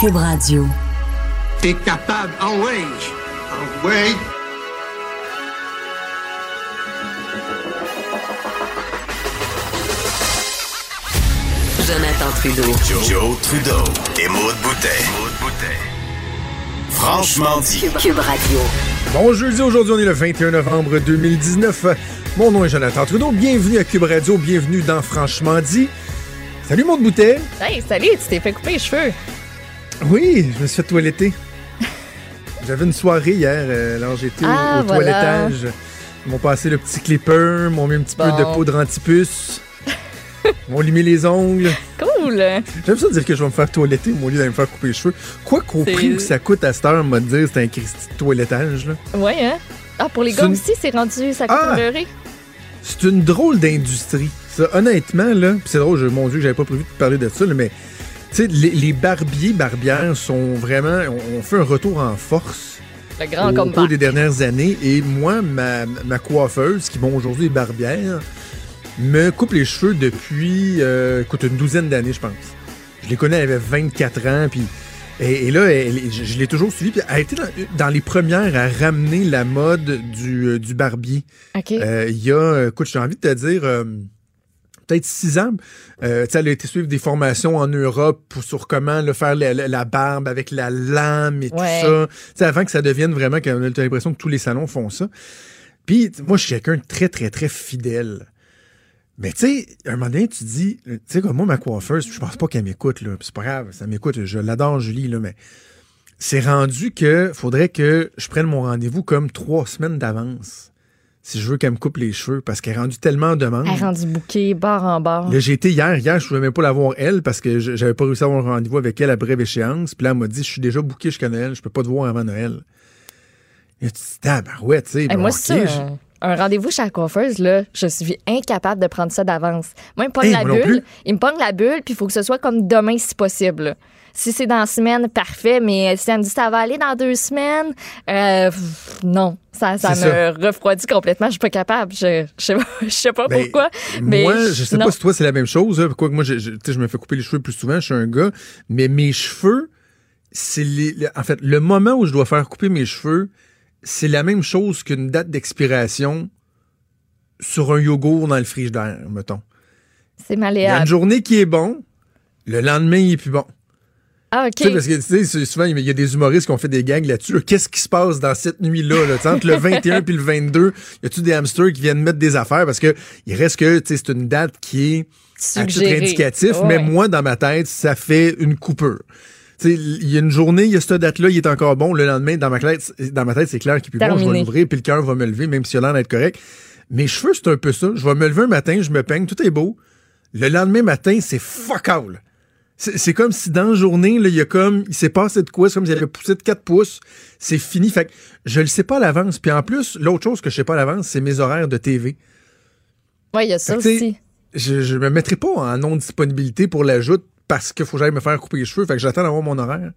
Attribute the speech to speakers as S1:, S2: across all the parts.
S1: Cube Radio.
S2: T'es capable, en range. En way.
S1: Jonathan Trudeau.
S3: Joe, Trudeau et Maude Boutet. Franchement dit.
S1: Cube Radio.
S4: Bon jeudi, aujourd'hui on est le 21 novembre 2019. Mon nom est Jonathan Trudeau, bienvenue à Cube Radio, bienvenue dans Franchement dit. Salut mon Boutet.
S5: Hey, salut, tu t'es fait couper les cheveux.
S4: Oui, je me suis fait toiletter. J'avais une soirée hier, euh, alors j'étais au-
S5: Ah,
S4: au,
S5: voilà.
S4: toilettage. Ils m'ont passé le petit clipper, m'ont mis un petit peu de poudre anti-puce. Ils m'ont limé les ongles.
S5: Cool.
S4: J'aime ça dire que je vais me faire toiletter au lieu d'aller me faire couper les cheveux. Quoi qu'au prix que ça coûte à cette heure, m'a dire c'est un Christy de toilettage. Là.
S5: Ouais, hein? Ah, pour les gars
S4: une-
S5: aussi, c'est rendu, ça coûte
S4: Ah! C'est une drôle d'industrie. Ça, honnêtement, là, pis c'est drôle, je- mon Dieu, j'avais pas prévu de parler de ça, là, mais sais, les, les barbiers, barbières sont vraiment. On, on fait un retour en force
S5: Le grand
S4: au cours des dernières années. Et moi, ma, ma coiffeuse, qui bon aujourd'hui est barbière, me coupe les cheveux depuis euh, écoute, une douzaine d'années, je pense. Je les connais, elle avait 24 ans, puis. Et, et là, elle- je, je l'ai toujours suivi. Puis elle a été dans, dans les premières à ramener la mode du, euh, du barbier.
S5: OK.
S4: Euh, Il y a, écoute, j'ai envie de te dire, peut-être six ans, euh, elle a été suivre des formations en Europe pour, sur comment le faire la, barbe avec la lame et
S5: Ouais.
S4: tout ça. Avant que ça devienne vraiment, qu'on a l'impression que tous les salons font ça. Puis, moi, je suis quelqu'un de très, très, très fidèle. Mais tu sais, à un moment donné, tu dis, tu sais, comme moi, ma coiffeuse, je pense pas qu'elle m'écoute, là. C'est pas grave, ça m'écoute, je l'adore, Julie, là, mais c'est rendu que faudrait que je prenne mon rendez-vous comme trois semaines d'avance si je veux qu'elle me coupe les cheveux parce qu'elle est rendue tellement en demande.
S5: Elle est rendue bouquet, barre en barre.
S4: Là, j'ai été hier. Hier, je pouvais même pas la voir elle parce que je- j'avais pas réussi à avoir un rendez-vous avec elle à brève échéance. Puis là, elle m'a dit, je suis déjà booké jusqu'à Noël, je peux pas te voir avant Noël. Et tu dis, ouais, tu sais.
S5: Hey, moi, c'est
S4: je-.
S5: Un, rendez-vous chez la coiffeuse, là, je suis incapable de prendre ça d'avance. Moi, il me pogne
S4: Hey,
S5: la bulle. Il me pogne la bulle, puis il faut que ce soit comme demain, si possible. Si c'est dans la semaine, parfait, mais si elle me dit ça va aller dans deux semaines, euh, non. Ça, ça me refroidit complètement. Je suis pas capable. Je, je sais pas, je sais pas
S4: Ben,
S5: pourquoi. Mais
S4: moi, je sais
S5: non.
S4: pas si toi c'est la même chose. Hein, moi, je, je, sais, je me fais couper les cheveux plus souvent. Je suis un gars, mais mes cheveux, c'est en fait le moment où je dois faire couper mes cheveux, c'est la même chose qu'une date d'expiration sur un yogourt dans le frigidaire, mettons.
S5: C'est
S4: Il y a une
S5: malléable.
S4: journée qui est bon, le lendemain il est plus bon.
S5: Ah, OK.
S4: Tu sais, parce que tu sais, c'est- souvent, il y a des humoristes qui ont fait des gags là-dessus. là. Qu'est-ce qui se passe dans cette nuit-là? Là? Entre le 21 puis le 22, y a-tu des hamsters qui viennent mettre des affaires? Parce que il reste que tu sais, c'est une date qui est à titre
S5: Suggéré.
S4: indicatif, mais
S5: ouais.
S4: moi, dans ma tête, ça fait une coupure. Tu sais, Il y a une journée, il y a cette date-là, il est encore bon. Le lendemain, dans ma tête, dans ma tête c'est clair qu'il est plus bon. Je vais l'ouvrir, puis le cœur va me lever, même s'il a l'air d'être correct. Mes cheveux, c'est un peu ça. Je vais me lever un matin, je me peigne, tout est beau. Le lendemain matin, c'est fuck all. C'est comme si dans la journée, là, il y a comme, il s'est passé de quoi, c'est comme s'il avait poussé de 4 pouces. C'est fini. Fait que je le sais pas à l'avance. Puis en plus, l'autre chose que je sais pas à l'avance, c'est mes horaires de TV.
S5: Oui, il y a ça aussi.
S4: Je, je me mettrai pas en non-disponibilité pour l'ajout parce qu'il faut que j'aille me faire couper les cheveux. Fait que j'attends d'avoir mon horaire.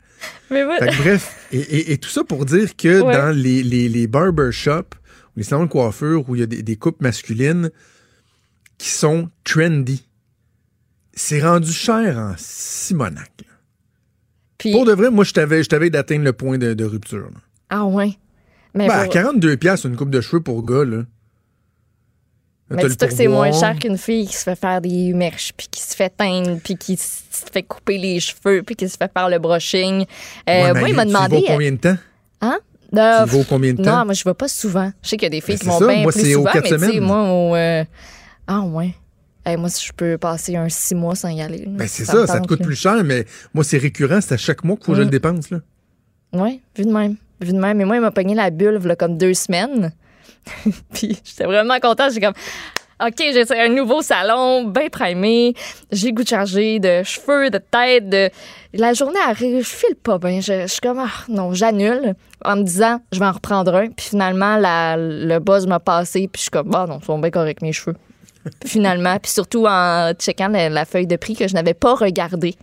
S5: Mais ouais.
S4: Fait que bref, et, et- et tout ça pour dire que
S5: Ouais.
S4: dans les, les, les barbershops ou les salons de coiffure où il y a des, des coupes masculines qui sont trendy, c'est rendu cher en Simonac.
S5: Puis-
S4: Pour de vrai, moi, je t'avais d'atteindre le point de, de rupture. là.
S5: Ah, ouais. Mais
S4: Ben,
S5: pour-
S4: 42 pièces une coupe de cheveux pour gars, là. Là,
S5: Mais
S4: t'as
S5: dis-toi que c'est moins cher qu'une fille qui se fait faire des mèches, puis qui se fait teindre, puis qui se fait couper les cheveux, puis qui se fait faire le brushing. Euh,
S4: Ouais,
S5: moi, il m'a
S4: tu y
S5: demandé.
S4: vas combien de temps?
S5: Hein? Euh,
S4: Tu vas combien de temps?
S5: non, moi, je vais pas souvent. Je sais qu'il y a des filles
S4: Ben,
S5: qui vont bien
S4: Moi,
S5: plus souvent, mais tu sais, moi, au, euh, Ah, ouais. Hey, moi, si je peux passer un six mois sans y aller.
S4: Ben, c'est ça, ça te coûte plus cher, mais moi, c'est récurrent, c'est à chaque mois qu'il faut que je le dépense, là.
S5: Oui, vu de même. Vu de même. Mais moi, il m'a pogné la bulle, là, comme deux semaines. Puis j'étais vraiment contente. J'ai comme, OK, j'ai un nouveau salon, bien primé. J'ai goût de changer de cheveux, de tête. De... La journée arrive, je file pas bien. Je, je suis comme, ah, non, j'annule. En me disant, je vais en reprendre un. Puis finalement, la, le buzz m'a passé. Puis je suis comme, ah non, ils sont bien corrects, mes cheveux. Finalement, puis surtout en checkant la, la feuille de prix que je n'avais pas regardée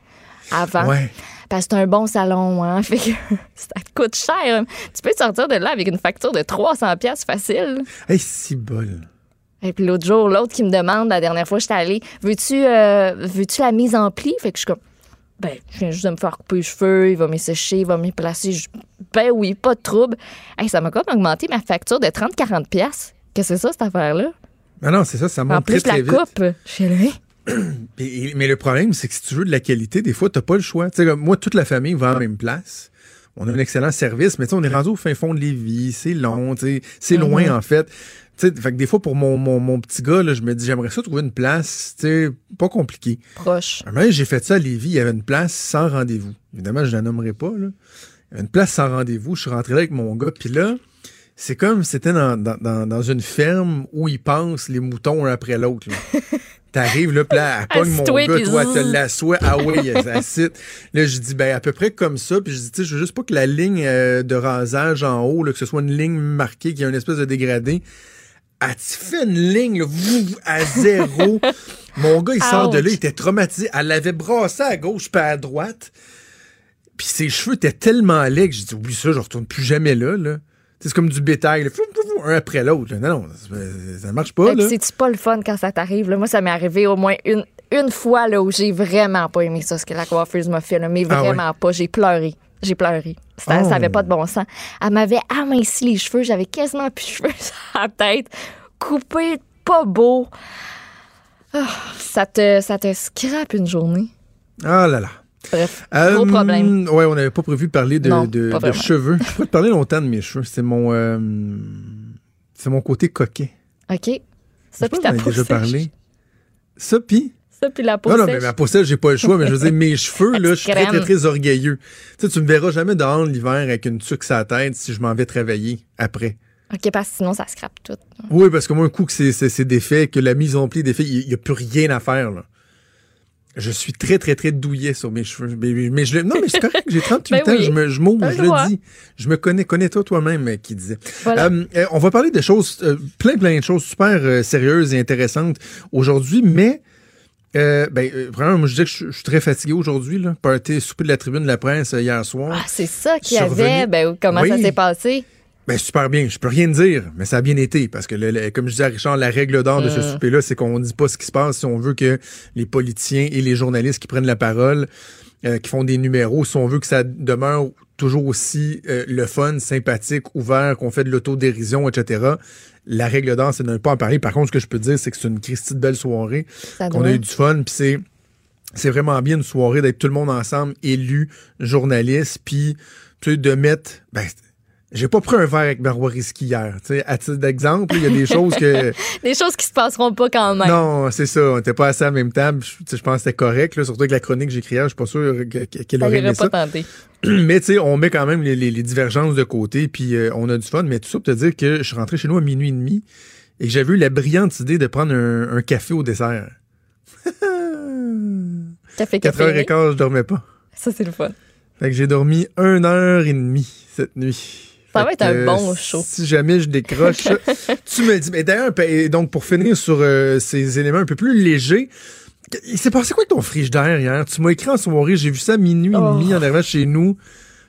S5: avant.
S4: Ouais.
S5: Parce que c'est un bon salon, hein. Fait que ça te coûte cher. Tu peux te sortir de là avec une facture de 300 pièces facile.
S4: Hey, si bol.
S5: Et puis l'autre jour, l'autre qui me demande, la dernière fois que j'étais allée, veux-tu euh, veux-tu la mise en pli? Fait que je suis comme, ben, je viens juste de me faire couper les cheveux, il va me sécher, il va me placer. Je- Ben oui, pas de trouble. Hey, ça m'a comme augmenté ma facture de 30-40 pièces. Qu'est-ce que c'est ça, cette affaire-là?
S4: Ah non, c'est ça, ça
S5: En
S4: monte très,
S5: plus,
S4: très
S5: la
S4: vite.
S5: coupe,
S4: mais le problème, c'est que si tu veux de la qualité, des fois, t'as pas le choix. Tu sais, comme moi, toute la famille va à la même place. On a un excellent service, mais tu sais, on est rendu au fin fond de Lévis, c'est long, tu c'est loin, en fait. Tu fait que des fois, pour mon, mon, mon petit gars, là, je me dis, j'aimerais ça trouver une place, tu sais, pas compliqué.
S5: proche.
S4: J'ai fait ça à Lévis, il y avait une place sans rendez-vous. Évidemment, je la nommerai pas, là. Il y avait une place sans rendez-vous. Je suis rentré là avec mon gars, puis là, c'est comme si c'était dans, dans, dans, une ferme où ils passent les moutons un après l'autre. T'arrives là, puis là, elle pogne mon gars, toi,
S5: zzz.
S4: te. Ah oui, elle s'assit. Là, je dis, ben, à peu près comme ça. Puis je dis, tu sais, je veux juste pas que la ligne euh, de rasage en haut, là, que ce soit une ligne marquée, qui a une espèce de dégradé. Elle te fait une ligne, là, à zéro. mon gars, il sort de là, il était traumatisé. Elle l'avait brassé à gauche, puis à droite. Puis ses cheveux étaient tellement laids que j'ai dit, oublie ça, je retourne plus jamais là, là. C'est comme du bétail, là, un après l'autre. Non, non, ça, marche pas,
S5: c'est-tu pas le fun quand ça t'arrive? Moi, ça m'est arrivé au moins une, une fois là, où j'ai vraiment pas aimé ça, ce que la coiffeuse m'a fait. là, mais
S4: Ah
S5: vraiment pas. J'ai pleuré. J'ai pleuré. Ça,
S4: Oh.
S5: ça avait pas de bon sens. Elle m'avait aminci les cheveux. J'avais quasiment plus de cheveux sur la tête. Coupé, pas beau. Ah, ça te, ça te scrape une journée.
S4: Ah là là.
S5: Bref, gros
S4: Euh,
S5: problème.
S4: Ouais, on n'avait pas prévu de parler de,
S5: Non,
S4: de, de cheveux. Je pourrais te parler longtemps de mes cheveux. C'est mon, euh, c'est mon côté coquet.
S5: OK. Ça, puis ta peau
S4: déjà parlé. Ça, puis...
S5: Ça, puis la peau
S4: Non, non, mais ma peau sèche, j'ai pas le choix, mais je veux dire, mes cheveux, là, je suis très, très, orgueilleux. Tu sais, tu me verras jamais dehors l'hiver avec une tuque sur la tête si je m'en vais travailler après.
S5: OK, parce que sinon, ça scrape tout.
S4: Oui, parce que moi, un coup que c'est, défait, que la mise en pli est défait, il n'y a plus rien à faire, là. Je suis très, très, très douillet sur mes cheveux. Mais, mais je, le- non, mais c'est correct, j'ai 38
S5: Ben
S4: ans,
S5: oui.
S4: je, me, je m'ouvre, je le dis. Je me connais, connais-toi toi-même, euh, qui disait.
S5: Voilà.
S4: Euh, euh, on va parler de choses, euh, plein, plein de choses super euh, sérieuses et intéressantes aujourd'hui, mais euh, ben, euh, vraiment, moi, je disais que je, je suis très fatigué aujourd'hui. Là. Party souper de la tribune de la presse euh, hier soir.
S5: Ah, c'est ça qu'il y avait.
S4: revenu.
S5: Ben, comment ça s'est passé?
S4: Ben, super bien. Je peux rien dire, mais ça a bien été. Parce que, le- le- comme je disais à Richard, la règle d'or de ce
S5: Mm.
S4: souper-là, c'est qu'on ne dit pas ce qui se passe si on veut que les politiciens et les journalistes qui prennent la parole, euh, qui font des numéros, si on veut que ça demeure toujours aussi euh, le fun, sympathique, ouvert, qu'on fait de l'autodérision, etc. La règle d'or, c'est de ne pas en parler. Par contre, ce que je peux dire, c'est que c'est une Christie de belle soirée, qu'on a eu du fun, puis c'est c'est vraiment bien une soirée d'être tout le monde ensemble, élus, journalistes, puis tu sais, de mettre. Ben, j'ai pas pris un verre avec Marois Risky hier. À titre d'exemple, il y a des choses que.
S5: Des choses qui se passeront pas quand même.
S4: Non, c'est ça. On n'était pas assis à la même table. Je, pense que c'était correct. Là, surtout avec la chronique que j'ai créée, je suis pas sûr que- que- qu'elle aurait aimé
S5: pas
S4: ça.
S5: tenté.
S4: Mais tu sais, on met quand même les, les- les divergences de côté, puis euh, on a du fun. Mais tout ça pour te dire que je suis rentré chez nous à minuit et demi et que j'avais eu la brillante idée de prendre un, un café au dessert.
S5: Café
S4: 4 heures et quart, je dormais pas.
S5: Ça, c'est le fun.
S4: Fait que j'ai dormi une heure et demie cette nuit.
S5: Ça va être un bon show.
S4: Si jamais je décroche, tu me dis. Mais d'ailleurs, donc pour finir sur euh, ces éléments un peu plus légers, il s'est passé quoi avec ton frigidaire hier? Tu m'as écrit en soirée, j'ai vu ça à minuit
S5: Oh.
S4: et demi en arrivant chez nous.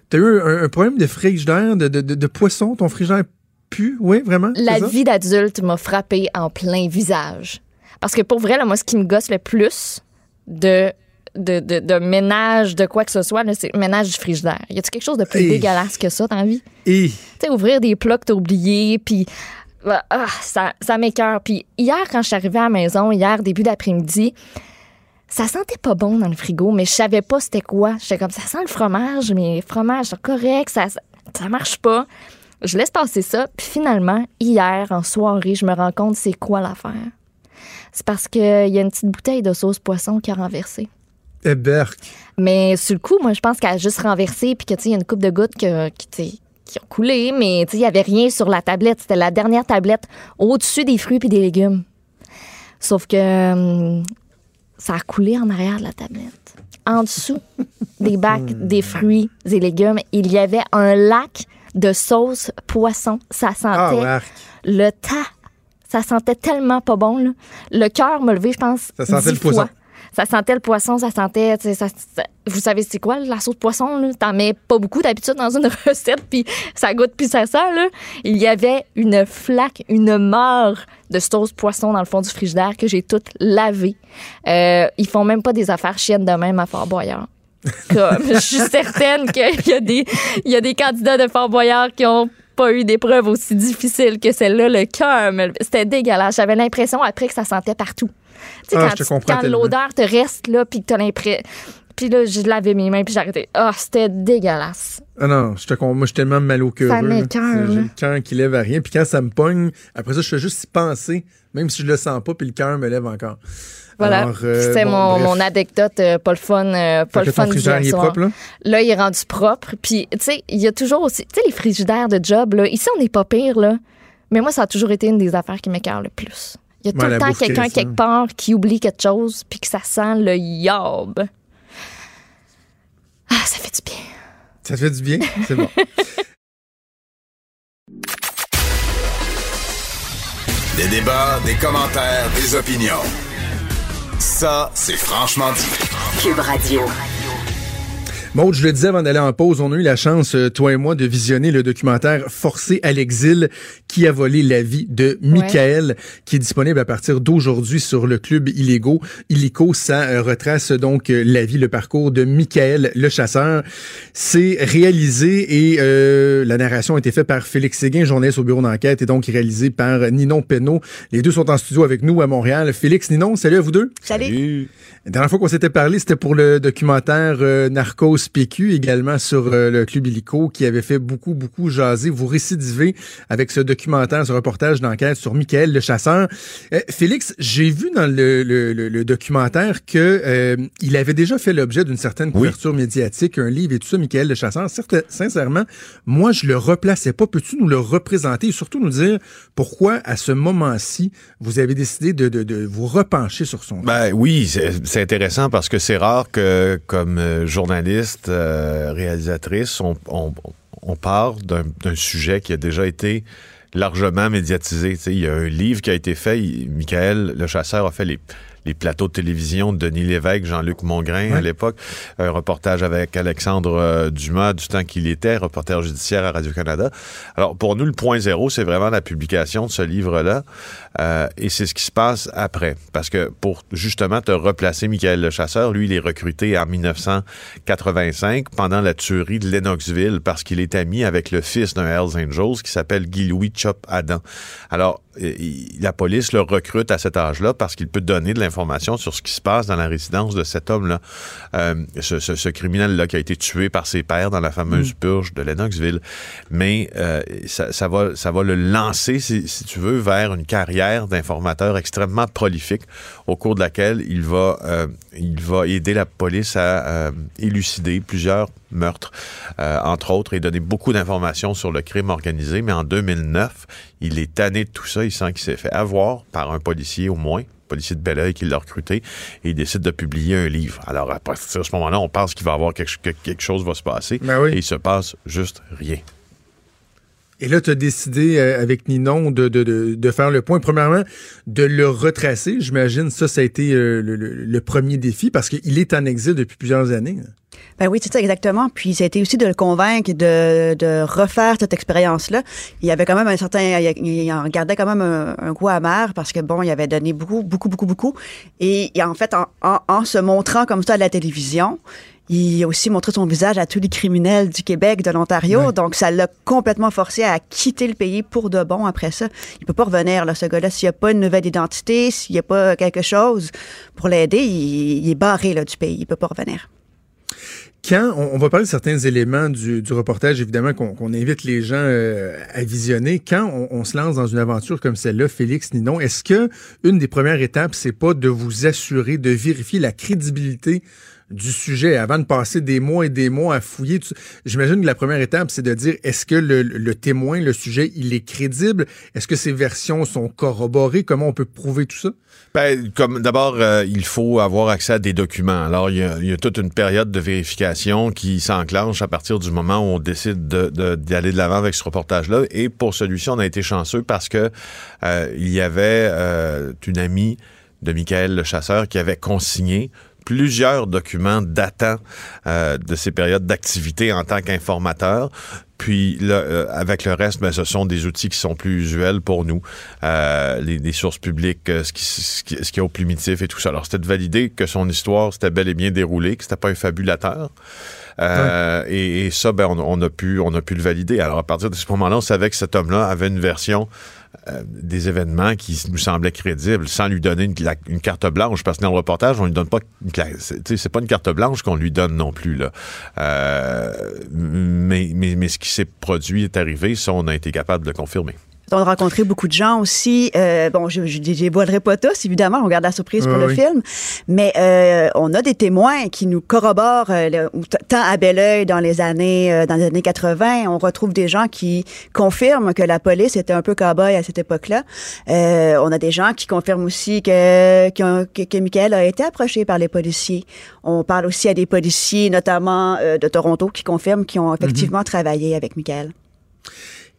S4: T'as eu un, un problème de frigidaire, de, de, de, de poisson, ton frigidaire pue? Oui, vraiment?
S5: La vie d'adulte m'a frappé en plein visage. Parce que pour vrai, là, moi, ce qui me gosse le plus de, de, de, de ménage, de quoi que ce soit, c'est le ménage du frigidaire. Y a-tu quelque chose de plus
S4: Hey.
S5: dégueulasse que ça dans la vie?
S4: Et
S5: Tu sais, ouvrir des plats que t'as oubliés, puis ah, ah, ça, ça m'écœure. Puis hier, quand je suis arrivée à la maison, hier, début d'après-midi, ça sentait pas bon dans le frigo, mais je savais pas c'était quoi. J'étais comme, ça sent le fromage, mais le fromage, c'est correct, ça, ça, ça marche pas. Je laisse passer ça, puis finalement, hier, en soirée, je me rends compte c'est quoi l'affaire. C'est parce qu'il y a une petite bouteille de sauce poisson qui a renversé.
S4: Hébert.
S5: Mais sur le coup, moi, je pense qu'elle a juste renversé, puis que, tu sais, il y a une coupe de gouttes que- qui, qui ont coulé, mais, tu sais, il n'y avait rien sur la tablette. C'était la dernière tablette au-dessus des fruits puis des légumes. Sauf que hum, ça a coulé en arrière de la tablette. En dessous des bacs des fruits et légumes, il y avait un lac de sauce poisson. Ça sentait
S4: Ah,
S5: le tas. Ça sentait tellement pas bon. Là. Le cœur m'a levé, je pense.
S4: Ça sentait le poisson.
S5: Ça sentait le poisson, ça sentait. ça- ça- vous savez, c'est quoi la sauce poisson? T'en mets pas beaucoup d'habitude dans une recette, puis ça goûte, puis ça sent. Là. Il y avait une flaque, une mort de sauce poisson dans le fond du frigidaire que j'ai toute lavée. Euh, ils font même pas des affaires chiennes de même à Fort Boyard. Comme, je suis certaine qu'il y a des, il y a des candidats de Fort Boyard qui ont pas eu des preuves aussi difficiles que celle-là. Le cœur, c'était dégueulasse. J'avais l'impression après que ça sentait partout. Tu sais,
S4: Ah,
S5: quand, tu- quand l'odeur te reste là, puis que t'as l'impression. Puis là, je lavais mes mains, puis j'ai arrêté. Ah, c'était dégueulasse.
S4: Ah non, je te moi, je suis tellement mal au cœur.
S5: Ça m'écoeure,
S4: J'ai le cœur qui lève à rien. Puis quand ça me pogne, après ça, je fais juste y penser, même si je le sens pas, puis le cœur me lève encore.
S5: Voilà.
S4: Euh,
S5: C'était
S4: bon,
S5: mon, anecdote, euh, pas le fun, euh, pas le fun
S4: il est propre, là?
S5: Là, il est rendu propre. Puis, tu sais, il y a toujours aussi, tu sais, les frigidaires de job, là. Ici, on n'est pas pire, là. Mais moi, ça a toujours été une des affaires qui m'écœure le plus. Il y a tout le temps quelqu'un quelque part qui oublie quelque chose, puis que ça sent le yob. Ah, ça fait du bien.
S4: Ça fait du bien? C'est bon.
S3: Des débats, des commentaires, des opinions. Ça, c'est franchement dit.
S1: Cube Radio.
S4: Maud, je le disais avant d'aller en pause, on a eu la chance, euh, toi et moi, de visionner le documentaire Forcé à l'exil qui a volé la vie de Michael, qui est disponible à partir d'aujourd'hui sur le club Illigo. Illico, ça euh, retrace donc euh, la vie, le parcours de Michael le chasseur. C'est réalisé et euh, la narration a été faite par Félix Séguin, journaliste au bureau d'enquête, et donc réalisé par Ninon Penneau. Les deux sont en studio avec nous à Montréal. Félix, Ninon, salut à vous deux.
S6: Salut.
S4: La dernière fois qu'on s'était parlé, c'était pour le documentaire euh, Narcos PQ, également sur euh, le Club Illico, qui avait fait beaucoup, beaucoup jaser. Vous récidivez avec ce documentaire, ce reportage d'enquête sur Michael le chasseur. Euh, Félix, j'ai vu dans le, le- le- le documentaire que euh, il avait déjà fait l'objet d'une certaine couverture médiatique, un livre et tout ça, Michael le chasseur. Certes, sincèrement, moi, je le replaçais pas. Peux-tu nous le représenter et surtout nous dire pourquoi, à ce moment-ci, vous avez décidé de, de- de vous repencher sur son
S6: Ben oui, c'est intéressant parce que c'est rare que, comme euh, euh, réalisatrice, on, part d'un sujet qui a déjà été largement médiatisé. Il y a un livre qui a été fait. Michael, le chasseur, a fait les, les plateaux de télévision de Denis Lévesque, Jean-Luc Mongrain à l'époque. Un reportage avec Alexandre euh, Dumas du temps qu'il était, reporter judiciaire à Radio-Canada. Alors, pour nous, le point zéro, c'est vraiment la publication de ce livre-là. Euh, et c'est ce qui se passe après. Parce que pour justement te replacer, Michael le chasseur, lui, il est recruté en 1985 pendant la tuerie de Lennoxville parce qu'il est ami avec le fils d'un Hells Angels qui s'appelle Guy-Louis Chop Adam. Alors, la police le recrute à cet âge-là parce qu'il peut donner de l'information sur ce qui se passe dans la résidence de cet homme-là. Euh, ce, ce- ce criminel-là qui a été tué par ses pères dans la fameuse purge de Lennoxville. Mais euh, ça, ça va, ça va le lancer, si, si tu veux, vers une carrière d'informateur extrêmement prolifique au cours de laquelle il va, euh, il va aider la police à élucider plusieurs meurtres, euh, entre autres, et donner beaucoup d'informations sur le crime organisé. Mais en 2009, il est tanné de tout ça. Il sent qu'il s'est fait avoir par un policier au moins policier de Belleuil qui l'a recruté et il décide de publier un livre. Alors, à partir de ce moment-là, on pense qu'il va y avoir quelque, que- quelque chose va se passer
S4: Ben oui.
S6: et il se passe juste rien.
S4: Et là, tu as décidé euh, avec Ninon de, de, de, de faire le point. Premièrement, de le retracer. J'imagine ça, ça a été euh, le, premier défi parce qu'il est en exil depuis plusieurs années.
S7: Ben oui, c'est ça exactement. Puis ça a été aussi de le convaincre de, de refaire cette expérience-là. Il y avait quand même un certain, il, en gardait quand même un, un goût amer parce que bon, il avait donné beaucoup, beaucoup, beaucoup, beaucoup. Et, et en fait, en, en, en se montrant comme ça à la télévision, il a aussi montré son visage à tous les criminels du Québec, de l'Ontario. Donc, ça l'a complètement forcé à quitter le pays pour de bon après ça. Il peut pas revenir, là, ce gars-là. S'il n'y a pas une nouvelle identité, s'il n'y a pas quelque chose pour l'aider, il, il est barré là, du pays. Il peut pas revenir.
S4: Quand on, on va parler de certains éléments du, du reportage, évidemment, qu'on invite les gens euh, à visionner. Quand on, on se lance dans une aventure comme celle-là, Félix Ninon, est-ce que une des premières étapes, c'est pas de vous assurer, de vérifier la crédibilité du sujet avant de passer des mois et des mois à fouiller. J'imagine que la première étape, c'est de dire est-ce que le, témoin, le sujet, il est crédible? Est-ce que ses versions sont corroborées? Comment on peut prouver tout ça?
S6: Ben, comme d'abord, euh, il faut avoir accès à des documents. Alors, il y, a, toute une période de vérification qui s'enclenche à partir du moment où on décide de- de- d'aller de, l'avant avec ce reportage-là. Et pour celui-ci, on a été chanceux parce que euh, il y avait euh, une amie de Michael le chasseur qui avait consigné plusieurs documents datant euh, de ces périodes d'activité en tant qu'informateur. Puis là, euh, avec le reste, ben, ce sont des outils qui sont plus usuels pour nous, euh, les, les sources publiques, euh, ce qui, ce qui, ce qui est au primitif et tout ça. Alors c'était de valider que son histoire s'était bel et bien déroulée, que c'était pas un fabulateur. Euh, et, et ça, ben, on, on a pu, on a pu le valider. Alors à partir de ce moment-là, on savait que cet homme-là avait une version euh, des événements qui nous semblaient crédibles, sans lui donner une, carte blanche, parce que dans le reportage, on lui donne pas, c'est pas une carte blanche qu'on lui donne non plus là. Euh, mais, mais, mais ce qui s'est produit est arrivé, ça, on a été capable de le confirmer.
S7: On a rencontré beaucoup de gens aussi. Euh, bon, je ne les voilerai pas tous, évidemment. On garde la surprise pour
S4: Oui,
S7: le film. Mais euh, on a des témoins qui nous corroborent, euh, le- tant à Belleuil dans les années dans les années 80. On retrouve des gens qui confirment que la police était un peu cow-boy à cette époque-là. On a des gens qui confirment aussi que, que, que, Michael a été approché par les policiers. On parle aussi à des policiers, notamment de Toronto, qui confirment qu'ils ont effectivement travaillé avec Michael.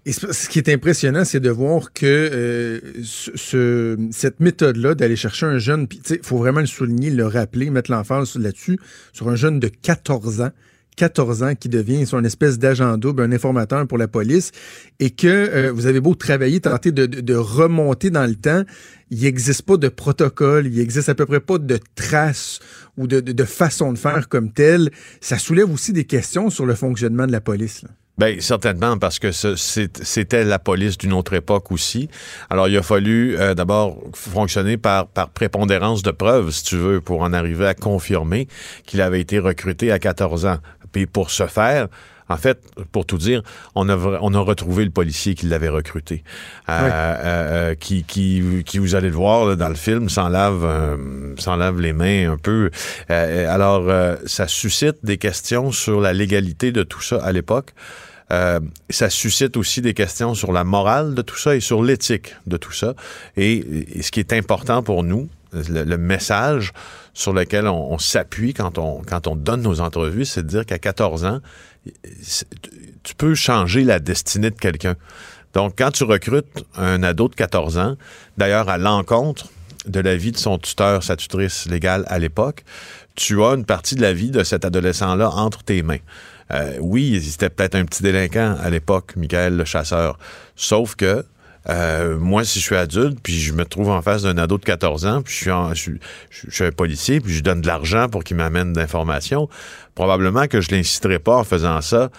S4: Et ce qui est impressionnant, c'est de voir que euh, ce, ce- cette méthode-là d'aller chercher un jeune, il faut vraiment le souligner, le rappeler, mettre l'emphase là-dessus, sur un jeune de 14 ans, 14 ans qui devient une espèce d'agent double, un informateur pour la police, et que euh, vous avez beau travailler, tenter de, de- de remonter dans le temps, il n'existe pas de protocole, il existe à peu près pas de traces ou de- de façon de faire comme telle. Ça soulève aussi des questions sur le fonctionnement de la police. là.
S6: Ben certainement parce que c'était la police d'une autre époque aussi. Alors il a fallu euh, d'abord fonctionner par par prépondérance de preuves, si tu veux, pour en arriver à confirmer qu'il avait été recruté à 14 ans. Puis pour ce faire, en fait, pour tout dire, on a, on a retrouvé le policier qui l'avait recruté, Euh, euh, euh, qui, qui, qui, vous allez le voir là, dans le film, s'en lave, euh, lave les mains un peu. Euh, alors, euh, ça suscite des questions sur la légalité de tout ça à l'époque. Euh, ça suscite aussi des questions sur la morale de tout ça et sur l'éthique de tout ça. Et, et ce qui est important pour nous, le, le message sur lequel on, on s'appuie quand on, quand on donne nos entrevues, c'est de dire qu'à 14 ans, tu peux changer la destinée de quelqu'un. Donc, quand tu recrutes un ado de 14 ans, d'ailleurs à l'encontre de la vie de son tuteur, sa tutrice légale à l'époque, tu as une partie de la vie de cet adolescent-là entre tes mains. Euh, oui, c'était peut-être un petit délinquant à l'époque, Michael le chasseur. Sauf que euh, moi, si je suis adulte, puis je me trouve en face d'un ado de 14 ans, puis je suis, en- je, suis- je suis un policier, puis je donne de l'argent pour qu'il m'amène d'informations, probablement que je l'inciterai pas en faisant ça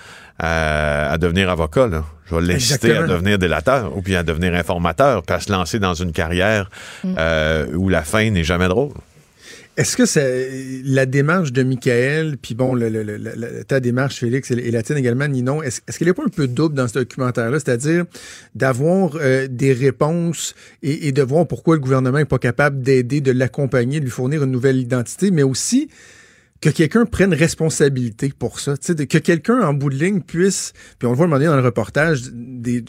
S6: euh, à devenir avocat. Là. Je vais l'inciter à devenir délateur ou bien à devenir informateur, puis à se lancer dans une carrière euh, où la fin n'est jamais drôle.
S4: Est-ce que c'est la démarche de Michael, puis bon, ta démarche, Félix, et, la tienne également, Ninon, est-ce est-ce qu'elle n'est pas un peu double dans ce documentaire-là? C'est-à-dire d'avoir euh, des réponses et, de voir pourquoi le gouvernement n'est pas capable d'aider, de l'accompagner, de lui fournir une nouvelle identité, mais aussi que quelqu'un prenne responsabilité pour ça. De- que quelqu'un en bout de ligne puisse, puis on le voit demander dans le reportage,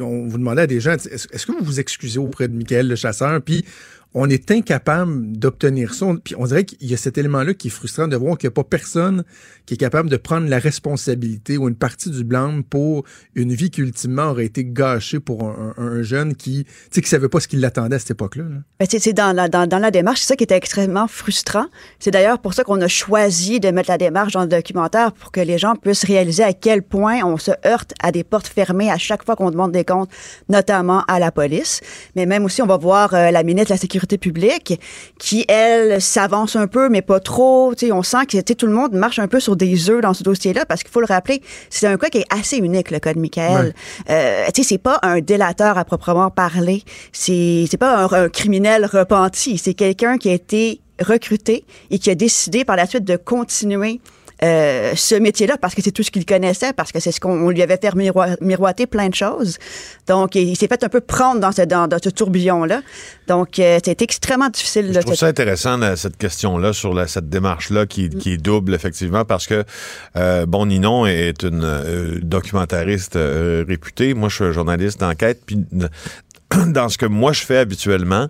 S4: on vous demandait à des gens, est-ce est-ce que vous vous excusez auprès de Michael le chasseur, puis on est incapable d'obtenir ça. On- Puis on dirait qu'il y a cet élément-là qui est frustrant de voir qu'il n'y a pas personne qui est capable de prendre la responsabilité ou une partie du blâme pour une vie qui ultimement aurait été gâchée pour un, un- un jeune qui, sais, qui savait pas ce qui l'attendait à cette époque-là. là.
S7: Ben, c'est dans la, dans la démarche, c'est ça qui était extrêmement frustrant. C'est d'ailleurs pour ça qu'on a choisi de mettre la démarche dans le documentaire pour que les gens puissent réaliser à quel point on se heurte à des portes fermées à chaque fois qu'on demande des comptes, notamment à la police. Mais même aussi, on va voir euh, la ministre de la Sécurité publique qui, elle, s'avance un peu, mais pas trop. Tu sais, on sent que tout le monde marche un peu sur des œufs dans ce dossier-là parce qu'il faut le rappeler, c'est un cas qui est assez unique, le cas de Michael. Euh, tu sais, c'est pas un délateur à proprement parler. C'est c'est pas un, un criminel repenti. C'est quelqu'un qui a été recruté et qui a décidé par la suite de continuer euh, ce métier-là parce que c'est tout ce qu'il connaissait, parce que c'est ce qu'on on lui avait fait miroi- miroiter plein de choses. Donc, il, il s'est fait un peu prendre dans ce, dans, dans ce tourbillon-là. Donc, euh, c'était extrêmement difficile.
S6: Je
S7: là,
S6: trouve ça intéressant, là, cette question-là, sur la- cette démarche-là qui, qui est double, effectivement, parce que, euh, bon, Ninon est une euh, documentariste réputée. Moi, je suis journaliste d'enquête. Puis, dans ce que moi, je fais habituellement,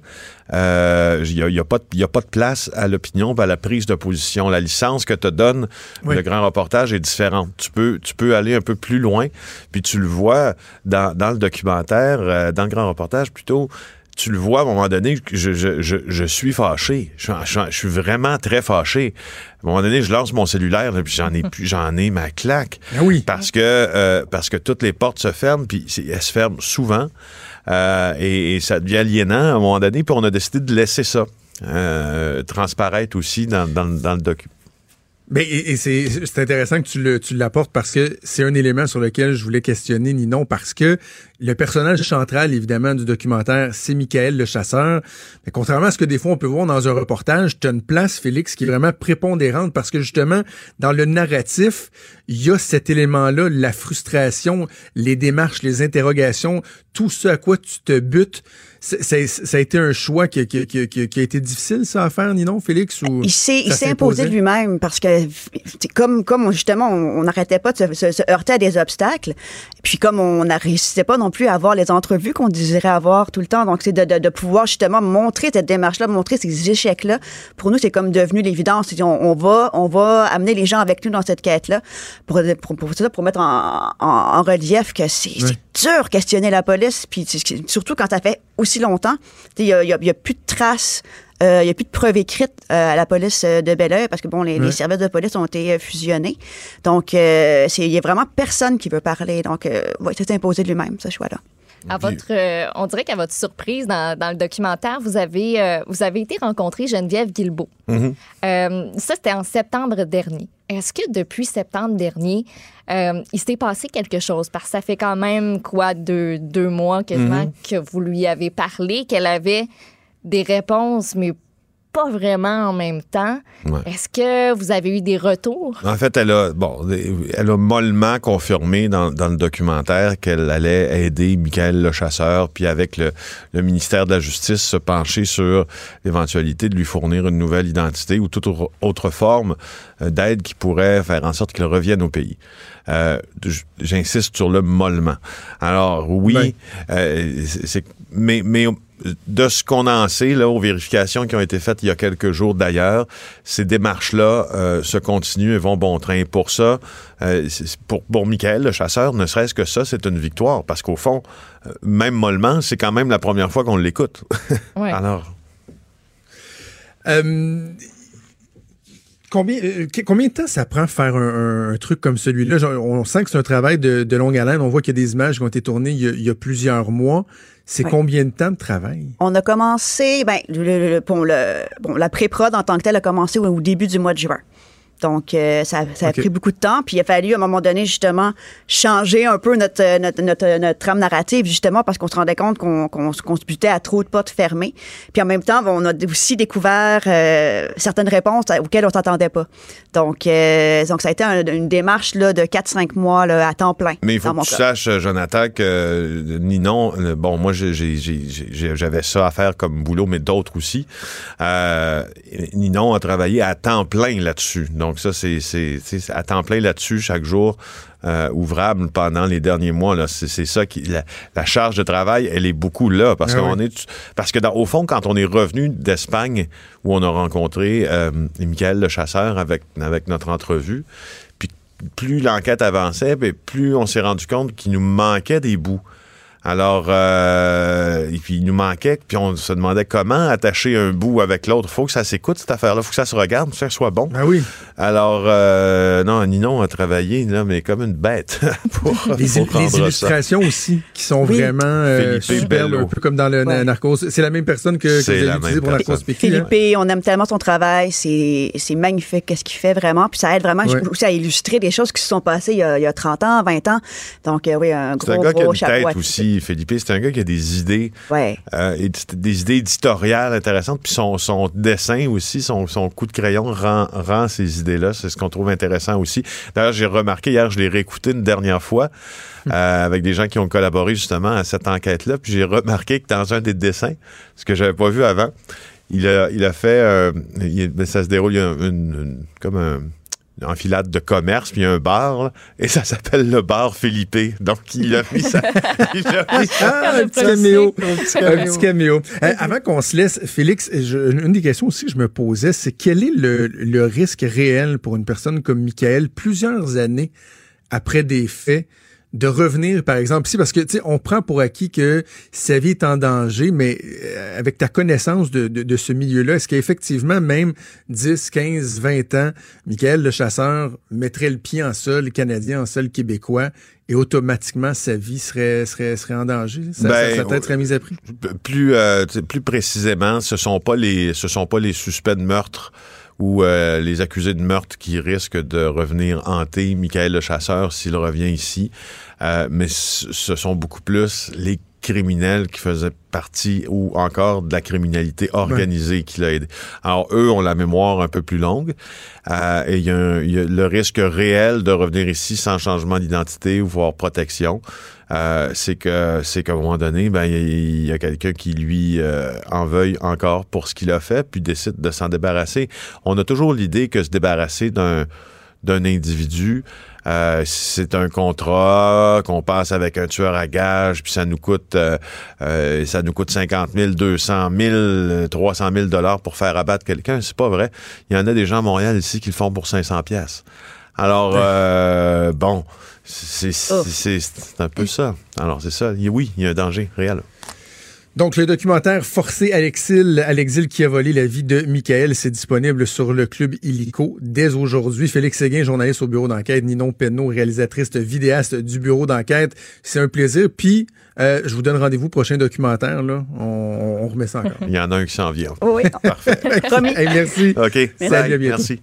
S6: euh, il n'y a, y a pas de- y a pas de place à l'opinion, à la prise de position. La licence que te donne
S4: Oui.
S6: le grand reportage est différente. Tu peux, tu peux aller un peu plus loin, puis tu le vois dans, dans le documentaire, euh, dans le grand reportage plutôt tu le vois à un moment donné, je, je, je, je suis fâché. Je, suis vraiment très fâché. À un moment donné, je lance mon cellulaire, là, puis j'en ai plus, j'en ai ma claque.
S4: Ah oui.
S6: Parce que euh, parce que toutes les portes se ferment, puis elles se ferment souvent. Euh, et, et ça devient aliénant à un moment donné, puis on a décidé de laisser ça euh, transparaître aussi dans, dans, dans le document.
S4: Mais et, et c'est intéressant que tu le tu l'apportes parce que c'est un élément sur lequel je voulais questionner Ninon parce que le personnage central évidemment du documentaire c'est Michael le chasseur. Mais contrairement à ce que des fois on peut voir dans un reportage, tu as une place Félix qui est vraiment prépondérante parce que justement dans le narratif, il y a cet élément-là, la frustration, les démarches, les interrogations, tout ce à quoi tu te butes. Ça a été un choix qui, qui, qui, qui- qui a été difficile ça à faire, Ninon, Félix? Ou
S7: Il s'est, imposé lui-même parce que comme, comme justement, on n'arrêtait pas de se, se- se heurter à des obstacles. Puis comme on ne réussissait pas non plus à avoir les entrevues qu'on désirait avoir tout le temps, donc c'est de, de, de pouvoir justement montrer cette démarche-là, montrer ces échecs-là. Pour nous, c'est comme devenu l'évidence. On, on va, on va amener les gens avec nous dans cette quête-là pour, pour, pour, mettre en, en, en relief que c'est, c'est dur questionner la police, puis surtout quand ça fait aussi longtemps. Tu sais, Il n'y a, y a- il y a plus de traces. euh, Il n'y a plus de preuves écrites euh, à la police euh, de Belleuil parce que bon, les, services de police ont été euh, fusionnés. Donc, euh, il y a vraiment personne qui veut parler. Donc, euh, ouais, c'est imposé de lui-même, ce choix-là.
S5: À votre, euh, on dirait qu'à votre surprise dans, dans le documentaire, vous avez, euh, vous avez été rencontrer Geneviève Guilbeault. Euh, ça, c'était en septembre dernier. Est-ce que depuis septembre dernier, euh, il s'est passé quelque chose? Parce que ça fait quand même, quoi, deux, deux mois quasiment que vous lui avez parlé, qu'elle avait des réponses, mais pas vraiment en même temps.
S6: Ouais.
S5: Est-ce que vous avez eu des retours?
S6: En fait, elle a, bon, elle a mollement confirmé dans, dans le documentaire qu'elle allait aider Michael le chasseur, puis avec le, le ministère de la Justice se pencher sur l'éventualité de lui fournir une nouvelle identité ou toute autre- forme euh, d'aide qui pourrait faire en sorte qu'il revienne au pays. Euh, J'insiste sur le mollement. Alors oui,
S4: Ben.
S6: euh, c'est- mais, mais de ce qu'on en sait, là, aux vérifications qui ont été faites il y a quelques jours d'ailleurs, ces démarches-là euh, se continuent et vont bon train. Pour ça, euh, pour, pour Michael, le chasseur, ne serait-ce que ça, c'est une victoire. Parce qu'au fond, euh, même mollement, c'est quand même la première fois qu'on l'écoute.
S5: Ouais.
S6: Alors,
S4: Euh, combien, euh, combien de temps ça prend faire un, un- un truc comme celui-là? On sent que c'est un travail de, de longue haleine. On voit qu'il y a des images qui ont été tournées il y a, il y a plusieurs mois. C'est
S7: Ouais.
S4: combien de temps de travail?
S7: On a commencé, ben, le, le- le- bon, le- bon, la pré-prod en tant que telle a commencé au, au début du mois de juin. Donc, euh, ça, ça a pris beaucoup de temps. Puis, il a fallu, à un moment donné, justement, changer un peu notre, euh, notre, notre, notre trame narrative, justement, parce qu'on se rendait compte qu'on se- butait à trop de portes fermées. Puis, en même temps, on a aussi découvert euh, certaines réponses auxquelles on s'attendait pas. Donc, euh, donc, ça a été un- une démarche là, de 4-5 mois là, à temps plein.
S6: Mais il faut que tu saches, euh, Jonathan, que euh, Ninon, euh, bon, moi, j'avais ça à faire comme boulot, mais d'autres aussi. Euh, Ninon a travaillé à temps plein là-dessus. Donc, ça, c'est à temps plein là-dessus chaque jour. euh, ouvrable pendant les derniers mois là c'est ça qui la, la charge de travail elle est beaucoup là parce
S4: Ah
S6: qu'on
S4: oui.
S6: est parce que dans, au fond quand on est revenu d'Espagne où on a rencontré euh, Michael le chasseur avec avec notre entrevue puis plus l'enquête avançait, plus on s'est rendu compte qu'il nous manquait des bouts. Alors, euh, et puis il nous manquait, puis on se demandait comment attacher un bout avec l'autre. faut que ça s'écoute, cette affaire-là. faut que ça se regarde, faut que ça soit bon.
S4: Ah oui.
S6: Alors, euh, non, Ninon a travaillé, là, mais comme une bête pour,
S4: Les,
S6: pour
S4: les
S6: rendre ça.
S4: illustrations aussi, qui sont
S7: Oui.
S4: vraiment euh,
S6: Philippe
S4: superbes, un peu comme dans le
S7: Ouais.
S4: Narcos. C'est la même personne que, que vous
S6: C'est
S4: avez
S6: la
S4: utilisé
S6: même
S4: pour Narcos hein?
S7: Philippe, on aime tellement son travail, c'est c'est magnifique qu'est-ce qu'il fait vraiment, puis ça aide vraiment
S4: Ouais.
S7: aussi à illustrer des choses qui se sont passées il y a, il y a 30 ans, 20 ans. Donc euh, oui, un gros, gros chapeau.
S6: tête Philippe. C'est un gars qui a des idées,
S7: Ouais.
S6: euh, des idées éditoriales intéressantes. Puis son, son dessin aussi, son, son coup de crayon rend, rend ces idées-là. C'est ce qu'on trouve intéressant aussi. D'ailleurs, j'ai remarqué hier, je l'ai réécouté une dernière fois euh, avec des gens qui ont collaboré justement à cette enquête-là. Puis j'ai remarqué que dans un des dessins, ce que j'avais pas vu avant, il a, il a fait, euh, il- ben, ça se déroule, il y a une, une- comme un une enfilade de commerce, puis il y a un bar, là, et ça s'appelle le bar Philippe. Donc, il a mis ça. il a mis ça.
S4: Ah, un petit caméo. Un petit caméo. Euh, avant qu'on se laisse, Félix, je- une des questions aussi que je me posais, c'est quel est le, le risque réel pour une personne comme Michael, plusieurs années après des faits, de revenir, par exemple, ici, parce que, tu sais, on prend pour acquis que sa vie est en danger, mais euh, avec ta connaissance de, de, de ce milieu-là, est-ce qu'effectivement, même 10, 15, 20 ans, Michael le chasseur mettrait le pied en sol canadien, en sol québécois, et automatiquement, sa vie serait, serait, serait en danger? Ça,
S6: Ben,
S4: sa tête serait mise à prix?
S6: Plus, euh, plus précisément, ce sont pas les, ce sont pas les suspects de meurtre ou euh, les accusés de meurtre qui risquent de revenir hanter Michael le chasseur s'il revient ici, Euh, mais ce sont beaucoup plus les criminels qui faisaient partie ou encore de la criminalité organisée qui l'a aidé. Alors eux ont la mémoire un peu plus longue euh, et il y, y a le risque réel de revenir ici sans changement d'identité ou voire protection. Euh, c'est que c'est qu'à un moment donné, ben il y a- il y, a quelqu'un qui lui euh, en veuille encore pour ce qu'il a fait, puis décide de s'en débarrasser. On a toujours l'idée que se débarrasser d'un d'un individu, euh, c'est un contrat qu'on passe avec un tueur à gage, puis ça nous coûte euh, euh, ça nous coûte 50 000, 200 000, 300 000 dollars pour faire abattre quelqu'un. C'est pas vrai. Il y en a des gens à Montréal ici qui le font pour 500 pièces. Alors euh, bon, c'est c'est- un peu ça. Alors c'est ça. Oui, il y a un danger réel.
S4: Donc, le documentaire Forcé à l'exil, à l'exil qui a volé la vie de Michael, c'est disponible sur le club Illico dès aujourd'hui. Félix Séguin, journaliste au bureau d'enquête, Ninon Penneau, réalisatrice vidéaste du bureau d'enquête. C'est un plaisir. Puis, euh, je vous donne rendez-vous prochain documentaire. Là. On, on remet ça encore.
S6: Il y en a un qui s'en vient.
S7: Oui,
S6: Parfait.
S7: promis.
S4: Hey, merci.
S6: OK.
S4: Salut,
S6: Bye.
S4: à bientôt.
S6: Merci.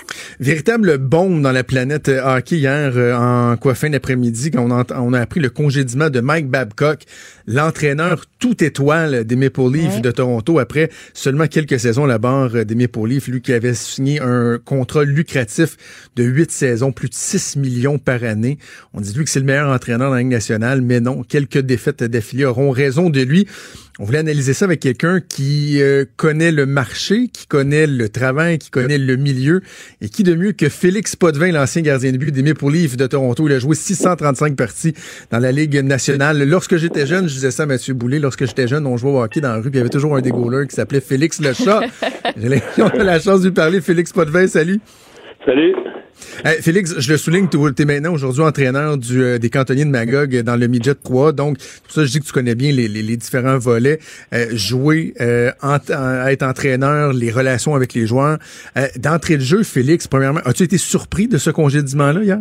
S4: Véritable bombe dans la planète euh, hockey hier euh, en quoi fin d'après-midi quand on, ent- on a appris le congédiement de Mike Babcock, l'entraîneur tout étoile des Maple Leafs
S5: Ouais.
S4: de Toronto après seulement quelques saisons à la barre euh, des Maple Leafs, lui qui avait signé un contrat lucratif de huit saisons, plus de 6 millions par année. On dit lui que c'est le meilleur entraîneur dans la Ligue nationale, mais non, quelques défaites d'affilée auront raison de lui. On voulait analyser ça avec quelqu'un qui euh, connaît le marché, qui connaît le travail, qui connaît le milieu et qui de mieux que Félix Potvin, l'ancien gardien de but des Maple Leafs de Toronto. Il a joué 635 parties dans la Ligue nationale. Lorsque j'étais jeune, je disais ça à Mathieu Boulay, lorsque j'étais jeune, on jouait au hockey dans la rue, puis il y avait toujours un des goalers qui s'appelait Félix le chat. J'ai la chance de lui parler. Félix Potvin, salut.
S8: Salut.
S4: Hey, Félix, je le souligne, tu es maintenant aujourd'hui entraîneur du, euh, des cantonniers de Magog euh, dans le Midget 3. Donc, pour ça je dis que tu connais bien les, les- les différents volets. Euh, jouer, euh, ent- en- être entraîneur, les relations avec les joueurs. Euh, D'entrée de jeu, Félix, premièrement, as-tu été surpris de ce congédiement-là hier?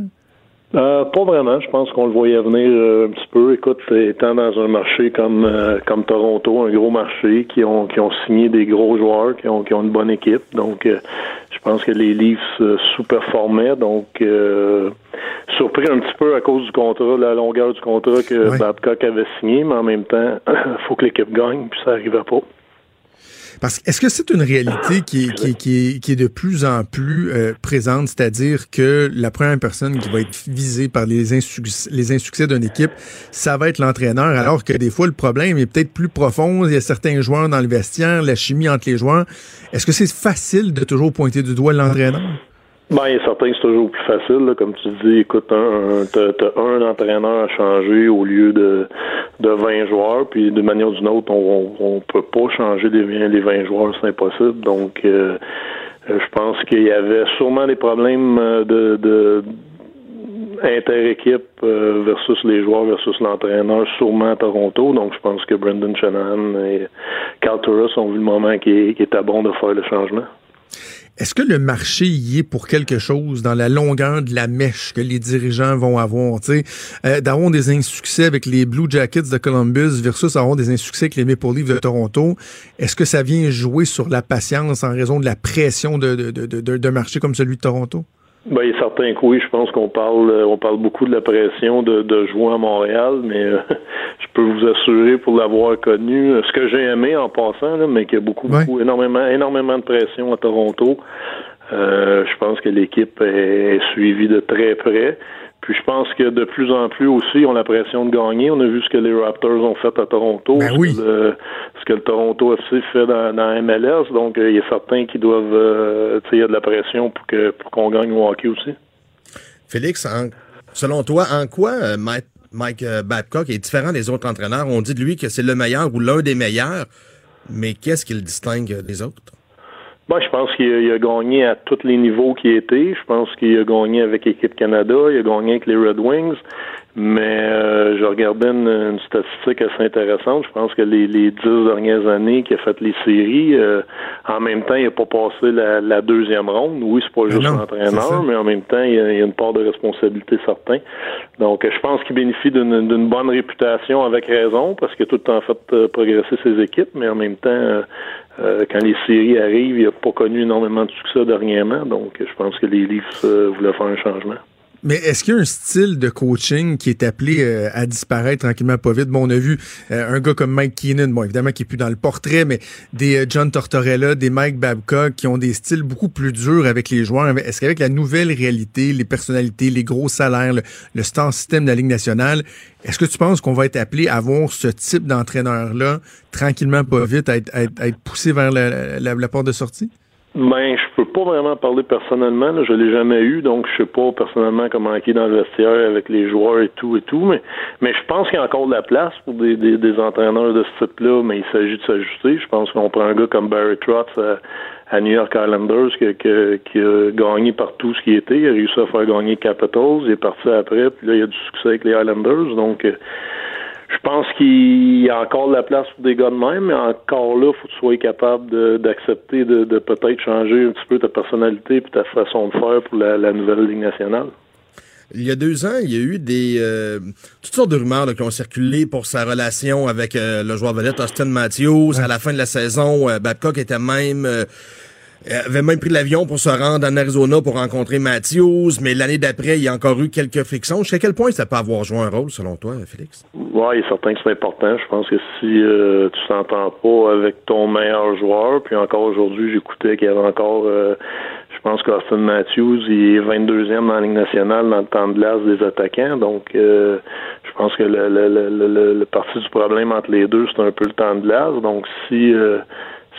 S8: Euh, pas vraiment. Je pense qu'on le voyait venir euh, un petit peu. Écoute, étant dans un marché comme euh, comme Toronto, un gros marché, qui ont qui ont signé des gros joueurs, qui ont qui ont une bonne équipe. Donc, euh, je pense que les Leafs euh, sous-performaient. Donc, euh, surpris un petit peu à cause du contrat, la longueur du contrat que. Babcock avait signé, mais en même temps, faut que l'équipe gagne, puis ça arrivait pas.
S4: Parce que est-ce que c'est une réalité qui est, de plus en plus euh, présente, c'est-à-dire que la première personne qui va être visée par les, les insuccès d'une équipe, ça va être l'entraîneur, alors que des fois le problème est peut-être plus profond. Il y a certains joueurs dans le vestiaire, la chimie entre les joueurs. Est-ce que c'est facile de toujours pointer du doigt l'entraîneur?
S8: Ben, il certain c'est toujours plus facile, là, comme tu dis, écoute, un, t'as, un entraîneur à changer au lieu de, de 20 joueurs, puis d'une manière ou d'une autre, on, peut pas changer les, 20 les 20 joueurs, c'est impossible. Donc, euh, euh, je pense qu'il y avait sûrement des problèmes euh, de, de inter-équipe versus les joueurs versus l'entraîneur, sûrement à Toronto. Donc, je pense que Brendan Shanahan et Carl Turris ont vu le moment qui, qui était bon de faire le changement.
S4: Est-ce que le marché y est pour quelque chose dans la longueur de la mèche que les dirigeants vont avoir? Euh, d'avoir des insuccès avec les Blue Jackets de Columbus versus avoir des insuccès avec les Maple Leafs de Toronto, est-ce que ça vient jouer sur la patience en raison de la pression de, de, de, de- marché comme celui de Toronto?
S8: Ben, il est certain que oui. Je pense qu'on parle, euh, on parle beaucoup de la pression de, de jouer à Montréal, mais euh, je peux vous assurer, pour l'avoir connu, euh, ce que j'ai aimé en passant, là, mais qu'il y a beaucoup, beaucoup, énormément, énormément de pression à Toronto. Euh, je pense que l'équipe est suivie de très près. Puis je pense que de plus en plus aussi, ils ont la pression de gagner. On a vu ce que les Raptors ont fait à Toronto,
S4: Ben
S8: ce,
S4: oui.
S8: que le, ce que le Toronto FC fait dans, dans MLS. Donc, euh, il est certain qu'ils doivent, euh, tu sais, il y a de la pression pour que pour qu'on gagne au hockey aussi.
S9: Félix, en- selon toi, en quoi euh, Mike, Mike euh, Babcock est différent des autres entraîneurs? On dit de lui que c'est le meilleur ou l'un des meilleurs, mais qu'est-ce qui le distingue des autres?
S8: Moi, je pense qu'il a, gagné à tous les niveaux qui étaient. Je pense qu'il a gagné avec l'équipe Canada, il a gagné avec les Red Wings. Mais euh, je regardais une, statistique assez intéressante. Je pense que les, les dix dernières années qu'il a fait les séries, euh, en même temps, il n'a pas passé la, deuxième ronde. Oui, c'est pas juste l'entraîneur, mais en même temps, il y, a, une part de responsabilité certain. Donc, je pense qu'il bénéficie d'une bonne réputation avec raison, parce qu'il a tout le temps fait euh, progresser ses équipes, mais en même temps, quand les séries arrivent, il n'a pas connu énormément de succès dernièrement. Donc, je pense que les Leafs voulaient faire un changement.
S4: Mais est-ce qu'il y a un style de coaching qui est appelé euh, à disparaître tranquillement pas vite? Bon, on a vu euh, un gars comme Mike Keenan, bon, évidemment, qui est plus dans le portrait, mais des euh, John Tortorella, des Mike Babcock, qui ont des styles beaucoup plus durs avec les joueurs. Est-ce qu'avec la nouvelle réalité, les personnalités, les gros salaires, le, star système de la Ligue nationale, est-ce que tu penses qu'on va être appelé à voir ce type d'entraîneur-là, tranquillement pas vite, à être, poussé vers la porte de sortie?
S8: Ben, je peux pas vraiment parler personnellement. Là. Je l'ai jamais eu, donc je sais pas personnellement comment il est dans le vestiaire avec les joueurs et tout et tout. Mais, mais je pense qu'il y a encore de la place pour des, des, des entraîneurs de ce type-là. Mais il s'agit de s'ajuster. Je pense qu'on prend un gars comme Barry Trotz à, New York Islanders qui, qui, a gagné par tout ce qui était. Il a réussi à faire gagner Capitals. Il est parti après. Puis là, il y a du succès avec les Islanders. Donc euh, pense qu'il y a encore de la place pour des gars de même, mais encore là, il faut que tu sois capable d'accepter de, peut-être changer un petit peu ta personnalité et ta façon de faire pour la, nouvelle Ligue nationale.
S9: Il y a deux ans, il y a eu des euh, toutes sortes de rumeurs qui ont circulé pour sa relation avec euh, le joueur vedette Austin Matthews. À la fin de la saison, euh, Babcock était même il avait même pris l'avion pour se rendre en Arizona pour rencontrer Matthews, mais l'année d'après, il y a encore eu quelques frictions. Jusqu'à quel point ça peut avoir joué un rôle, selon toi, Félix?
S8: Oui, il est certain que c'est important. Je pense que si euh, tu t'entends pas avec ton meilleur joueur, puis encore aujourd'hui, j'écoutais qu'il y avait encore, euh, je pense qu'Austin Matthews, il est 22e dans la Ligue nationale dans le temps de glace des attaquants. Donc, euh, je pense que le, le, le, le, parti du problème entre les deux, c'est un peu le temps de glace. Donc, si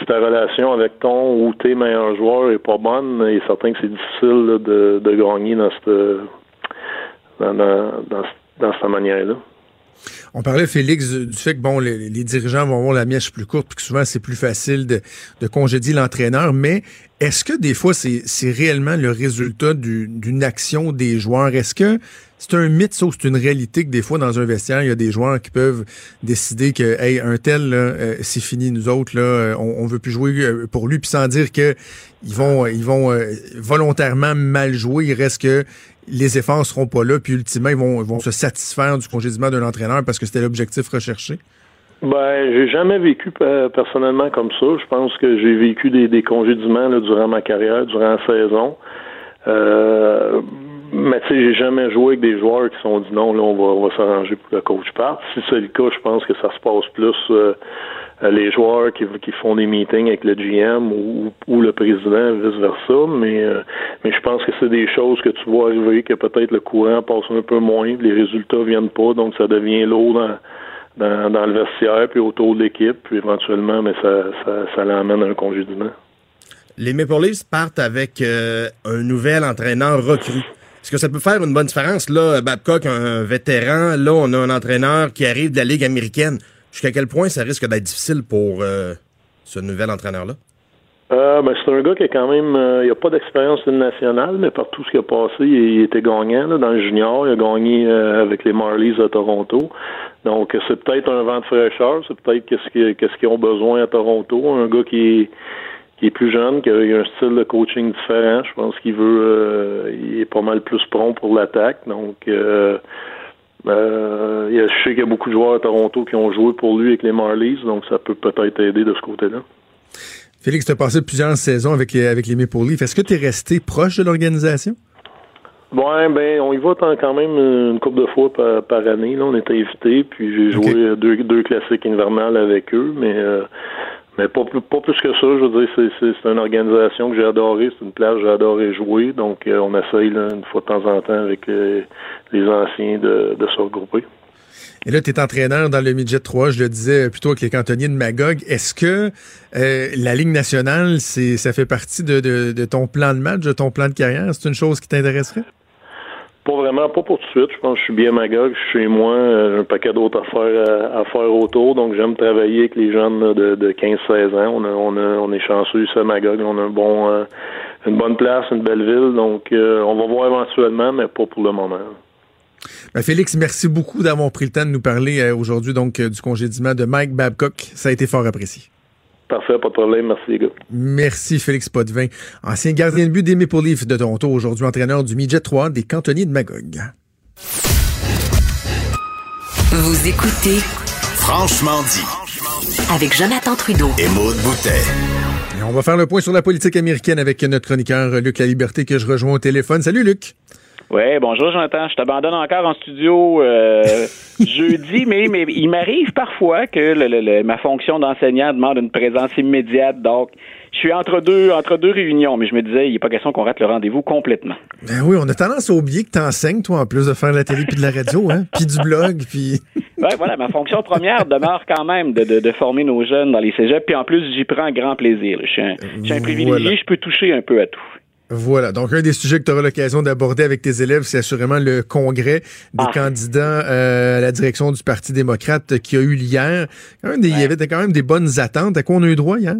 S8: si ta relation avec ton ou tes meilleurs joueurs est pas bonne, il est certain que c'est difficile de, de, gagner dans cette, dans, dans, cette manière-là.
S4: On parlait, Félix, du fait que bon, les, dirigeants vont avoir la mièche plus courte, puis que souvent c'est plus facile de, de congédier l'entraîneur. Mais est-ce que des fois c'est réellement le résultat d'une action des joueurs? Est-ce que c'est un mythe, ou c'est une réalité que des fois dans un vestiaire, il y a des joueurs qui peuvent décider que hey, un tel, euh, c'est fini, nous autres, là, euh, on, on veut plus jouer euh, pour lui, puis sans dire que ils vont, ils vont volontairement mal jouer. Il reste que les efforts seront pas là, puis ultimement, ils vont, vont se satisfaire du congédiement d'un entraîneur parce que c'était l'objectif recherché?
S8: Ben, j'ai jamais vécu personnellement comme ça. Je pense que j'ai vécu des, des congédiements durant ma carrière, durant la saison. Euh, mais tu sais, j'ai jamais joué avec des joueurs qui sont dit non, là, on va, on va s'arranger pour que le coach parte. Si c'est le cas, je pense que ça se passe plus euh, les joueurs qui, font des meetings avec le GM ou, le président, vice-versa. Mais, euh, mais je pense que c'est des choses que tu vois arriver, que peut-être le courant passe un peu moins, les résultats viennent pas, donc ça devient lourd dans, dans, le vestiaire, puis autour de l'équipe, puis éventuellement, mais ça, ça, ça l'amène à un congédiement.
S9: Les Maple Leafs partent avec euh, un nouvel entraîneur recru. Est-ce que ça peut faire une bonne différence? Là, Babcock, un vétéran, là, on a un entraîneur qui arrive de la Ligue américaine. Jusqu'à quel point ça risque d'être difficile pour euh, ce nouvel entraîneur-là?
S8: Euh, ben, c'est un gars qui a quand même, euh, il a pas d'expérience nationale, mais par tout ce qui a passé, il, était gagnant dans le junior. Il a gagné avec les Marlies à Toronto. Donc, c'est peut-être un vent de fraîcheur. C'est peut-être qu'est-ce qu'ils ont besoin à Toronto. Un gars qui est qui est plus jeune, qui a un style de coaching différent. Je pense qu'il veut, euh, il est pas mal plus prompt pour l'attaque. Donc, euh, euh, je sais qu'il y a beaucoup de joueurs à Toronto qui ont joué pour lui avec les Marlies, donc ça peut peut-être aider de ce côté-là.
S4: Félix, tu as passé plusieurs saisons avec les, avec les Maple Leafs. Est-ce que tu es resté proche de l'organisation?
S8: Ouais, ben, on y va quand même une couple de fois par, année. Là, on était invités, puis j'ai joué deux, deux classiques hivernales avec eux, mais mais pas plus, pas plus que ça, je veux dire, c'est une organisation que j'ai adorée, c'est une place que j'ai adoré jouer, donc euh, on essaye une fois de temps en temps avec euh, les anciens de, se regrouper.
S4: Et là, tu es entraîneur dans le Midget 3, je le disais plutôt avec les cantonniers de Magog. Est-ce que euh, la Ligue nationale, ça fait partie de, de, ton plan de match, de ton plan de carrière? C'est une chose qui t'intéresserait?
S8: Pas vraiment, pas pour tout de suite. Je pense que je suis bien magog, je suis chez moi, euh, j'ai un paquet d'autres affaires à, faire autour, donc j'aime travailler avec les jeunes de, de 15-16 ans. On, est chanceux ici à Magog, on a euh, une bonne place, une belle ville, donc euh, on va voir éventuellement, mais pas pour le moment.
S4: Ben Félix, merci beaucoup d'avoir pris le temps de nous parler euh, aujourd'hui donc euh, du congédiement de Mike Babcock. Ça a été fort apprécié.
S8: Parfait, pas de problème. Merci, les gars.
S4: Merci, Félix Potvin, ancien gardien de but des Maple Leafs de Toronto, aujourd'hui entraîneur du Midget 3 des cantonniers de Magog.
S1: Vous écoutez
S3: Franchement dit.
S1: avec Jonathan Trudeau.
S3: Et Maude Boutet.
S4: Et on va faire le point sur la politique américaine avec notre chroniqueur Luc La Liberté que je rejoins au téléphone. Salut, Luc.
S10: Oui, bonjour Jonathan. Je t'abandonne encore en studio euh, jeudi, mais, mais il m'arrive parfois que le, le, le, ma fonction d'enseignant demande une présence immédiate. Donc, je suis entre deux, entre deux réunions, mais je me disais, il n'est pas question qu'on rate le rendez-vous complètement.
S4: Ben oui, on a tendance à oublier que tu enseignes, toi, en plus de faire la télé puis de la radio, hein, puis du blog, puis...
S10: Oui, voilà, ma fonction première demeure quand même de, de, de, former nos jeunes dans les cégeps, puis en plus, j'y prends grand plaisir. Je suis un, je suis un privilégié, voilà. je peux toucher un peu à tout.
S4: Voilà. Donc, un des sujets que tu auras l'occasion d'aborder avec tes élèves, c'est assurément le congrès des ah. candidats euh, à la direction du Parti démocrate qui a eu hier. Quand même des, ouais. Il y avait quand même des bonnes attentes. À quoi on a eu droit hier?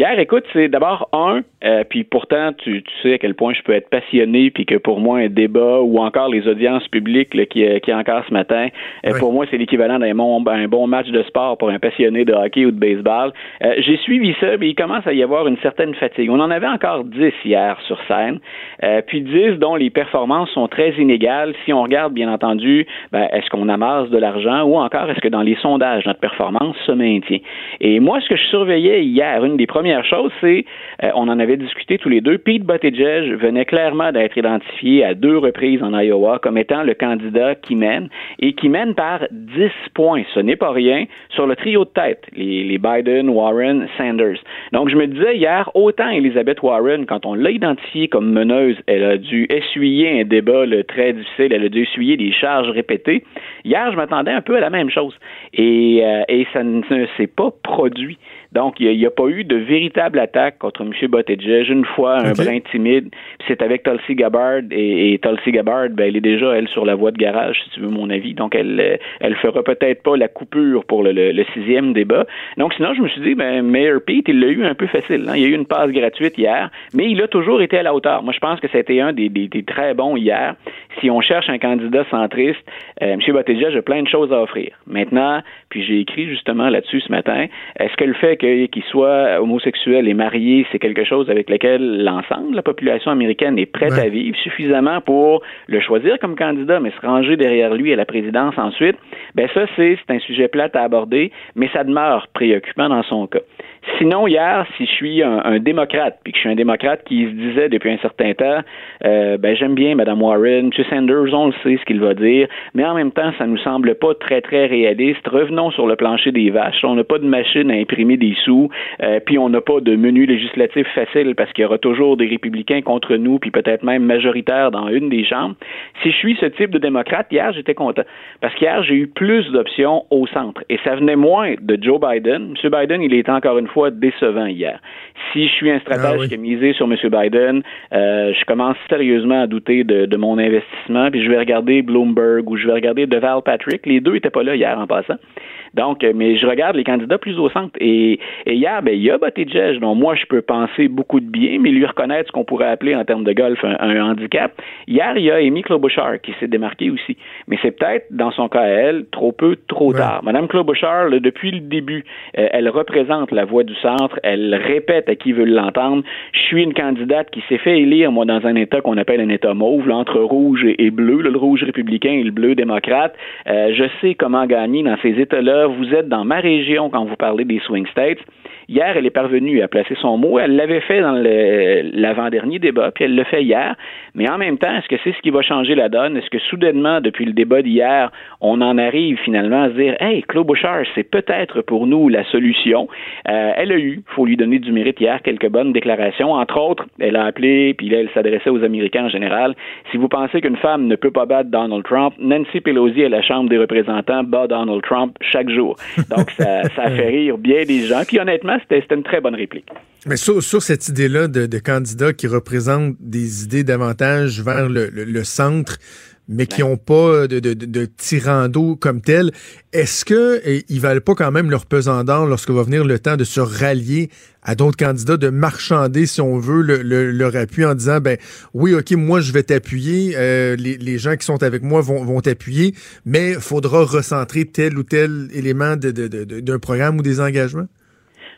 S10: Hier, écoute, c'est d'abord un, euh, puis pourtant, tu, tu, sais à quel point je peux être passionné, puis que pour moi, un débat ou encore les audiences publiques là, qui, qui est encore ce matin, euh, oui. pour moi, c'est l'équivalent d'un bon, un bon match de sport pour un passionné de hockey ou de baseball. Euh, J'ai suivi ça, mais il commence à y avoir une certaine fatigue. On en avait encore 10 hier sur scène, euh, puis 10 dont les performances sont très inégales. Si on regarde, bien entendu, ben, est-ce qu'on amasse de l'argent ou encore est-ce que dans les sondages, notre performance se maintient? Et moi, ce que je surveillais hier, une des premières première chose, c'est, euh, on en avait discuté tous les deux, Pete Buttigieg venait clairement d'être identifié à deux reprises en Iowa comme étant le candidat qui mène, et qui mène par 10 points. Ce n'est pas rien sur le trio de tête, les, Biden, Warren, Sanders. Donc, je me disais hier, autant Elizabeth Warren, quand on l'a identifiée comme meneuse, elle a dû essuyer un débat le très difficile, elle a dû essuyer des charges répétées. Hier, je m'attendais un peu à la même chose. Et, euh, et ça ne s'est pas produit. Donc, il n'y a, a, pas eu de véritable attaque contre M. Buttigieg. Une fois, un okay. brin timide, c'est avec Tulsi Gabbard, et, et, Tulsi Gabbard, ben, elle est déjà, elle, sur la voie de garage, si tu veux mon avis. Donc, elle elle fera peut-être pas la coupure pour le, le, le, sixième débat. Donc, sinon, je me suis dit, ben, Mayor Pete, il l'a eu un peu facile. Hein? Il y a eu une passe gratuite hier, mais il a toujours été à la hauteur. Moi, je pense que c'était un des, des, des, très bons hier. Si on cherche un candidat centriste, euh, M. Buttigieg a plein de choses à offrir. Maintenant, puis j'ai écrit justement là-dessus ce matin, est-ce que le fait qu'il soit homosexuel et marié, c'est quelque chose avec lequel l'ensemble de la population américaine est prête ouais. à vivre suffisamment pour le choisir comme candidat, mais se ranger derrière lui à la présidence ensuite, ben ça, c'est un sujet plat à aborder, mais ça demeure préoccupant dans son cas. Sinon, hier, si je suis un, démocrate, puis que je suis un démocrate qui se disait depuis un certain temps, euh, ben j'aime bien Mme Warren, M. Sanders, on le sait ce qu'il va dire, mais en même temps, ça nous semble pas très, très réaliste. Revenons sur le plancher des vaches. On n'a pas de machine à imprimer des sous, euh, puis on n'a pas de menu législatif facile parce qu'il y aura toujours des républicains contre nous, puis peut-être même majoritaires dans une des chambres. Si je suis ce type de démocrate, hier, j'étais content. Parce qu'hier, j'ai eu plus d'options au centre. Et ça venait moins de Joe Biden. M. Biden, il était encore une fois fois décevant hier. Si je suis un stratège ah oui. qui a misé sur M. Biden, euh, je commence sérieusement à douter de, de, mon investissement, puis je vais regarder Bloomberg ou je vais regarder Deval Patrick. Les deux n'étaient pas là hier en passant. Donc, euh, mais je regarde les candidats plus au centre. Et, et hier, ben, il y a Buttigieg, dont moi, je peux penser beaucoup de bien, mais lui reconnaître ce qu'on pourrait appeler en termes de golf un, un handicap. Hier, il y a Amy Klobuchar qui s'est démarquée aussi. Mais c'est peut-être, dans son cas à elle, trop peu, trop ouais. tard. Madame Klobuchar, là, depuis le début, euh, elle représente la voix du centre. Elle répète à qui veut l'entendre. Je suis une candidate qui s'est fait élire, moi, dans un État qu'on appelle un État mauve, là, entre rouge et, et bleu, là, le rouge républicain et le bleu démocrate. Euh, je sais comment gagner dans ces États-là. Vous êtes dans ma région quand vous parlez des swing states. Hier, elle est parvenue à placer son mot. Elle l'avait fait dans l'avant-dernier débat, puis elle le fait hier. Mais en même temps, est-ce que c'est ce qui va changer la donne? Est-ce que soudainement, depuis le débat d'hier, on en arrive finalement à se dire, hey, Claude Bouchard, c'est peut-être pour nous la solution? Euh, elle a eu, faut lui donner du mérite hier, quelques bonnes déclarations. Entre autres, elle a appelé, puis là, elle s'adressait aux Américains en général. Si vous pensez qu'une femme ne peut pas battre Donald Trump, Nancy Pelosi à la Chambre des représentants bat Donald Trump chaque jour. Donc, ça, ça fait rire bien des gens. Puis honnêtement, c'était une très bonne réplique.
S4: Mais sur, sur cette idée-là de, de candidats qui représentent des idées davantage vers le, le, le centre, mais qui n'ont pas de, de, de, tirando comme tel, est-ce que eh, ils valent pas quand même leur pesant d'or lorsque va venir le temps de se rallier à d'autres candidats, de marchander, si on veut, le, le, leur appui en disant, ben oui, ok, moi je vais t'appuyer, euh, les, les, gens qui sont avec moi vont, vont t'appuyer, mais faudra recentrer tel ou tel élément d'un programme ou des engagements?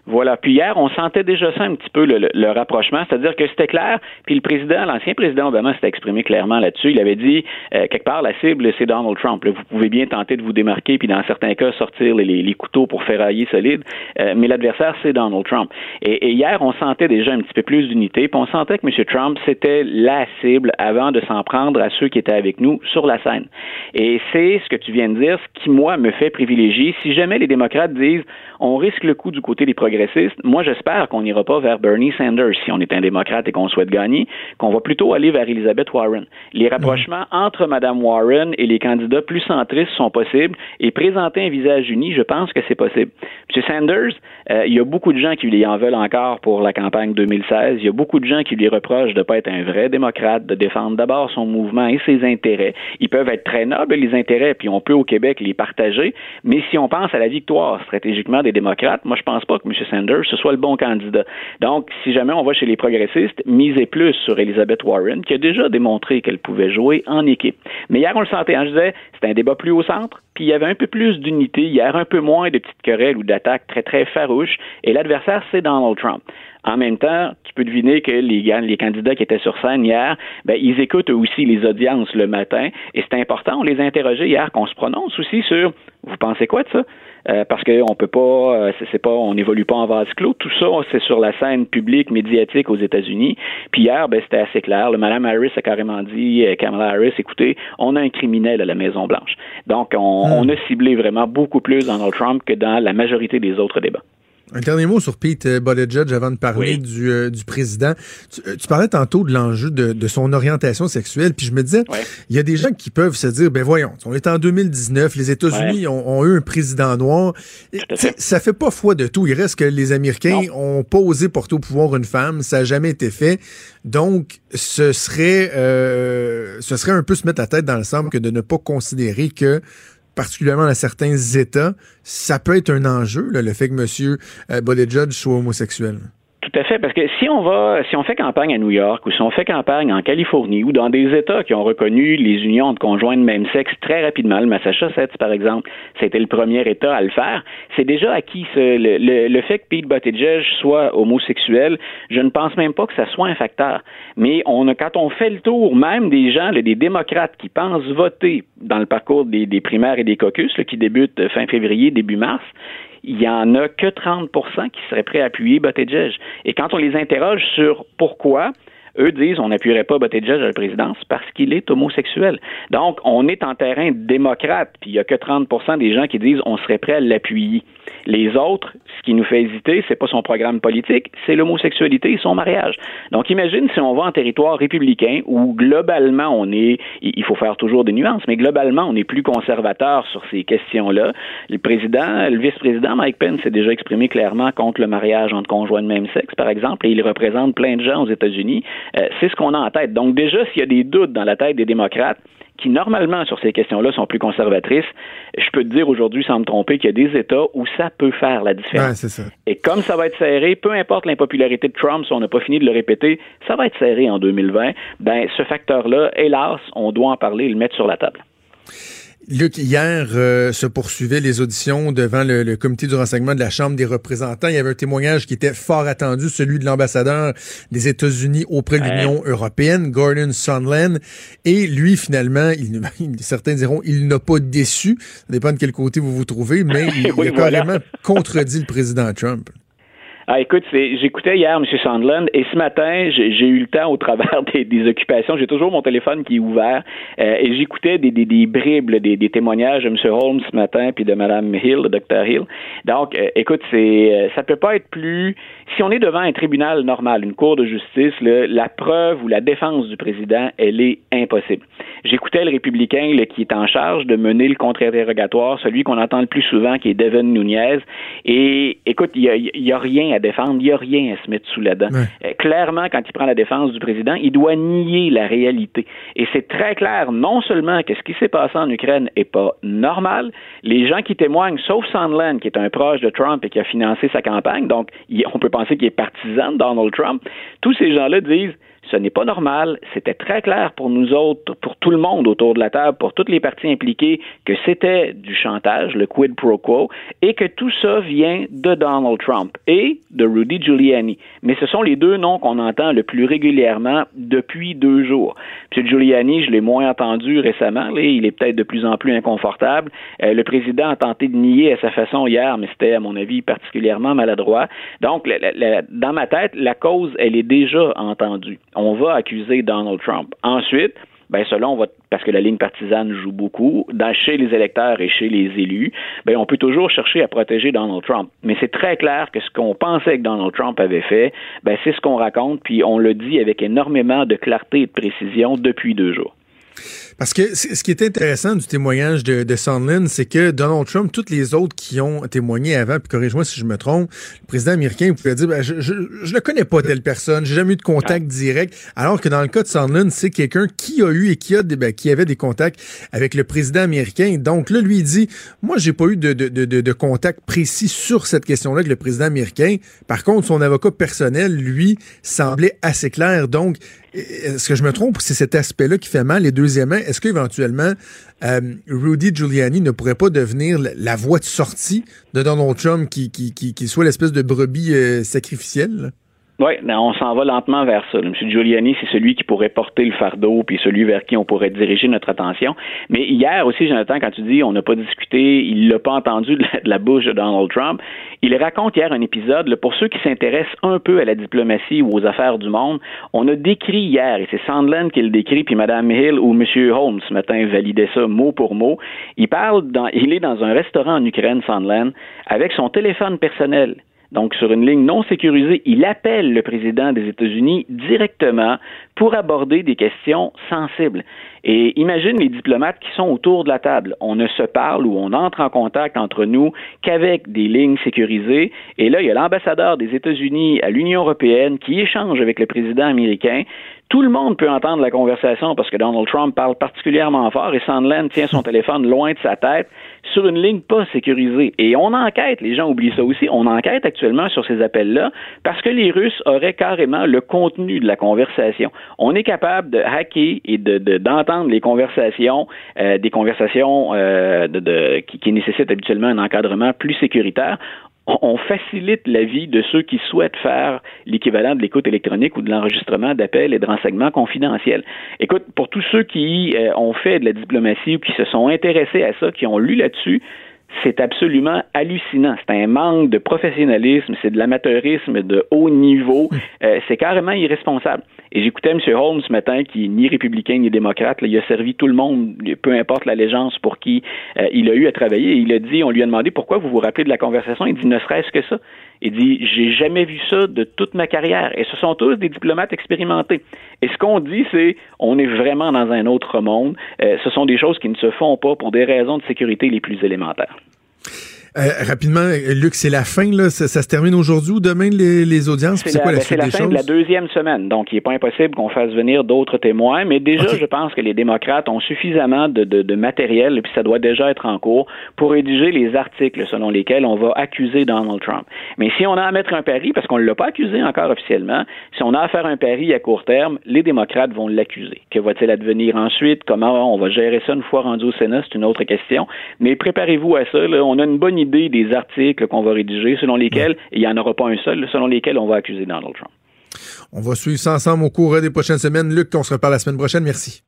S10: Voilà. Puis hier, on sentait déjà ça un petit peu, le, rapprochement, c'est-à-dire que c'était clair, puis le président, l'ancien président Obama s'était exprimé clairement là-dessus. Il avait dit, euh, quelque part, la cible, c'est Donald Trump. Vous pouvez bien tenter de vous démarquer, puis dans certains cas, sortir les, couteaux pour ferrailler solide, euh, mais l'adversaire, c'est Donald Trump. Et, hier, on sentait déjà un petit peu plus d'unité, puis on sentait que M. Trump, c'était la cible avant de s'en prendre à ceux qui étaient avec nous sur la scène. Et c'est ce que tu viens de dire, ce qui, moi, me fait privilégier. Si jamais les démocrates disent, on risque le coup du côté des progressistes. Moi, j'espère qu'on n'ira pas vers Bernie Sanders si on est un démocrate et qu'on souhaite gagner, qu'on va plutôt aller vers Elizabeth Warren. Les rapprochements entre Mme Warren et les candidats plus centristes sont possibles et présenter un visage uni, je pense que c'est possible. M. Sanders, euh, il y a beaucoup de gens qui lui en veulent encore pour la campagne 2016. Il y a beaucoup de gens qui lui reprochent de ne pas être un vrai démocrate, de défendre d'abord son mouvement et ses intérêts. Ils peuvent être très nobles, les intérêts, puis on peut au Québec les partager, mais si on pense à la victoire stratégiquement des démocrates, moi je pense pas que M. Sanders ce soit le bon candidat. Donc, si jamais on va chez les progressistes, misez plus sur Elizabeth Warren, qui a déjà démontré qu'elle pouvait jouer en équipe. Mais hier, on le sentait, hein, je disais, c'était un débat plus au centre, puis il y avait un peu plus d'unité, hier un peu moins de petites querelles ou d'attaques très très farouches, et l'adversaire, c'est Donald Trump. En même temps, tu peux deviner que les, candidats qui étaient sur scène hier, ben, ils écoutent aussi les audiences le matin, et c'est important, on les a interrogés hier, qu'on se prononce aussi sur, vous pensez quoi de ça? Euh, parce qu'on peut pas, euh, c'est pas, on n'évolue pas en vase clos. Tout ça, c'est sur la scène publique, médiatique aux États-Unis. Puis hier, ben, c'était assez clair. Le Madame Harris a carrément dit, euh, Kamala Harris, écoutez, on a un criminel à la Maison Blanche. Donc, on, hmm. on a ciblé vraiment beaucoup plus Donald Trump que dans la majorité des autres débats.
S4: Un dernier mot sur Pete Buttigieg avant de parler du, euh, du président. Tu, tu, parlais tantôt de l'enjeu de, de, son orientation sexuelle, puis je me disais, il y a des gens qui peuvent se dire, ben voyons, on est en 2019, les États-Unis ont, ont, eu un président noir. Ça fait pas foi de tout. Il reste que les Américains non. ont pas osé porter au pouvoir une femme, ça a jamais été fait. Donc, ce serait, euh, ce serait un peu se mettre la tête dans le sable que de ne pas considérer que particulièrement dans certains États, ça peut être un enjeu, là, le fait que M. Euh, Buttigieg soit homosexuel.
S10: Tout à fait, parce que si on va, si on fait campagne à New York ou si on fait campagne en Californie ou dans des États qui ont reconnu les unions de conjoints de même sexe très rapidement, le Massachusetts par exemple, c'était le premier État à le faire, c'est déjà acquis ce, le, le, fait que Pete Buttigieg soit homosexuel, je ne pense même pas que ça soit un facteur. Mais on a, quand on fait le tour même des gens, là, des démocrates qui pensent voter dans le parcours des, des primaires et des caucus là, qui débutent fin février, début mars, il y en a que 30% qui seraient prêts à appuyer Buttigieg. Et quand on les interroge sur pourquoi, eux disent on n'appuierait pas Buttigieg à la présidence parce qu'il est homosexuel. Donc, on est en terrain démocrate, puis il n'y a que 30% des gens qui disent on serait prêt à l'appuyer. Les autres, ce qui nous fait hésiter, c'est pas son programme politique, c'est l'homosexualité et son mariage. Donc, imagine si on va en territoire républicain où globalement on est, il faut faire toujours des nuances, mais globalement on est plus conservateur sur ces questions-là. Le président, le vice-président Mike Pence s'est déjà exprimé clairement contre le mariage entre conjoints de même sexe, par exemple, et il représente plein de gens aux États-Unis. Euh, c'est ce qu'on a en tête. Donc, déjà, s'il y a des doutes dans la tête des démocrates, qui normalement sur ces questions-là sont plus conservatrices, je peux te dire aujourd'hui sans me tromper qu'il y a des États où ça peut faire la différence.
S4: Ouais,
S10: Et comme ça va être serré, peu importe l'impopularité de Trump, si on n'a pas fini de le répéter, ça va être serré en 2020. Ben ce facteur-là, hélas, on doit en parler et le mettre sur la table.
S4: Luc, hier euh, se poursuivaient les auditions devant le, le, comité du renseignement de la Chambre des représentants. Il y avait un témoignage qui était fort attendu, celui de l'ambassadeur des États-Unis auprès de l'Union européenne, Gordon Sondland. Et lui, finalement, il, certains diront, il n'a pas déçu. Ça dépend de quel côté vous vous trouvez, mais il,
S10: oui,
S4: il a
S10: voilà.
S4: carrément contredit le président Trump.
S10: Ah, écoute, j'écoutais hier M. Sandland et ce matin, j'ai eu le temps au travers des, occupations. J'ai toujours mon téléphone qui est ouvert euh, et j'écoutais des, des, des, bribes, des, des, témoignages de M. Holmes ce matin puis de Mme Hill, le Dr. Hill. Donc, euh, écoute, c'est euh, ça peut pas être plus. Si on est devant un tribunal normal, une cour de justice, la preuve ou la défense du président, elle est impossible. J'écoutais le républicain qui est en charge de mener le contre-interrogatoire, celui qu'on entend le plus souvent, qui est Devin Nunez. Et écoute, il n'y a, a, rien à défendre, il n'y a rien à se mettre sous la dent. Euh, clairement, quand il prend la défense du président, il doit nier la réalité. Et c'est très clair, non seulement que ce qui s'est passé en Ukraine est pas normal, les gens qui témoignent, sauf Sandland, qui est un proche de Trump et qui a financé sa campagne, donc on peut penser qu'il est partisan de Donald Trump, tous ces gens-là disent ce n'est pas normal. C'était très clair pour nous autres, pour tout le monde autour de la table, pour toutes les parties impliquées, que c'était du chantage, le quid pro quo, et que tout ça vient de Donald Trump et de Rudy Giuliani. Mais ce sont les deux noms qu'on entend le plus régulièrement depuis deux jours. M. Giuliani, je l'ai moins entendu récemment. il est peut-être de plus en plus inconfortable. Euh, le président a tenté de nier à sa façon hier, mais c'était, à mon avis, particulièrement maladroit. Donc, dans ma tête, la cause, elle est déjà entendue on va accuser Donald Trump. Ensuite, ben selon parce que la ligne partisane joue beaucoup, dans, chez les électeurs et chez les élus, ben on peut toujours chercher à protéger Donald Trump. Mais c'est très clair que ce qu'on pensait que Donald Trump avait fait, ben c'est ce qu'on raconte, puis on le dit avec énormément de clarté et de précision depuis deux jours.
S4: Parce que ce qui est intéressant du témoignage de, de c'est que Donald Trump, toutes les autres qui ont témoigné avant, puis corrige-moi si je me trompe, le président américain pouvait dire ben, je, ne connais pas telle personne, j'ai jamais eu de contact direct. Alors que dans le cas de Sondland, c'est quelqu'un qui a eu et qui a des, ben, qui avait des contacts avec le président américain. Donc là, lui dit Moi, j'ai pas eu de, de contact précis sur cette question-là avec le président américain. Par contre, son avocat personnel, lui, semblait assez clair. Donc, est-ce que je me trompe c'est cet aspect-là qui fait mal? Et deuxièmement, est-ce qu'éventuellement, euh, Rudy Giuliani ne pourrait pas devenir la voie de sortie de Donald Trump qui, qui, qui, soit l'espèce de brebis euh, sacrificielle?
S10: Oui, on s'en va lentement vers ça. M. Giuliani, c'est celui qui pourrait porter le fardeau, puis celui vers qui on pourrait diriger notre attention. Mais hier aussi, Jonathan, quand tu dis on n'a pas discuté, il l'a pas entendu de la, bouche de Donald Trump, il raconte hier un épisode, pour ceux qui s'intéressent un peu à la diplomatie ou aux affaires du monde, on a décrit hier, et c'est Sandland qui le décrit, puis Mme Hill ou M. Holmes ce matin validait ça mot pour mot. Il parle, dans, il est dans un restaurant en Ukraine, Sandland, avec son téléphone personnel donc sur une ligne non sécurisée, il appelle le président des États-Unis directement pour aborder des questions sensibles. Et imagine les diplomates qui sont autour de la table. On ne se parle ou on entre en contact entre nous qu'avec des lignes sécurisées. Et là, il y a l'ambassadeur des États-Unis à l'Union européenne qui échange avec le président américain. Tout le monde peut entendre la conversation parce que Donald Trump parle particulièrement fort et Sandland tient son téléphone loin de sa tête sur une ligne pas sécurisée. Et on enquête, les gens oublient ça aussi, on enquête actuellement sur ces appels-là parce que les Russes auraient carrément le contenu de la conversation. On est capable de hacker et d'entendre de, les conversations, euh, des conversations euh, de, qui, qui nécessitent habituellement un encadrement plus sécuritaire on facilite la vie de ceux qui souhaitent faire l'équivalent de l'écoute électronique ou de l'enregistrement d'appels et de renseignements confidentiels. Écoute, pour tous ceux qui euh, ont fait de la diplomatie ou qui se sont intéressés à ça, qui ont lu là-dessus, c'est absolument hallucinant. C'est un manque de professionnalisme, c'est de l'amateurisme de haut niveau. Euh, c'est carrément irresponsable. Et j'écoutais M. Holmes ce matin, qui est ni républicain ni démocrate. il a servi tout le monde, peu importe l'allégeance pour qui euh, il a eu à travailler. il a dit, on lui a demandé pourquoi vous vous rappelez de la conversation. Il dit, ne serait-ce que ça. Il dit, j'ai jamais vu ça de toute ma carrière. Et ce sont tous des diplomates expérimentés. Et ce qu'on dit, c'est, on est vraiment dans un autre monde. Euh, ce sont des choses qui ne se font pas pour des raisons de sécurité les plus élémentaires.
S4: Euh, rapidement, Luc, c'est la fin, là. Ça, se termine aujourd'hui ou demain, les, audiences?
S10: C'est quoi la, ben, la fin de la deuxième semaine. Donc, il n'est pas impossible qu'on fasse venir d'autres témoins. Mais déjà, je pense que les démocrates ont suffisamment de, de, matériel, et puis ça doit déjà être en cours, pour rédiger les articles selon lesquels on va accuser Donald Trump. Mais si on a à mettre un pari, parce qu'on ne l'a pas accusé encore officiellement, si on a à faire un pari à court terme, les démocrates vont l'accuser. Que va-t-il advenir ensuite? Comment on va gérer ça une fois rendu au Sénat? C'est une autre question. Mais préparez-vous à ça. Là. On a une bonne idée des articles qu'on va rédiger selon lesquels, il n'y en aura pas un seul, selon lesquels on va accuser Donald Trump.
S4: On va suivre ça ensemble au cours des prochaines semaines. Luc, on se reparle la semaine prochaine. Merci.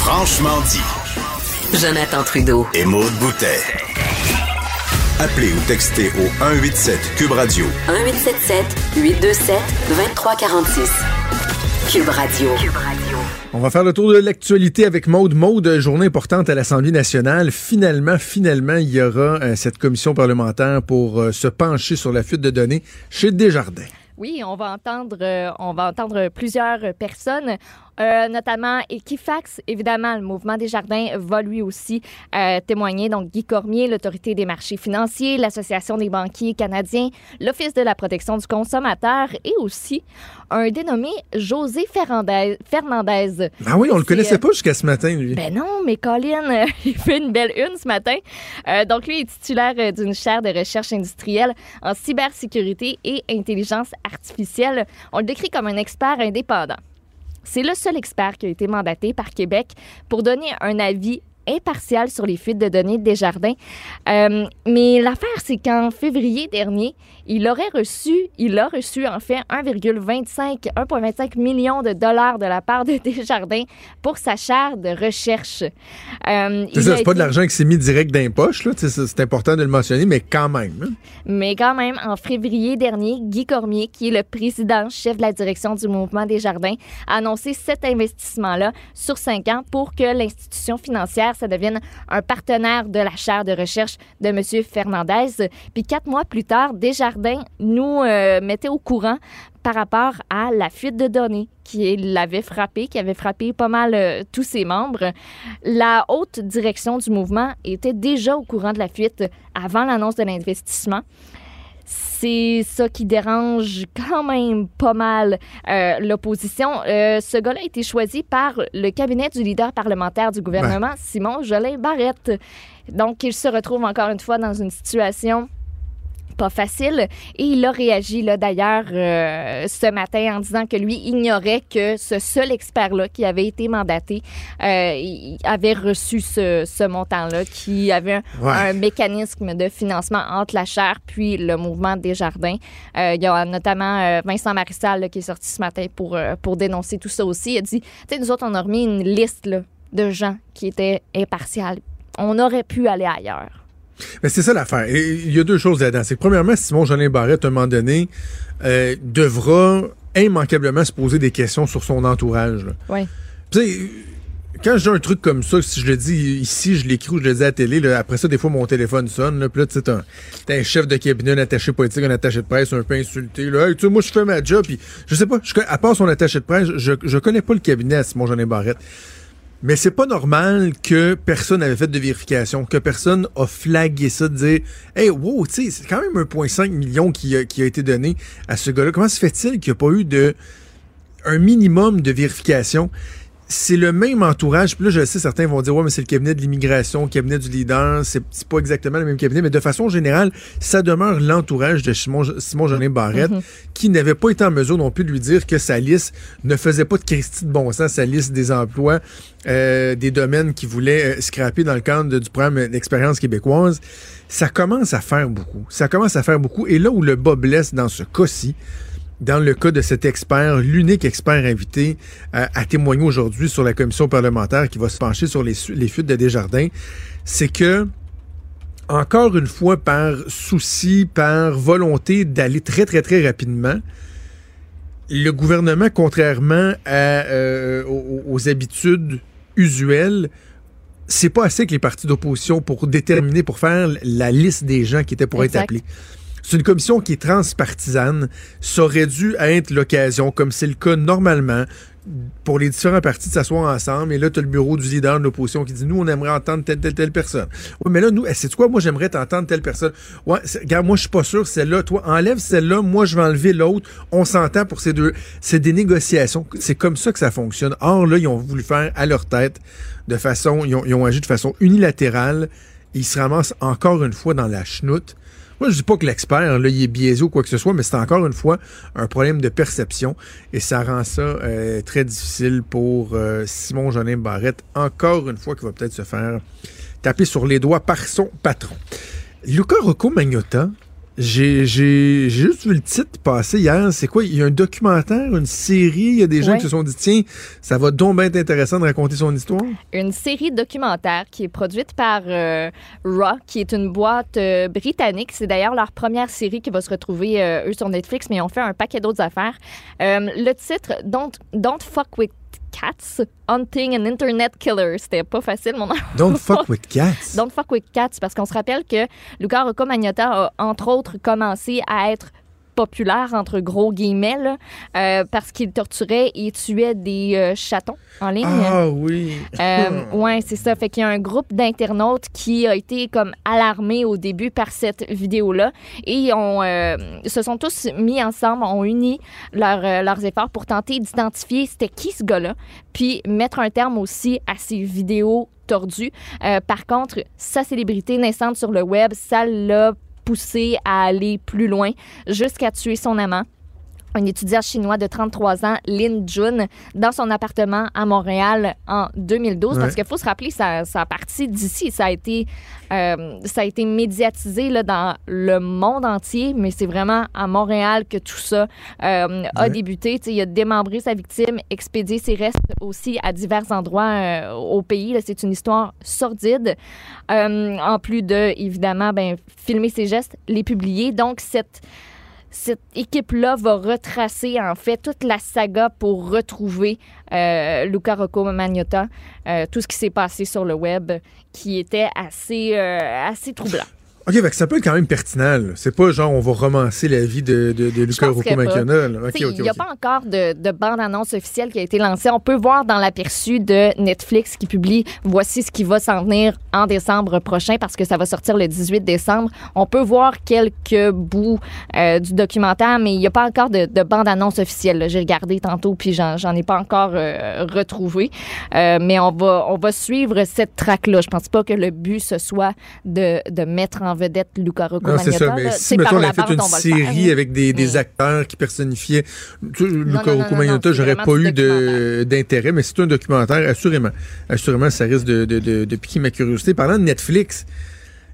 S3: Franchement dit.
S1: Jonathan Trudeau.
S3: Et Maude Boutet. Appelez ou textez au 187 Cube Radio.
S1: 1877 827 2346. Cube Radio. Cube Radio.
S4: On va faire le tour de l'actualité avec Maude. Maude, journée importante à l'Assemblée nationale. Finalement, finalement, il y aura euh, cette commission parlementaire pour euh, se pencher sur la fuite de données chez Desjardins.
S5: Oui, on va entendre, euh, on va entendre plusieurs personnes. Euh, notamment Equifax. Évidemment, le mouvement des jardins va lui aussi euh, témoigner. Donc, Guy Cormier, l'Autorité des marchés financiers, l'Association des banquiers canadiens, l'Office de la protection du consommateur et aussi un dénommé José Fernandez. Fernandez
S4: ah oui, on le connaissait pas jusqu'à ce matin, lui.
S5: Ben non, mais Colin, il fait une belle une ce matin. Euh, donc, lui est titulaire d'une chaire de recherche industrielle en cybersécurité et intelligence artificielle. On le décrit comme un expert indépendant. C'est le seul expert qui a été mandaté par Québec pour donner un avis impartial sur les fuites de données de Desjardins. Euh, mais l'affaire, c'est qu'en février dernier, il aurait reçu, il a reçu en fait 1,25 1,25 million de dollars de la part de Desjardins pour sa chaire de recherche.
S4: Euh, c'est ça, c'est pas de l'argent qui s'est mis direct dans les poches, c'est important de le mentionner, mais quand même. Hein.
S5: Mais quand même, en février dernier, Guy Cormier, qui est le président, chef de la direction du mouvement Desjardins, a annoncé cet investissement-là sur cinq ans pour que l'institution financière, ça devienne un partenaire de la chaire de recherche de M. Fernandez. Puis quatre mois plus tard, Desjardins nous euh, mettait au courant par rapport à la fuite de données qui l'avait frappé, qui avait frappé pas mal euh, tous ses membres. La haute direction du mouvement était déjà au courant de la fuite avant l'annonce de l'investissement. C'est ça qui dérange quand même pas mal euh, l'opposition. ce gars-là a été choisi par le cabinet du leader parlementaire du gouvernement, Simon Jolin Barrette. Donc, il se retrouve encore une fois dans une situation pas facile. Et il a réagi là d'ailleurs euh, ce matin en disant que lui ignorait que ce seul expert-là qui avait été mandaté euh, avait reçu ce, ce montant-là, qui avait un, mécanisme de financement entre la chaire puis le mouvement des jardins. Euh, il y a notamment Vincent Marissal qui est sorti ce matin pour, pour dénoncer tout ça aussi. Il a dit, tu sais, nous autres, on a remis une liste là, de gens qui étaient impartials. On aurait pu aller ailleurs.
S4: Mais c'est ça l'affaire. Il y a deux choses là-dedans. C'est que premièrement, Simon Jolin Barrette, à un moment donné, euh, devra immanquablement se poser des questions sur son entourage.
S5: Oui.
S4: Quand j'ai un truc comme ça, si je le dis ici, je l'écris ou je le dis à la télé, là, après ça, des fois, mon téléphone sonne. Là, puis là, tu sais, un, un chef de cabinet, un attaché politique, un attaché de presse, un peu insulté. Là, hey, tu sais, moi, je fais ma job. Puis, je sais pas, à part son attaché de presse, je, je connais pas le cabinet à Simon Jolin Barrette. Mais c'est pas normal que personne n'avait fait de vérification, que personne a flagué ça, de dire Hey, wow, tu sais, c'est quand même 1,5 million qui a, qui a été donné à ce gars-là. Comment se fait-il qu'il n'y a pas eu de un minimum de vérification? C'est le même entourage. Puis là, je sais, certains vont dire, ouais, mais c'est le cabinet de l'immigration, le cabinet du leader. C'est pas exactement le même cabinet, mais de façon générale, ça demeure l'entourage de Simon, Simon Jolin Barrette, mm-hmm. qui n'avait pas été en mesure non plus de lui dire que sa liste ne faisait pas de Christie de bon sens, sa liste des emplois, euh, des domaines qu'il voulait euh, scraper dans le cadre du programme d'expérience québécoise. Ça commence à faire beaucoup. Ça commence à faire beaucoup. Et là où le bas blesse dans ce cas-ci, dans le cas de cet expert, l'unique expert invité euh, à, témoigner aujourd'hui sur la commission parlementaire qui va se pencher sur les, fuites de Desjardins, c'est que, encore une fois, par souci, par volonté d'aller très, très, très rapidement, le gouvernement, contrairement euh, aux, habitudes usuelles, c'est pas assez que les partis d'opposition pour déterminer, pour faire la liste des gens qui étaient pour être appelés. C'est une commission qui est transpartisane. Ça aurait dû être l'occasion, comme c'est le cas normalement, pour les différents partis de s'asseoir ensemble. Et là, tu as le bureau du leader de l'opposition qui dit Nous, on aimerait entendre telle, telle, telle personne. Oui, mais là, nous, c'est quoi? Moi, j'aimerais t'entendre telle personne. Ouais, regarde, moi, je suis pas sûr, celle-là. Toi, enlève celle-là. Moi, je vais enlever l'autre. On s'entend pour ces deux. C'est des négociations. C'est comme ça que ça fonctionne. Or, là, ils ont voulu faire à leur tête de façon. Ils ont, ils ont agi de façon unilatérale. ils se ramassent encore une fois dans la chenoute. Moi, je dis pas que l'expert, là, il est biaisé ou quoi que ce soit, mais c'est encore une fois un problème de perception et ça rend ça euh, très difficile pour euh, Simon Jonin Barrette, encore une fois, qui va peut-être se faire taper sur les doigts par son patron. Luca Rocco Magnotta, J'ai juste vu le titre passer hier. C'est quoi? Il y a un documentaire, une série. Il y a des gens
S5: Ouais.
S4: qui se sont dit, tiens, ça va donc bien être intéressant de raconter son histoire.
S5: une série documentaire qui est produite par euh, Raw, qui est une boîte euh, britannique. C'est d'ailleurs leur première série qui va se retrouver, euh, eux, sur Netflix, mais ils ont fait un paquet d'autres affaires. Euh, le titre, Don't, Don't Fuck With Cats, Hunting an Internet Killer. C'était pas facile, mon.
S4: Don't fuck with cats.
S5: Don't fuck with cats, parce qu'on se rappelle que Luca Rocco Magnotta a, entre autres, commencé à être populaire, entre gros guillemets, là, euh, parce qu'il torturait et tuait des euh, chatons en ligne.
S4: Ah oui.
S5: Euh, ouais, c'est ça. Fait qu'il y a un groupe d'internautes qui a été comme alarmé au début par cette vidéo-là et ont, euh, se sont tous mis ensemble, ont uni leurs, euh, leurs efforts pour tenter d'identifier c'était qui ce gars-là, puis mettre un terme aussi à ces vidéos tordues. Par contre, sa célébrité naissante sur le web, ça l'a poussé à aller plus loin jusqu'à tuer son amant un étudiant chinois de 33 ans, Lin Jun, dans son appartement à Montréal en 2012. Parce qu'il faut se rappeler, ça, ça a parti d'ici. Ça a été, euh, ça a été médiatisé là, dans le monde entier, mais c'est vraiment à Montréal que tout ça euh, a
S4: Ouais.
S5: débuté. Il a démembré sa victime, expédié ses restes aussi à divers endroits euh, au pays. C'est une histoire sordide. En plus de, évidemment, ben, filmer ses gestes, les publier. Donc, cette cette équipe-là va retracer en fait toute la saga pour retrouver euh, Luca Rocco Magnotta, euh, tout ce qui s'est passé sur le web, qui était assez, euh, assez troublant.
S4: OK, fait que ça peut être quand même pertinent. là. C'est pas genre on va romancer la vie de, de, de Luca Rocco
S5: Il n'y a pas encore de, de bande-annonce officielle qui a été lancée. On peut voir dans l'aperçu de Netflix qui publie voici ce qui va s'en venir en décembre prochain parce que ça va sortir le 18 décembre. On peut voir quelques bouts euh, du documentaire, mais il n'y a pas encore de, de bande-annonce officielle. là. J'ai regardé tantôt puis j'en, j'en ai pas encore euh, retrouvé. Euh, mais on va, on va suivre cette traque-là. Je pense pas que le but ce soit de, de mettre en vedette Luca Rocco
S4: c'est ça, mais si, mettons, on avait fait une série avec des, des
S5: Mais-
S4: acteurs qui personnifiaient Luca Rocco
S5: c'est
S4: j'aurais pas eu d'intérêt, mais c'est un documentaire, assurément. Assurément, ça risque de, de, de, de piquer ma curiosité. Parlant de Netflix,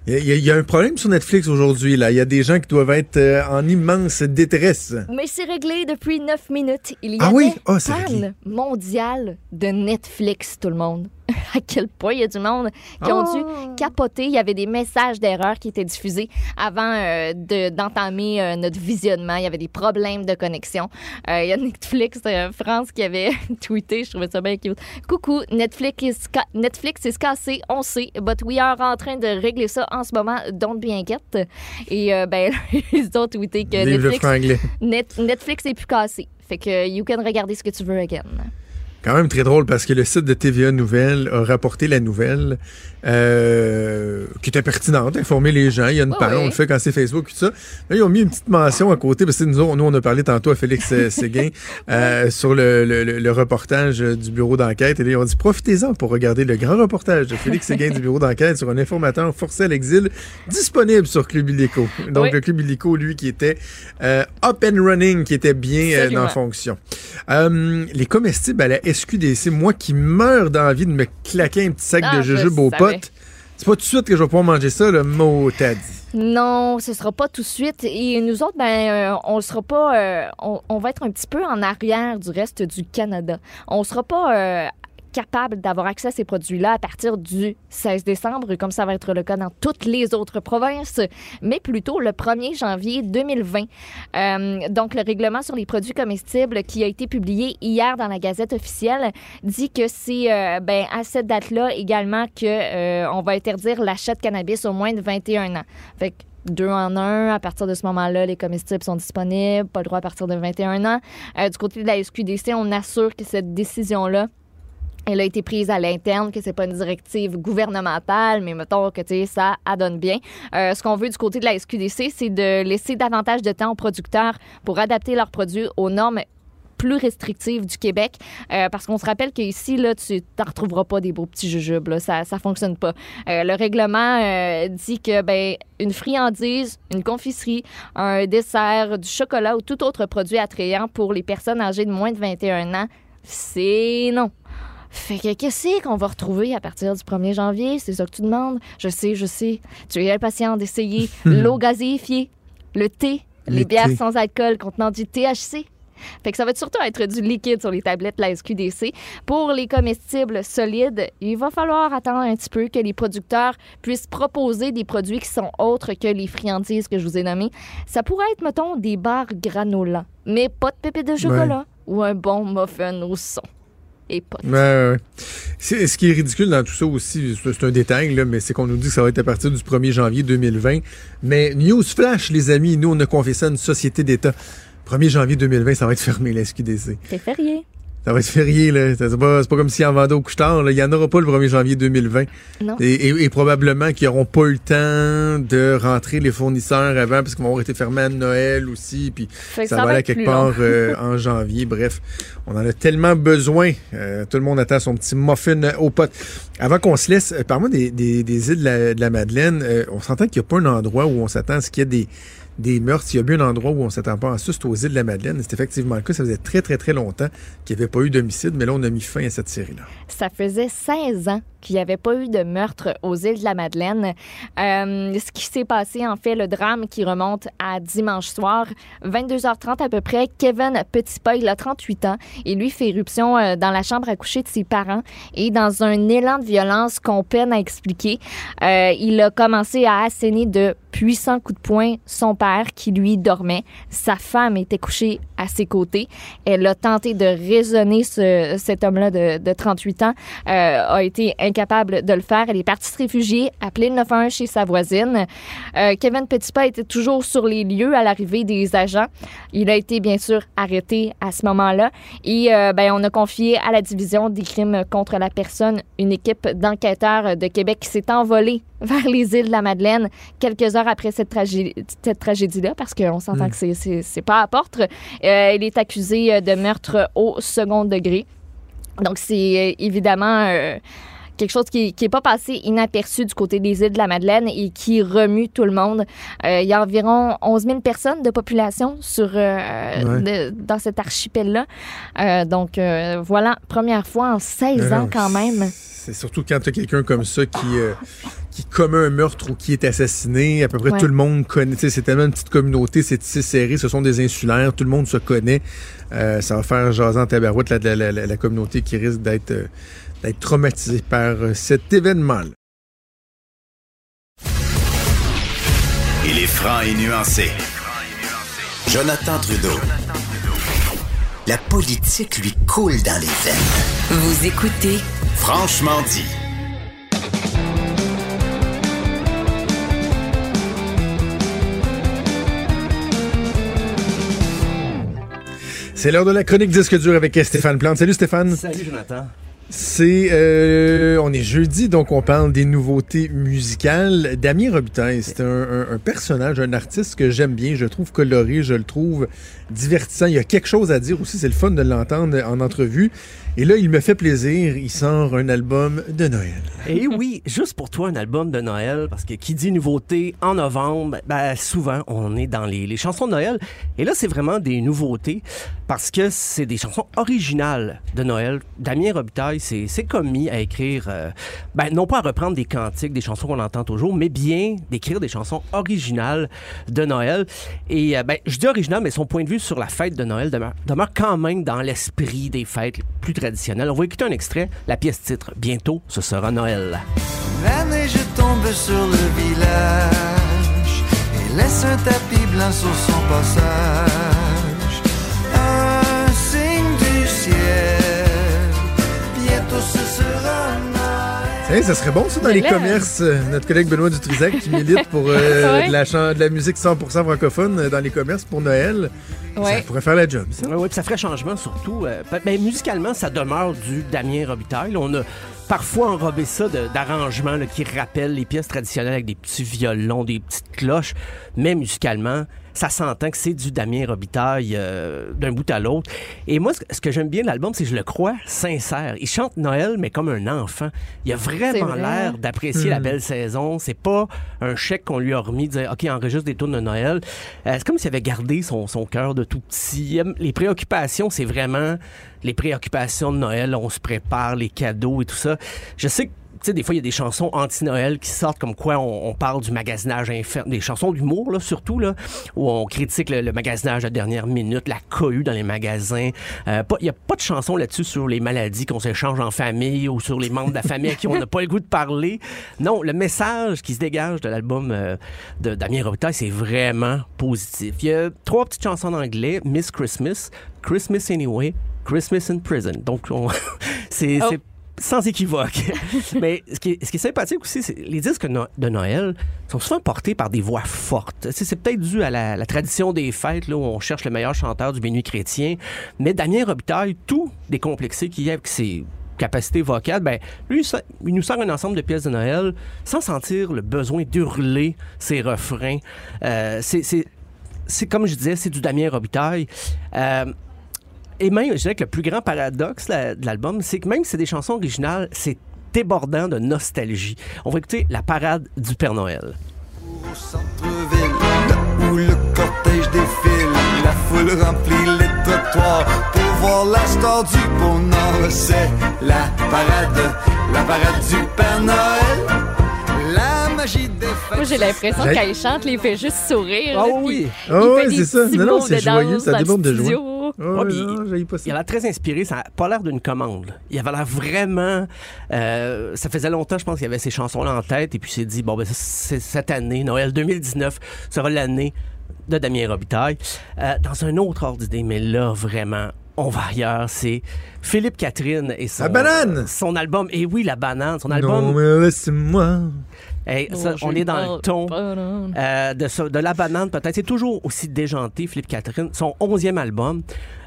S4: il y, a- y a- a un problème sur Netflix aujourd'hui. là. Il y a des gens qui doivent être euh, en immense détresse.
S5: Mais c'est réglé depuis 9 minutes. Il y
S4: Ah oui? Ah, c'est réglé.
S5: panne mondiale de Netflix, tout le monde. à quel point il y a du monde qui ont dû capoter. Il y avait des messages d'erreur qui étaient diffusés avant euh, de- d'entamer euh, notre visionnement. Il y avait des problèmes de connexion. Euh, il y a Netflix France qui avait tweeté, je trouvais ça bien cute. Coucou, Netflix is, Netflix is cassé, on sait, but we are en train de régler ça en ce moment, don't be inquiète. Et ben, ils ont tweeté que Netflix. Net- Netflix est plus cassé. Fait que you can regarder ce que tu veux again.
S4: Quand même très drôle parce que le site de TVA Nouvelle a rapporté la nouvelle euh, qui était pertinente, informer les gens. Il y a une panne,
S5: ouais.
S4: on le fait quand c'est Facebook et tout ça. Là, ils ont mis une petite mention à côté parce que nous, on- nous on a parlé tantôt à Félix euh, Séguin euh, sur le, le- le- le reportage du bureau d'enquête. Et là, ils ont dit profitez-en pour regarder le grand reportage de Félix Séguin du bureau d'enquête sur un informateur forcé à l'exil disponible sur Club Illico. Donc,
S5: Oui.
S4: le Club Illico, lui, qui était euh, up and running, qui était bien en fonction. Les comestibles à la SQDC, moi qui meurs d'envie de me claquer un petit sac
S5: Ah,
S4: de
S5: je
S4: jujubes aux potes, c'est pas tout de suite que je vais pouvoir manger ça, le mot t'as dit.
S5: Non, ce sera pas tout de suite. Et nous autres, ben, euh, on sera pas. euh, on, on va être un petit peu en arrière du reste du Canada. On sera pas euh, capable d'avoir accès à ces produits-là à partir du 16 décembre, comme ça va être le cas dans toutes les autres provinces, mais plutôt le 1er janvier 2020. Euh, donc, le règlement sur les produits comestibles qui a été publié hier dans la Gazette officielle dit que c'est euh, ben, à cette date-là également que euh, on va interdire l'achat de cannabis au moins de 21 ans. Fait que deux en un, à partir de ce moment-là, les comestibles sont disponibles, pas le droit à partir de 21 ans. Euh, du côté de la SQDC, on assure que cette décision-là elle a été prise à l'interne, que c'est pas une directive gouvernementale, mais mettons que tu sais, ça adonne bien. Euh, ce qu'on veut du côté de la SQDC, c'est de laisser davantage de temps aux producteurs pour adapter leurs produits aux normes plus restrictives du Québec, Euh, parce qu'on se rappelle qu'ici, là, tu n'en retrouveras pas des beaux petits jujubes, là, ça ça fonctionne pas. Euh, le règlement dit que ben une friandise, une confiserie, un dessert, du chocolat ou tout autre produit attrayant pour les personnes âgées de moins de 21 ans, c'est non. Fait que qu'est-ce qu'on va retrouver à partir du 1er janvier? C'est ça que tu demandes? Je sais, je sais. Tu es impatient d'essayer l'eau gazéifiée. le thé, les,
S4: Les
S5: bières sans alcool contenant du THC. Fait que ça va surtout être du liquide sur les tablettes de la SQDC. Pour les comestibles solides, il va falloir attendre un petit peu que les producteurs puissent proposer des produits qui sont autres que les friandises que je vous ai nommées. Ça pourrait être, mettons, des barres granola, mais pas de pépites de chocolat ou un bon muffin au son. Et pas de
S4: Ouais, ouais, ouais. C'est- Ce qui est ridicule dans tout ça aussi, c'est un détail, là, mais c'est qu'on nous dit que ça va être à partir du 1er janvier 2020. Mais news flash, les amis, nous, on a confié ça à une société d'État. 1er janvier 2020, ça va être fermé, la SQDC.
S5: C'est férié.
S4: Ça va être férié, là. C'est pas, c'est pas comme si en vendait au couche-tard, là. Il y en aura pas le 1er janvier 2020.
S5: Non.
S4: Et, et- et probablement qu'ils n'auront pas eu le temps de rentrer les fournisseurs avant, parce qu'ils vont avoir été fermés à Noël aussi, puis ça,
S5: ça
S4: va aller quelque part euh, en janvier. Bref, on en a tellement besoin. Euh, tout le monde attend son petit muffin au pot. Avant qu'on se laisse, euh, parle-moi des, des- des îles de la, de la Madeleine. Euh, on s'entend qu'il n'y a pas un endroit où on s'attend à ce qu'il y ait des, des meurtres. Il y a bien un endroit où on s'attend pas à ça, c'est aux îles de la Madeleine. C'est effectivement le cas. Ça faisait très, très, très longtemps qu'il n'y avait pas eu d'homicide, mais là, on a mis fin à cette série-là.
S5: Ça faisait 16 ans qu'il n'y avait pas eu de meurtre aux îles de la Madeleine. Euh, ce qui s'est passé, en fait, le drame qui remonte à dimanche soir, 22h30 à peu près, Kevin Petitpas, il a 38 ans et lui fait éruption euh, dans la chambre à coucher de ses parents et dans un élan de violence qu'on peine à expliquer, euh, il a commencé à asséner de puissants coups de poing son père qui lui dormait. Sa femme était couchée à ses côtés. Elle a tenté de raisonner ce- cet homme-là de, de 38 ans, euh, a été incapable de le faire. Elle est partie se réfugier, appelée le 911 chez sa voisine. Euh, Kevin Petitpas était toujours sur les lieux à l'arrivée des agents. Il a été bien sûr arrêté à ce moment-là et euh, ben, on a confié à la division des crimes contre la personne une équipe d'enquêteurs de Québec qui s'est envolée vers les îles de la Madeleine quelques heures après cette, tragé- cette tragédie-là parce qu'on s'entend
S11: Mm.
S5: que c'est pas à porte. Euh, il est accusé euh, de meurtre au second degré. Donc, c'est euh, évidemment euh, quelque chose qui n'est pas passé inaperçu du côté des îles de la Madeleine et qui remue tout le monde. Euh, il y a environ 11 000 personnes de population sur, euh,
S11: Ouais.
S5: de- dans cet archipel-là. Euh, donc, euh, voilà, première fois en 16
S4: Non,
S5: ans quand même.
S4: C'est surtout quand tu as quelqu'un comme ça qui, euh, qui commet un meurtre ou qui est assassiné. À peu près
S5: Ouais.
S4: tout le monde connaît. C'est tellement une petite communauté, c'est tissé serré. Ce sont des insulaires. Tout le monde se connaît. Euh, ça va faire jaser en tabarouette la, la, la- la communauté qui risque d'être euh, d'être traumatisée par euh, cet événement-là.
S3: Il est franc et nuancé. Jonathan Trudeau. La politique lui coule dans les veines.
S1: Vous écoutez
S3: Franchement dit.
S4: C'est l'heure de la chronique disque dur avec Stéphane Plante. Salut Stéphane.
S11: Salut Jonathan.
S4: C'est euh, on est jeudi donc on parle des nouveautés musicales. Damien Robitaille, c'est un, un- un personnage, un artiste que j'aime bien. Je le trouve coloré, je le trouve divertissant. Il y a quelque chose à dire aussi. C'est le fun de l'entendre en entrevue. Et là, il me fait plaisir. Il sort un album de Noël.
S11: Et oui, juste pour toi, un album de Noël, parce que qui dit nouveauté en novembre, ben, souvent, on est dans les, les chansons de Noël. Et là, c'est vraiment des nouveautés, parce que c'est des chansons originales de Noël. Damien Robitaille s'est s'est commis à écrire, euh, ben, non pas à reprendre des cantiques, des chansons qu'on entend toujours, mais bien d'écrire des chansons originales de Noël. Et euh, ben, je dis original, mais son point de vue sur la fête de Noël demeure, demeure quand même dans l'esprit des fêtes plus On va écouter un extrait, la pièce titre. Bientôt, ce sera Noël.
S12: La neige tombe sur le village et laisse un tapis blanc sur son passage. Un signe du ciel, bientôt ce sera Noël.
S4: Hey, ça serait bon ça dans les commerces. Notre collègue Benoît Dutrisac qui milite pour euh,
S11: Ouais.
S4: de, la chan- de la musique 100% francophone euh, dans les commerces pour Noël.
S11: Ouais.
S4: Ça pourrait faire la job. Ça.
S11: Oui, puis ça ferait changement surtout. euh, ben, musicalement, ça demeure du Damien Robitaille. On a parfois enrobé ça de- d'arrangements qui rappellent les pièces traditionnelles avec des petits violons, des petites cloches. Mais musicalement, ça s'entend que c'est du Damien Robitaille euh, d'un bout à l'autre. Et moi, ce que- j'aime bien de l'album, c'est que je le crois sincère. Il chante Noël, mais comme un enfant. Il a vraiment
S5: vrai.
S11: l'air d'apprécier la
S5: Hmm.
S11: belle saison. C'est pas un chèque qu'on lui a remis de dire OK, enregistre des tours de Noël. Euh, c'est comme s'il avait gardé son, son cœur de tout petit. Les préoccupations, c'est vraiment les préoccupations de Noël. On se prépare, les cadeaux et tout ça. Je sais que sais, des fois, il y a des chansons anti-Noël qui sortent comme quoi on, parle du magasinage inferne, des chansons d'humour, là, surtout, là, où on critique le, magasinage à dernière minute, la cohue dans les magasins. Euh, Il n'y a pas de chanson là-dessus sur les maladies qu'on s'échange en famille ou sur les membres de la famille à qui on n'a pas le goût de parler. Non, le message qui se dégage de l'album euh, de Damien Robitaille, c'est vraiment positif. Il y a trois petites chansons en anglais, Miss Christmas, Christmas Anyway, Christmas in Prison. Donc, on- c'est
S5: Oh.
S11: Sans équivoque. Mais ce qui, est, ce qui est sympathique aussi, c'est les disques de Noël sont souvent portés par des voix fortes. C'est peut-être dû à la, la tradition des fêtes, là, où on cherche le meilleur chanteur du béni chrétien. Mais Damien Robitaille, tout décomplexé qu'il est avec ses capacités vocales, ben, lui, ça- il nous sort un ensemble de pièces de Noël sans sentir le besoin d'hurler ses refrains. Euh, c'est comme je disais, c'est du Damien Robitaille. Euh, et même, je dirais que le plus grand paradoxe là, de l'album, c'est que même si c'est des chansons originales, c'est débordant de nostalgie. On va écouter la parade du Père Noël.
S12: Au centre-ville, où le cortège défile, la foule remplit les trottoirs pour voir la star du Nord. C'est la parade, la parade du Père Noël, magie des fêtes.
S5: Moi, j'ai l'impression
S4: J'ai-
S5: qu'elle chante, les fait juste sourire.
S11: Ah oui.
S4: Ah
S5: il
S4: ouais,
S5: fait des
S4: c'est ça. Non, non, c'est joyeux, ça déborde de joie. Ah,
S11: Ah, puis
S4: non, ça.
S11: Il a l'air très inspiré, ça n'a pas l'air d'une commande. Il avait l'air vraiment... euh, ça faisait longtemps, je pense, qu'il avait ces chansons-là en tête, et puis il s'est dit, bon, ben, c'est cette année, Noël 2019, sera l'année de Damien Robitaille. Euh, dans un autre ordre d'idée, mais là, vraiment, on va ailleurs, c'est Philippe Catherine et son...
S4: La banane!
S11: Son album, et oui, La Banane, son album...
S4: Non, mais laisse-moi.
S11: Hey, ça,
S5: Non,
S11: on est dans le ton euh, de, la banane, peut-être. C'est toujours aussi déjanté, Philippe Catherine. Son onzième album.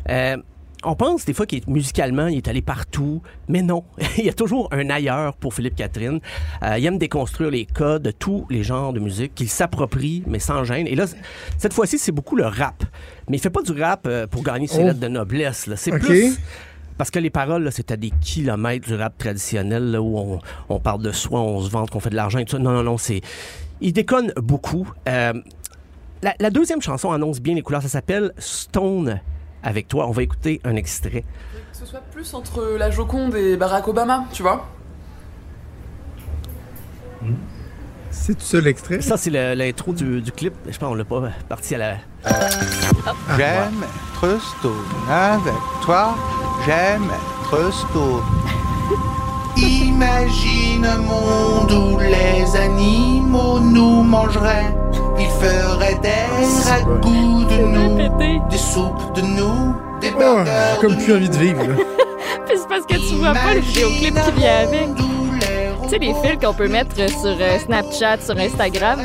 S11: Euh, on pense des fois qu'il est musicalement, il est allé partout, mais non. il y a toujours un ailleurs pour Philippe Catherine. Euh, il aime déconstruire les codes de tous les genres de musique qu'il s'approprie, mais sans gêne. Et là, cette fois-ci, c'est beaucoup le rap. Mais il fait pas du rap euh, pour gagner ses
S4: Oh.
S11: lettres de noblesse. C'est plus parce que les paroles, là, c'est à des kilomètres du rap traditionnel, là, où on, on parle de soi, on se vante, qu'on fait de l'argent et tout ça. Non, non, non, c'est... Il déconne beaucoup. Euh, la, la deuxième chanson annonce bien les couleurs. Ça s'appelle Stone avec toi. On va écouter un extrait.
S13: Que ce soit plus entre la Joconde et Barack Obama, tu vois
S4: C'est tout ça l'extrait?
S11: Ça, c'est l'intro du, du clip. Je pense qu'on l'a pas parti à la...
S14: J'aime être avec toi. J'aime être. Imagine un monde où les animaux nous mangeraient. Ils feraient des ragoûts de nous, des soupes de nous, des
S4: Oh,
S14: burgers
S4: comme
S14: de
S4: plus envie de vivre, là.
S5: Puis c'est parce que tu vois pas le vidéoclip qui vient avec. Tu sais, les fils qu'on peut mettre sur euh, Snapchat, sur Instagram,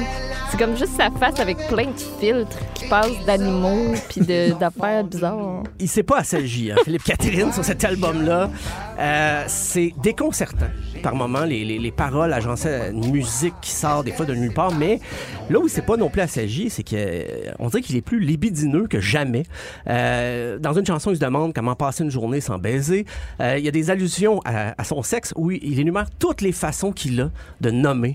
S5: comme juste sa face avec plein de filtres qui passent d'animaux puis d'affaires bizarres.
S11: Il s'est pas assagi, hein, Philippe Catherine, sur cet album-là. Euh, c'est déconcertant. Par moments, les, les, les paroles agençaient une musique qui sort des fois de nulle part, mais là où il s'est pas non plus assagi, c'est que euh, dirait qu'il est plus libidineux que jamais. Euh, dans une chanson, il se demande comment passer une journée sans baiser. Il y a des allusions à, à son sexe où il énumère toutes les façons qu'il a de nommer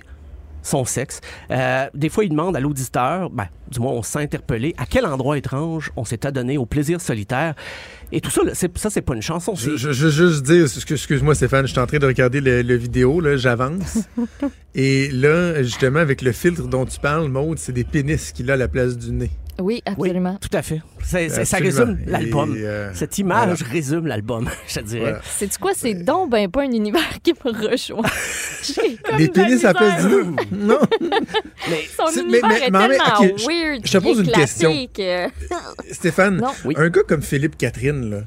S11: son sexe. Euh, des fois, il demande à l'auditeur, ben, du moins on s'est interpellé, à quel endroit étrange on s'est adonné au plaisir solitaire. Et tout ça, là, c'est, ça, c'est pas une chanson.
S4: Je,
S11: c'est-
S4: je, juste dire, excuse- excuse-moi Stéphane, je suis en train de regarder le, le vidéo, là, j'avance. Et là, justement, avec le filtre dont tu parles, Maude, c'est des pénis qu'il a à la place du nez.
S5: Oui, absolument.
S11: Tout à fait. C'est- c'est- ça résume l'album.
S4: Et, euh,
S11: Cette image
S4: voilà.
S11: résume l'album, je te dirais.
S4: Voilà.
S5: C'est-tu quoi? C'est donc ben pas un univers qui me rejoint. La
S4: pénis à la place du? Non.
S11: Mais
S5: Son
S4: C'est- mais-
S5: univers
S4: mais-
S5: est
S4: mais
S5: tellement
S4: ok, je-
S5: weird.
S4: je te pose une question.
S5: que-
S4: Stéphane.
S11: Oui.
S4: un gars comme Philippe Catherine, là,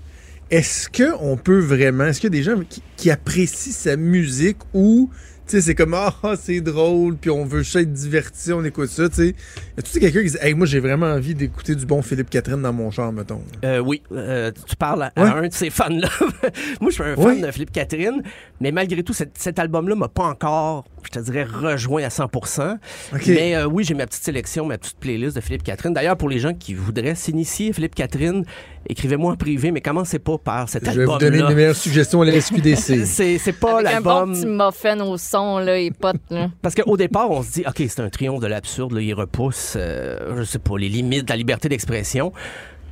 S4: est-ce qu'on peut vraiment, est-ce qu'il y a des gens qui, qui apprécient sa musique ou, sais, c'est comme, ah, ah, c'est drôle, puis on veut juste être diverti, on écoute ça, tu sais. Y quelqu'un qui dit, hey, moi, j'ai vraiment envie d'écouter du bon Philippe Catherine dans mon char, mettons?
S11: Euh, oui, euh, tu parles à, un de ces fans-là. Moi, je suis un fan
S4: Ouais.
S11: de Philippe Catherine, mais malgré tout, cet, cet album-là m'a pas encore, je te dirais, rejoint à 100
S4: Ok.
S11: Mais euh, oui, j'ai ma petite sélection, ma petite playlist de Philippe Catherine. D'ailleurs, pour les gens qui voudraient s'initier Philippe Catherine, écrivez-moi en privé, mais commencez pas par cet
S4: Je vais vous donner mes meilleures suggestions à la SQDC.
S11: C'est c'est pas
S5: Avec un bon
S11: l'album.
S5: petit muffin au son, là, et potes, là.
S11: Parce qu'au départ, on se dit, OK, c'est un triomphe de l'absurde, là, il repousse, euh, je sais pas, les limites de la liberté d'expression.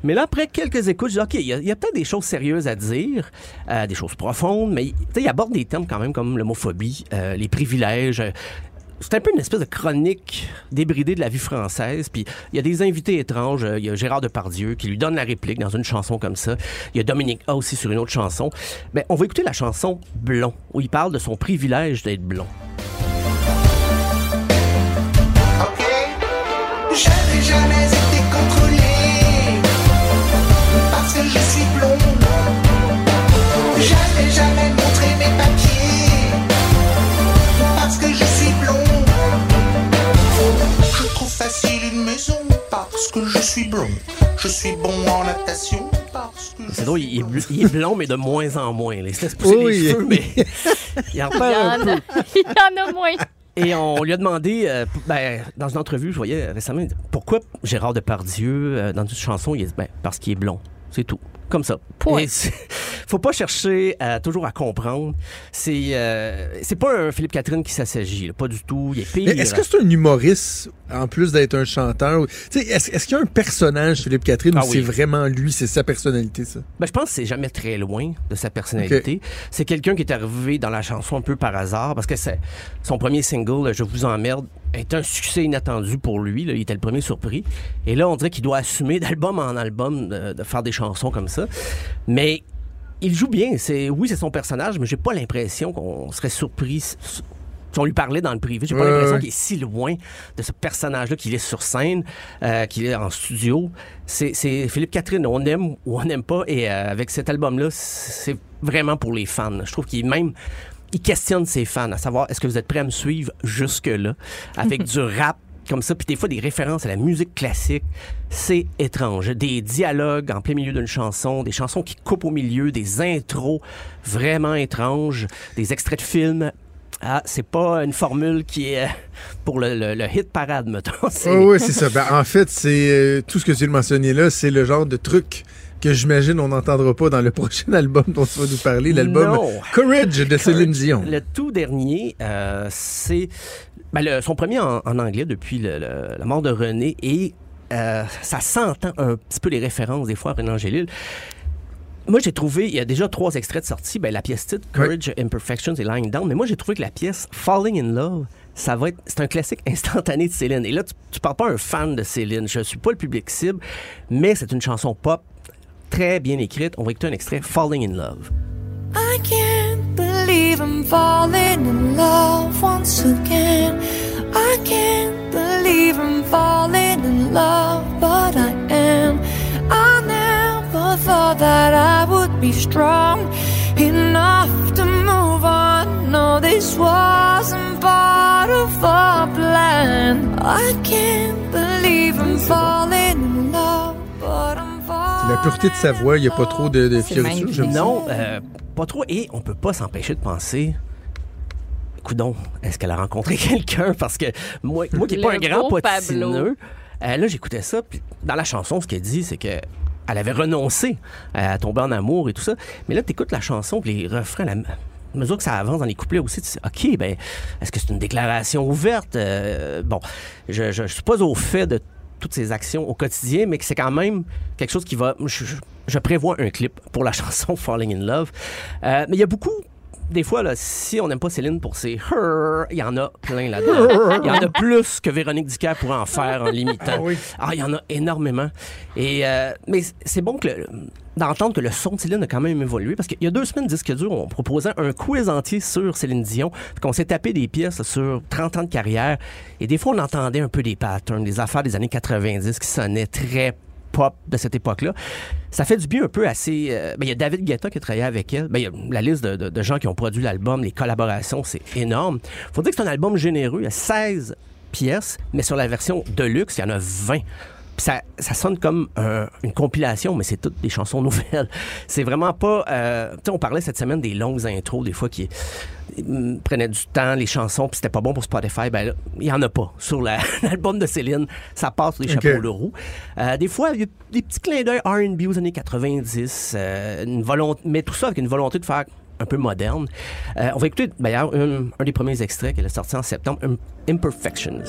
S11: Mais là, après quelques écoutes, je dis, OK, il y a, a peut-être des choses sérieuses à dire, euh, des choses profondes, mais il aborde des thèmes quand même comme l'homophobie, euh, les privilèges. C'est un peu une espèce de chronique débridée de la vie française. Puis il y a des invités étranges. Euh, Il y a Gérard Depardieu qui lui donne la réplique dans une chanson comme ça. Il y a Dominique A aussi sur une autre chanson. Mais on va écouter la chanson Blond, où il parle de son privilège d'être blond.
S14: Jamais été contrôlé parce que je suis blond. Je n'ai jamais parce que je suis blond. Je suis bon en natation parce que
S11: C'est drôle, il est, bl- il est blond, mais de moins en moins. Il se laisse pousser
S4: Oui.
S11: les cheveux, mais il en perd un peu.
S5: il y en a moins.
S11: Et on lui a demandé, euh, ben, dans une entrevue, je voyais récemment, pourquoi Gérard Depardieu, euh, dans une chanson, il a dit, ben, parce qu'il est blond. C'est tout. Comme ça.
S5: Point.
S11: Faut pas chercher à, toujours à comprendre. C'est euh, c'est pas un Philippe Catherine qui s'assagit, là, pas du tout. Il est pire.
S4: Mais Est-ce que c'est un humoriste, en plus d'être un chanteur? ou- Tu sais, Est-ce qu'il y a un personnage, Philippe Catherine,
S11: Ah
S4: ou
S11: oui.
S4: c'est vraiment lui, c'est sa personnalité, ça?
S11: Ben, je pense que c'est jamais très loin de sa personnalité. C'est quelqu'un qui est arrivé dans la chanson un peu par hasard parce que c'est son premier single, Je vous emmerde, est un succès inattendu pour lui. là. Il était le premier surpris. Et là, on dirait qu'il doit assumer d'album en album de, de faire des chansons comme ça. Mais il joue bien. C'est oui, c'est son personnage, mais j'ai pas l'impression qu'on serait surpris. Si on lui parlait dans le privé, j'ai pas
S4: Ouais,
S11: l'impression
S4: ouais.
S11: qu'il est si loin de ce personnage-là, qu'il est sur scène, euh, qu'il est en studio. C'est Philippe Catherine, on aime ou on n'aime pas. Et euh, avec cet album-là, c'est vraiment pour les fans. Je trouve qu'il même il questionne ses fans, à savoir est-ce que vous êtes prêts à me suivre jusque-là, avec du rap comme ça, puis des fois des références à la musique classique, c'est étrange. Des dialogues en plein milieu d'une chanson, des chansons qui coupent au milieu, des intros vraiment étranges, des extraits de films. Ah, c'est pas une formule qui est euh, pour le, le- le hit parade, mettons. C'est-
S4: Oui, oui, c'est ça. Ben, en fait, c'est euh, tout ce que tu viens de mentionner là, c'est le genre de truc que j'imagine on n'entendra pas dans le prochain album dont tu vas nous parler, l'album. Courage de Céline Dion.
S11: Le tout dernier, euh, c'est ben, le- son premier en, en anglais depuis le- le- la mort de René et euh, ça s'entend un petit peu les références des fois à René Angélil. Moi, j'ai trouvé, il y a déjà trois extraits de sortie, ben, la pièce titre, Courage, Imperfections et Lying Down, mais moi, j'ai trouvé que la pièce Falling in Love, ça va être, c'est un classique instantané de Céline. Et là, tu, tu parles pas un fan de Céline, je suis pas le public cible, mais c'est une chanson pop très bien écrite. On va écouter un extrait, Falling in Love.
S15: I can't believe I'm falling in love once again. I can't believe I'm falling in love, but I am. I never thought that I would be strong enough to move on. No, this wasn't part of our plan. I can't believe I'm falling in love, but I'm.
S4: La pureté de sa voix, il n'y a pas trop de, de fioritures.
S11: Non, euh, pas trop. Et on peut pas s'empêcher de penser. Coudon, est-ce qu'elle a rencontré quelqu'un? Parce que moi, moi qui n'ai pas un grand potineux, euh, là, j'écoutais ça. Puis dans la chanson, ce qu'elle dit, c'est que elle avait renoncé à tomber en amour et tout ça. Mais là, tu écoutes la chanson, puis les refrains, la à mesure que ça avance dans les couplets aussi, tu sais, OK, ben, est-ce que c'est une déclaration ouverte? Euh, bon, je, je suis pas au fait de toutes ces actions au quotidien, mais que c'est quand même quelque chose qui va. Je prévois un clip pour la chanson Falling in Love. Euh, mais il y a beaucoup. Des fois, là, si on n'aime pas Céline pour ses il y en a plein là-dedans. Il y en a plus que Véronique Dicker pourrait en faire en l'imitant. Ah, il y en a énormément. Et, euh, mais c'est bon que le- d'entendre que le son de Céline a quand même évolué parce qu'il y a deux semaines, disque dur, on proposait un quiz entier sur Céline Dion. Qu'on s'est tapé des pièces sur 30 ans de carrière. Et des fois, on entendait un peu des patterns, des affaires des années 90 qui sonnaient très pop de cette époque-là. Ça fait du bien un peu ces... euh, ben, il y a David Guetta qui a travaillé avec elle. Ben, la liste de, de- de gens qui ont produit l'album, les collaborations, c'est énorme. faut dire que c'est un album généreux. Il y a 16 pièces, mais sur la version Deluxe, il y en a 20. Ça, ça sonne comme un- une compilation, mais c'est toutes des chansons nouvelles. C'est vraiment pas... euh, tu sais, on parlait cette semaine des longues intros, des fois qui mm, prenaient du temps, les chansons, puis c'était pas bon pour Spotify. Ben là, il y en a pas sur la- l'album de Céline. Ça passe les chapeaux de roue. Euh, des fois, il y a des petits clins d'œil R&B aux années 90, euh, une volonté, mais tout ça avec une volonté de faire un peu moderne. Euh, on va écouter d'ailleurs un, un des premiers extraits qu'elle a sorti en septembre, Im- Imperfections.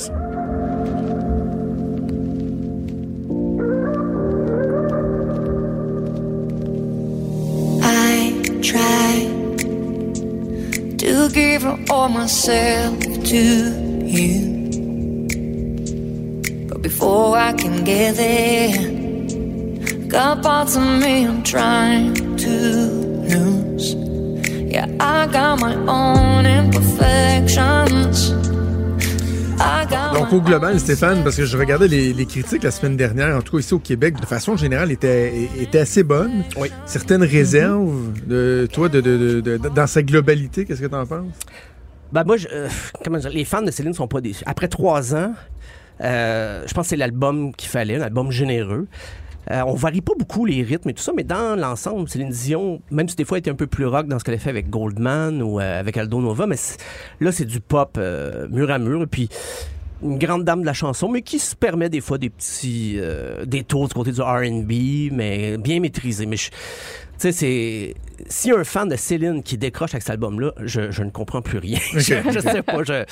S15: Give all myself to you. But before I can get there, got parts of me I'm trying to lose. Yeah, I got my own imperfections.
S4: Donc, au global, Stéphane, parce que je regardais les, les critiques la semaine dernière, en tout cas ici au Québec, de façon générale, étaient, étaient assez bonnes.
S11: Oui.
S4: Certaines réserves, de toi, de, de- de- de- dans sa globalité, qu'est-ce que tu en penses?
S11: Ben moi, je- euh, comment dire, les fans de Céline sont pas déçus. Après trois ans, euh, je pense que c'est l'album qu'il fallait, un album généreux. Euh, on varie pas beaucoup les rythmes et tout ça, mais dans l'ensemble, Céline Dion, même si des fois elle était un peu plus rock dans ce qu'elle a fait avec Goldman ou euh, avec Aldo Nova, mais là c'est du pop euh, mur à mur et puis une grande dame de la chanson, mais qui se permet des fois des petits euh, détours du côté du R&B, mais bien maîtrisé. Mais tu sais, c'est si un fan de Céline qui décroche avec cet album-là, je, je ne comprends plus rien. je, je sais pas. Je...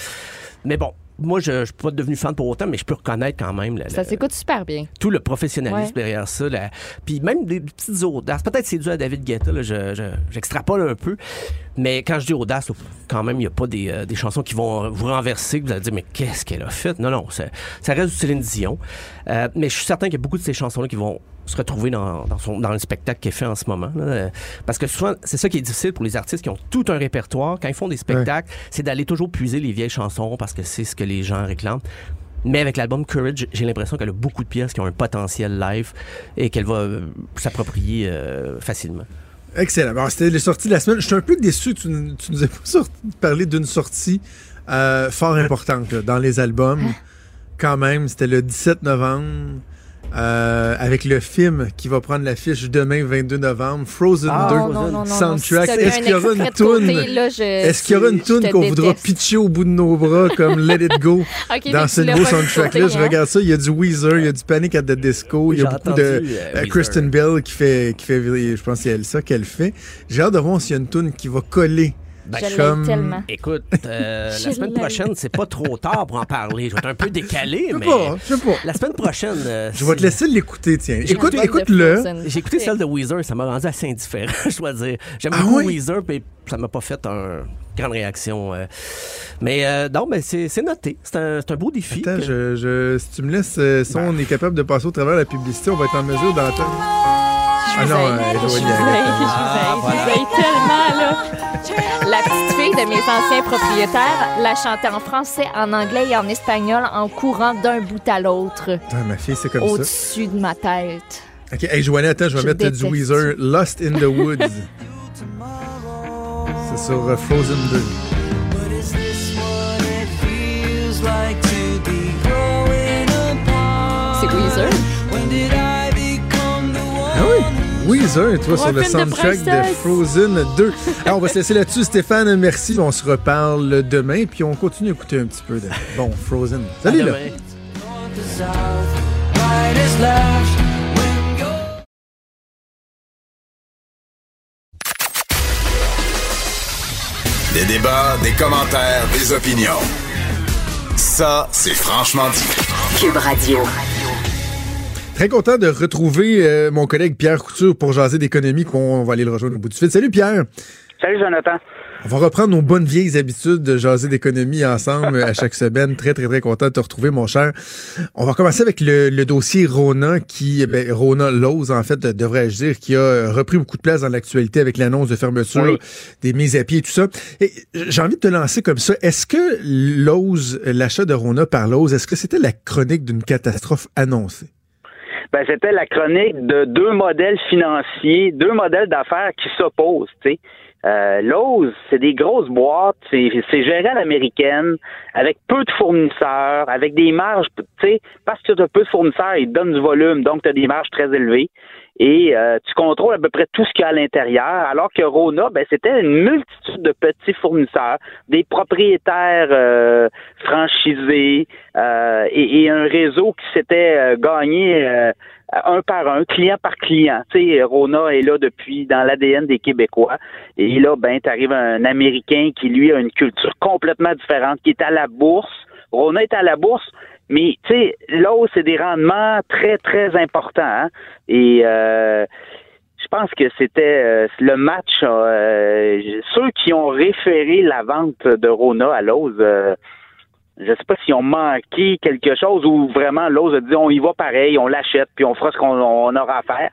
S11: Mais bon, moi, je, je suis pas devenu fan pour autant, mais je peux reconnaître quand même
S5: Ça s'écoute super bien.
S11: tout le professionnalisme
S5: Ouais.
S11: derrière ça. la- Puis même des petites audaces. Peut-être c'est dû à David Guetta, là, je, je- j'extrapole un peu. Mais quand je dis audace, quand même, il n'y a pas des, euh, des chansons qui vont vous renverser, que vous allez dire, mais qu'est-ce qu'elle a fait? Non, non, ça, ça reste du Céline Dion. Euh, mais je suis certain qu'il y a beaucoup de ces chansons-là qui vont se retrouver dans, dans, son, dans le spectacle qu'elle fait en ce moment. là. Parce que souvent, c'est ça qui est difficile pour les artistes qui ont tout un répertoire. Quand ils font des spectacles, c'est d'aller toujours puiser les vieilles chansons parce que c'est ce que les gens réclament. Mais avec l'album Courage, j'ai l'impression qu'elle a beaucoup de pièces qui ont un potentiel live et qu'elle va euh, s'approprier euh, facilement.
S4: Excellent. Alors, c'était les sorties de la semaine. Je suis un peu déçu que tu, nous aies pas sorti- parlé d'une sortie euh, fort importante là, dans les albums. Quand même, c'était le 17 novembre. Euh, avec le film qui va prendre l'affiche demain 22 novembre, Frozen
S5: Ah,
S4: 2
S5: non, non, non, non,
S4: soundtrack.
S5: si
S4: Est-ce qu'il y aura une toune? Est-ce qu'il y aura une toune qu'on voudra pitcher au bout de nos bras comme Let It Go dans ce nouveau soundtrack-là? Je
S5: hein?
S4: regarde ça, il y a du Weezer, il y a du Panic at the Disco, il y a beaucoup de
S11: euh,
S4: euh. Kristen Bell qui fait qui fait je pense c'est ça qu'elle fait. J'ai hâte de voir s'il y a une toune qui va coller.
S11: Ben,
S5: Je l'aime tellement.
S11: Écoute, euh, la semaine prochaine, c'est pas trop tard pour en parler. Je vais être un peu décalé,
S4: Je sais
S11: mais
S4: pas, je sais pas.
S11: la semaine prochaine. euh,
S4: Je vais te laisser l'écouter, tiens.
S11: J'ai
S4: Écoute,
S11: écouté
S4: écoute-le.
S11: J'ai écouté celle de Weezer, ça m'a rendu assez indifférent, je dois dire. J'aime
S4: Ah
S11: beaucoup
S4: oui?
S11: Weezer, mais ça m'a pas fait un grande réaction. euh. Mais euh, non, mais c'est noté. C'est un, beau défi.
S4: Attends,
S11: que-
S4: je, je- si tu me laisses, euh, si on est capable de passer au travers de la publicité, on va être en mesure d'entendre. Ah non, euh,
S5: Je
S4: je
S5: vous vous haïs tellement, là. La petite fille de mes anciens propriétaires la chantait en français, en anglais et en espagnol en courant d'un bout à l'autre,
S4: Attends, ma fille, c'est comme ça.
S5: au-dessus de ma tête.
S4: Ok, hey, Joanna, attends, je vais
S5: Je
S4: mettre
S5: déteste
S4: du Weezer, Lost in the Woods. c'est sur euh, Frozen 2.
S5: C'est Weezer.
S4: Ah oui? Weezer, toi, sur le
S5: de
S4: soundtrack de. Frozen 2. Alors, on va se laisser là-dessus, Stéphane. Merci. On se reparle demain, puis on continue à écouter un petit peu de. Bon, Frozen. Salut, là.
S3: Des débats, des commentaires, des opinions. Ça, c'est franchement dit.
S1: Cube Radio.
S4: Très content de retrouver euh, mon collègue Pierre Couture pour jaser d'économie, qu'on va aller le rejoindre au bout du fil. Salut, Pierre.
S16: Salut Jonathan.
S4: On va reprendre nos bonnes vieilles habitudes de jaser d'économie ensemble à chaque semaine. Très, très, très content de te retrouver, mon cher. On va commencer avec le, le dossier Rona, qui, ben, Rona Lowe's, en fait, devrais-je dire, qui a repris beaucoup de place dans l'actualité avec l'annonce de fermeture
S16: Oui.
S4: des mises à pied et tout ça. Et j'ai envie de te lancer comme ça. Est-ce que Lowe's, l'achat de Rona par Lowe's, est-ce que c'était la chronique d'une catastrophe annoncée?
S16: Ben, c'était la chronique de deux modèles financiers, deux modèles d'affaires qui s'opposent. Euh, c'est des grosses boîtes, c'est c'est géré à l'américaine, avec peu de fournisseurs, avec des marges, parce que tu as peu de fournisseurs, ils te donnent du volume, donc tu as des marges très élevées. Et euh, tu contrôles à peu près tout ce qu'il y a à l'intérieur, alors que Rona, ben, c'était une multitude de petits fournisseurs, des propriétaires euh, franchisés euh, et, et un réseau qui s'était euh, gagné euh, un par un, client par client. Tu sais, Rona est là depuis dans l'ADN des Québécois. Et là, ben, t'arrives un Américain qui, lui, a une culture complètement différente, qui est à la bourse. Rona est à la bourse, mais tu sais, là, c'est des rendements très, très importants. hein. Et euh, je pense que c'était euh, le match. euh, ceux qui ont référé la vente de Rona à Lowe's, euh, je sais pas s'ils ont manqué quelque chose ou vraiment Lowe's a dit on y va pareil, on l'achète puis on fera ce qu'on on aura à faire.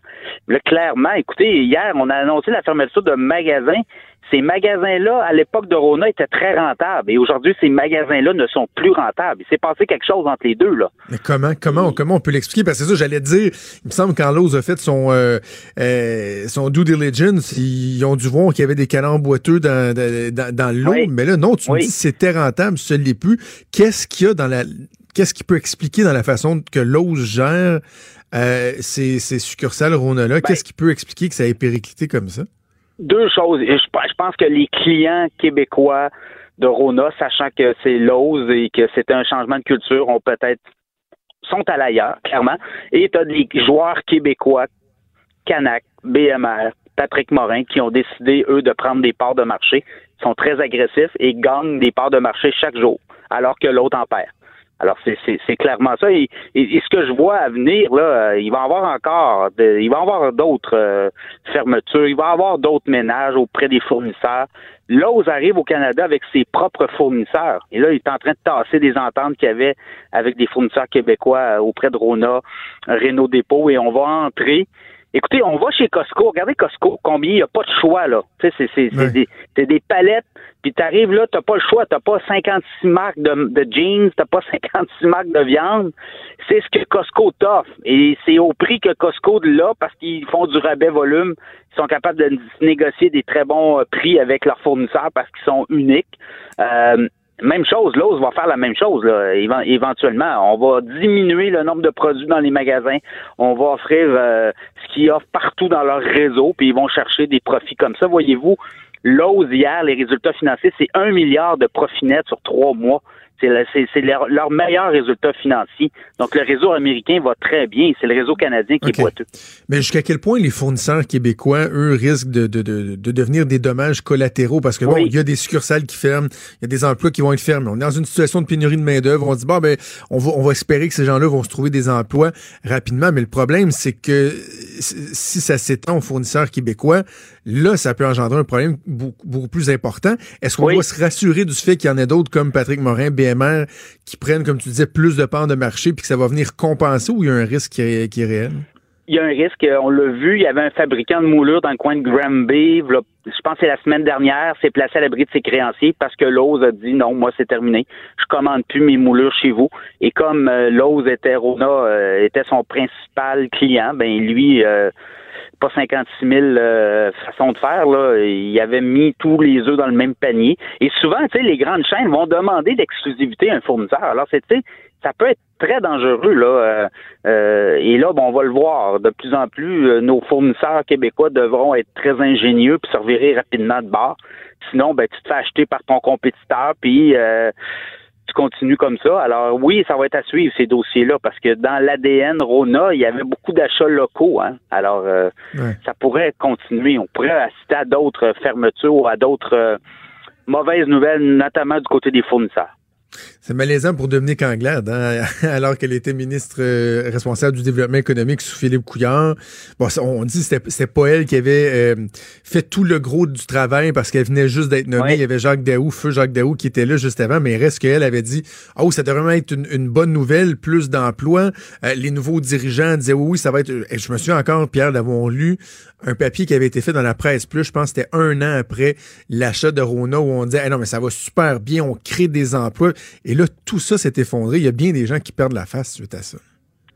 S16: Là, clairement, écoutez, hier, on a annoncé la fermeture de magasins. Ces magasins-là, à l'époque de Rona, étaient très rentables. Et aujourd'hui, ces magasins-là ne sont plus rentables. Il s'est passé quelque chose entre les deux, là.
S4: Mais comment, comment, on, comment on peut l'expliquer? Parce que c'est ça, j'allais te dire, il me semble quand Lowe's a fait son, euh, euh, son due diligence, ils ont dû voir qu'il y avait des canons boiteux dans, dans, dans l'eau.
S16: Oui.
S4: Mais là, non, tu me dis que c'était rentable, ne l'est plus. Qu'est-ce qu'il y a dans la, qu'est-ce qui peut expliquer dans la façon que Lowe's gère euh, ces, ces succursales Rona-là? Qu'est-ce qui peut expliquer que ça ait périclité comme ça?
S16: Deux choses. Je, pense que les clients québécois de Rona, sachant que c'est Lowe's et que c'était un changement de culture, ont peut-être sont à l'ailleurs, clairement. Et tu as des joueurs québécois, Canac, BMR, Patrick Morin, qui ont décidé, eux, de prendre des parts de marché, Ils sont très agressifs et gagnent des parts de marché chaque jour, alors que l'autre en perd. Alors, c'est- clairement ça. Et, ce que je vois à venir, là, euh, il va y avoir encore, de- il va y avoir d'autres euh, fermetures, il va y avoir d'autres ménages auprès des fournisseurs. Lowe's arrive au Canada avec ses propres fournisseurs. Et là, il est en train de tasser des ententes qu'il y avait avec des fournisseurs québécois euh, auprès de Rona, Renault Dépôt, et on va entrer. Écoutez, on va chez Costco. Regardez Costco, combien il n'y a pas de choix, là. Tu sais, c'est, c'est, c'est des, des palettes, puis t'arrives là, t'as pas le choix. T'as pas 56 marques de, de jeans, t'as pas 56 marques de viande. C'est ce que Costco t'offre. Et c'est au prix que Costco de là, parce qu'ils font du rabais volume. Ils sont capables de négocier des très bons euh, prix avec leurs fournisseurs parce qu'ils sont uniques. Euh, même chose, Lowe's va faire la même chose là, éven- éventuellement. On va diminuer le nombre de produits dans les magasins. On va offrir euh, ce qu'ils offrent partout dans leur réseau, puis ils vont chercher des profits comme ça. Voyez-vous, Lowe's hier, les résultats financiers, c'est un milliard de profit net sur trois mois. C'est le- c'est- c'est leur, leur meilleur résultat financier. Donc le réseau américain va très bien. C'est le réseau canadien qui est boiteux.
S4: Mais jusqu'à quel point les fournisseurs québécois, eux, risquent de, de, de, de devenir des dommages collatéraux? Parce que bon,
S16: Oui.
S4: il y a des succursales qui ferment, il y a des emplois qui vont être fermés. On est dans une situation de pénurie de main-d'œuvre. On dit, bon, ben, on va, on va espérer que ces gens-là vont se trouver des emplois rapidement. Mais le problème, c'est que si ça s'étend aux fournisseurs québécois, là, ça peut engendrer un problème beaucoup, beaucoup plus important. Est-ce qu'on
S16: Oui.
S4: doit se rassurer du fait qu'il y en a d'autres comme Patrick Morin, Qui prennent, comme tu disais, plus de parts de marché puis que ça va venir compenser ou il y a un risque qui est, réel?
S16: il y a un risque. On l'a vu, il y avait un fabricant de moulures dans le coin de Granby. Je pense que c'est la semaine dernière, s'est placé à l'abri de ses créanciers parce que Lowe's a dit non, moi c'est terminé. Je commande plus mes moulures chez vous. Et comme euh, Lowe's était Rona euh, était son principal client, ben lui euh, pas 56 000 euh, façons de faire. Là. Il avait mis tous les œufs dans le même panier. Et souvent, tu sais, les grandes chaînes vont demander l'exclusivité à un fournisseur. Alors, c'est, ça peut être très dangereux. Là. Euh, euh, et là, bon, on va le voir. De plus en plus, euh, nos fournisseurs québécois devront être très ingénieux puis se revirer rapidement de bord. Sinon, ben, tu te fais acheter par ton compétiteur, puis euh, tu continues comme ça. Alors oui, ça va être à suivre ces dossiers-là parce que dans l'ADN Rona, il y avait beaucoup d'achats locaux. Hein? Alors euh,
S4: Ouais.
S16: ça pourrait continuer. On pourrait assister à d'autres fermetures ou à d'autres euh, mauvaises nouvelles, notamment du côté des fournisseurs.
S4: C'est malaisant pour Dominique Anglade, hein, alors qu'elle était ministre euh, responsable du développement économique sous Philippe Couillard. Bon, on dit que c'était pas elle qui avait euh, fait tout le gros du travail parce qu'elle venait juste d'être nommée.
S16: Ouais.
S4: Il y avait Jacques Daou, feu Jacques Daou, qui était là juste avant, mais il reste qu'elle avait dit « Oh, ça devrait vraiment être une, une bonne nouvelle, plus d'emplois. Euh, Les nouveaux dirigeants disaient « Oui, oui, ça va être... » Je me souviens encore, Pierre, d'avoir lu un papier qui avait été fait dans la presse plus, je pense que c'était un an après l'achat de Rona où on disait Eh non, mais ça va super bien, on crée des emplois. Et là, tout ça s'est effondré. Il y a bien des gens qui perdent la face suite à ça.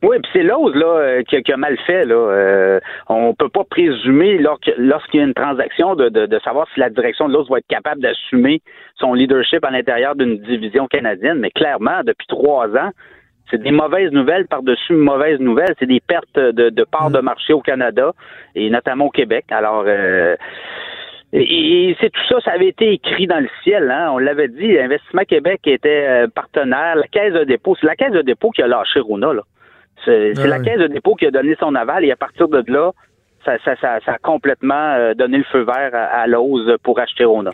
S16: Oui, puis c'est là euh, qui, a- mal fait. Là. Euh, on peut pas présumer lors- lorsqu'il y a une transaction de, de, savoir si la direction de l'ose va être capable d'assumer son leadership à l'intérieur d'une division canadienne. Mais clairement, depuis trois ans, c'est des mauvaises nouvelles par-dessus mauvaises nouvelles. C'est des pertes de, de parts de marché au Canada et notamment au Québec. Alors, euh, et, et c'est tout ça, ça avait été écrit dans le ciel. Hein? On l'avait dit, Investissement Québec était euh, partenaire. La Caisse de dépôt, c'est la Caisse de dépôt qui a lâché Rona. Là. C'est
S4: Ah
S16: la. Caisse de dépôt qui a donné son aval et à partir de là, ça, ça, ça, ça a complètement euh, donné le feu vert à, à l'ose pour acheter Rona.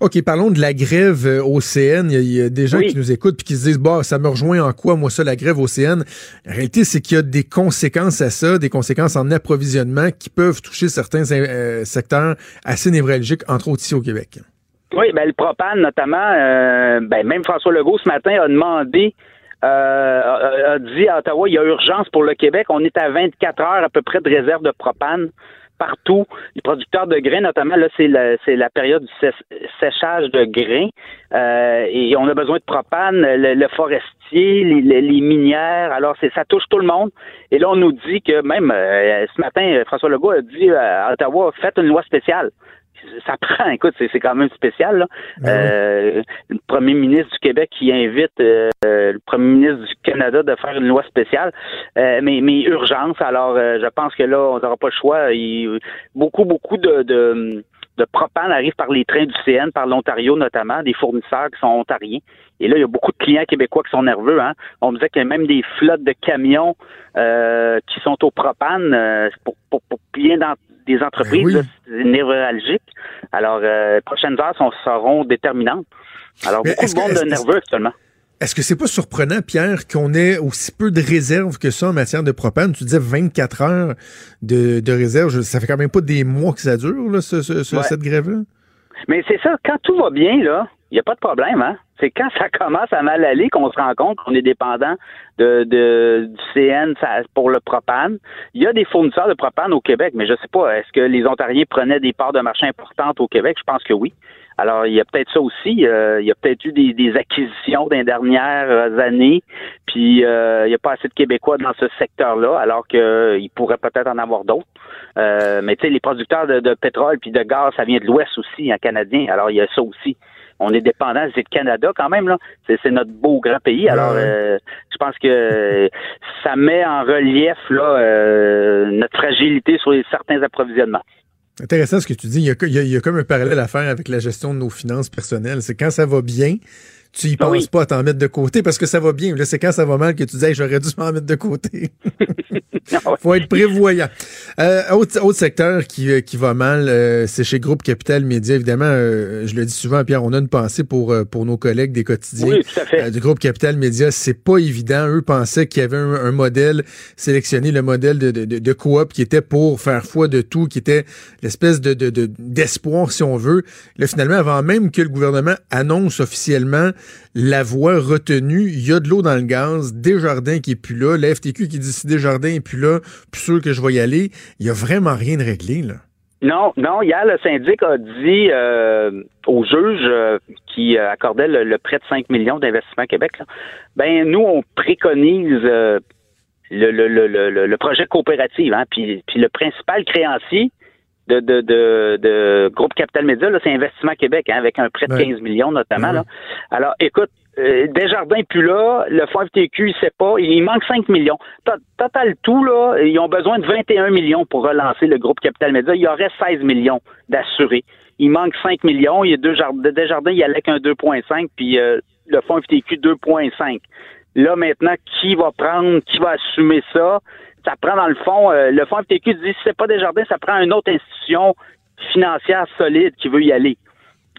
S4: OK, parlons de la grève euh, au CN. Il y a, a des gens qui nous écoutent puis qui se disent, bah, ça me rejoint en quoi, moi, ça, la grève au CN? La réalité, c'est qu'il y a des conséquences à ça, des conséquences en approvisionnement qui peuvent toucher certains euh, secteurs assez névralgiques, entre autres ici au Québec.
S16: Oui, ben, le propane, notamment, euh, ben, même François Legault, ce matin, a demandé euh, a dit à Ottawa, il y a urgence pour le Québec. On est à 24 heures à peu près de réserve de propane partout. Les producteurs de grains, notamment, là, c'est la, c'est la période du séchage de grains. Euh, et on a besoin de propane, le, forestier, les, les, minières. Alors, c'est, ça touche tout le monde. Et là, on nous dit que même euh, ce matin, François Legault a dit à Ottawa, faites une loi spéciale ça prend, écoute, c'est quand même spécial. Là. Ben euh, le premier ministre du Québec qui invite euh, le premier ministre du Canada de faire une loi spéciale, euh, mais, mais urgence. Alors, je pense que là, on n'aura pas le choix. Il, beaucoup, beaucoup de, de, de propane arrive par les trains du CN, par l'Ontario notamment, des fournisseurs qui sont ontariens. Et là, il y a beaucoup de clients québécois qui sont nerveux. Hein. On me disait qu'il y a même des flottes de camions qui sont au propane pour, pour, pour bien des entreprises ben névralgiques. Alors, euh, les prochaines heures sont, seront déterminantes. Alors, beaucoup de monde nerveux actuellement.
S4: Est-ce que c'est pas surprenant, Pierre, qu'on ait aussi peu de réserves que ça en matière de propane? Tu disais 24 heures de, de réserve. Ça fait quand même pas des mois que ça dure, là, cette grève-là?
S16: Mais c'est ça, quand tout va bien, là, il n'y a pas de problème, hein? C'est quand ça commence à mal aller qu'on se rend compte qu'on est dépendant de, de, du CN pour le propane. Il y a des fournisseurs de propane au Québec, mais je sais pas, est-ce que les Ontariens prenaient des parts de marché importantes au Québec? Je pense que oui. Alors, il y a peut-être ça aussi. Euh, il y a peut-être eu des, acquisitions dans les dernières années, puis euh, il n'y a pas assez de Québécois dans ce secteur-là, alors qu'il pourrait peut-être en avoir d'autres. Euh, mais tu sais, les producteurs de, de pétrole puis de gaz, ça vient de l'Ouest aussi, en canadien. Alors, il y a ça aussi on est dépendant, c'est le Canada quand même, là. C'est notre beau grand pays. Alors, euh, je pense que ça met en relief là, euh, notre fragilité sur certains approvisionnements.
S4: Intéressant ce que tu dis. Il y, a, il y, a, comme un parallèle à faire avec la gestion de nos finances personnelles. C'est quand ça va bien, tu y ah penses pas à t'en mettre de côté parce que ça va bien. Là, c'est quand ça va mal que tu dis j'aurais dû m'en mettre de côté. Faut être prévoyant. Euh, autre, autre, secteur qui, euh, qui va mal, euh, c'est chez Groupe Capital Média. Évidemment, euh, je le dis souvent, Pierre, on a une pensée pour, pour nos collègues des quotidiens
S16: oui, tout à fait.
S4: du Groupe Capital Média. C'est pas évident. Eux pensaient qu'il y avait un, modèle sélectionné, le modèle de, de, de, coop qui était pour faire foi de tout, qui était l'espèce de, d'espoir, si on veut. Là, finalement, avant même que le gouvernement annonce officiellement la voie retenue, il y a de l'eau dans le gaz, Desjardins qui est plus là, la FTQ qui dit si Desjardins est plus là, plus sûr que je vais y aller, il y a vraiment rien de réglé, là.
S16: Non, non, hier, le syndic a dit euh, au juge euh, qui accordait le, prêt de 5 millions d'investissement Québec, ben nous, on préconise euh, le, projet coopératif, hein, puis le principal créancier, de, de, de, de Groupe Capital Média, c'est Investissement Québec, hein, avec un prêt de 15 millions notamment. Là. Alors, écoute, euh, Desjardins n'est plus là, le fonds FTQ, il sait pas, il manque 5 millions. Total tout, là, ils ont besoin de 21 millions pour relancer le groupe Capital Média. Il y aurait 16 millions d'assurés. Il manque 5 millions, il y a deux Desjardins, il y a avec un 2,5, puis euh, le fonds FTQ 2,5. Là, maintenant, qui va prendre, qui va assumer ça? Ça prend dans le fond, euh, le fonds FTQ dit si c'est pas Desjardins, ça prend une autre institution financière solide qui veut y aller.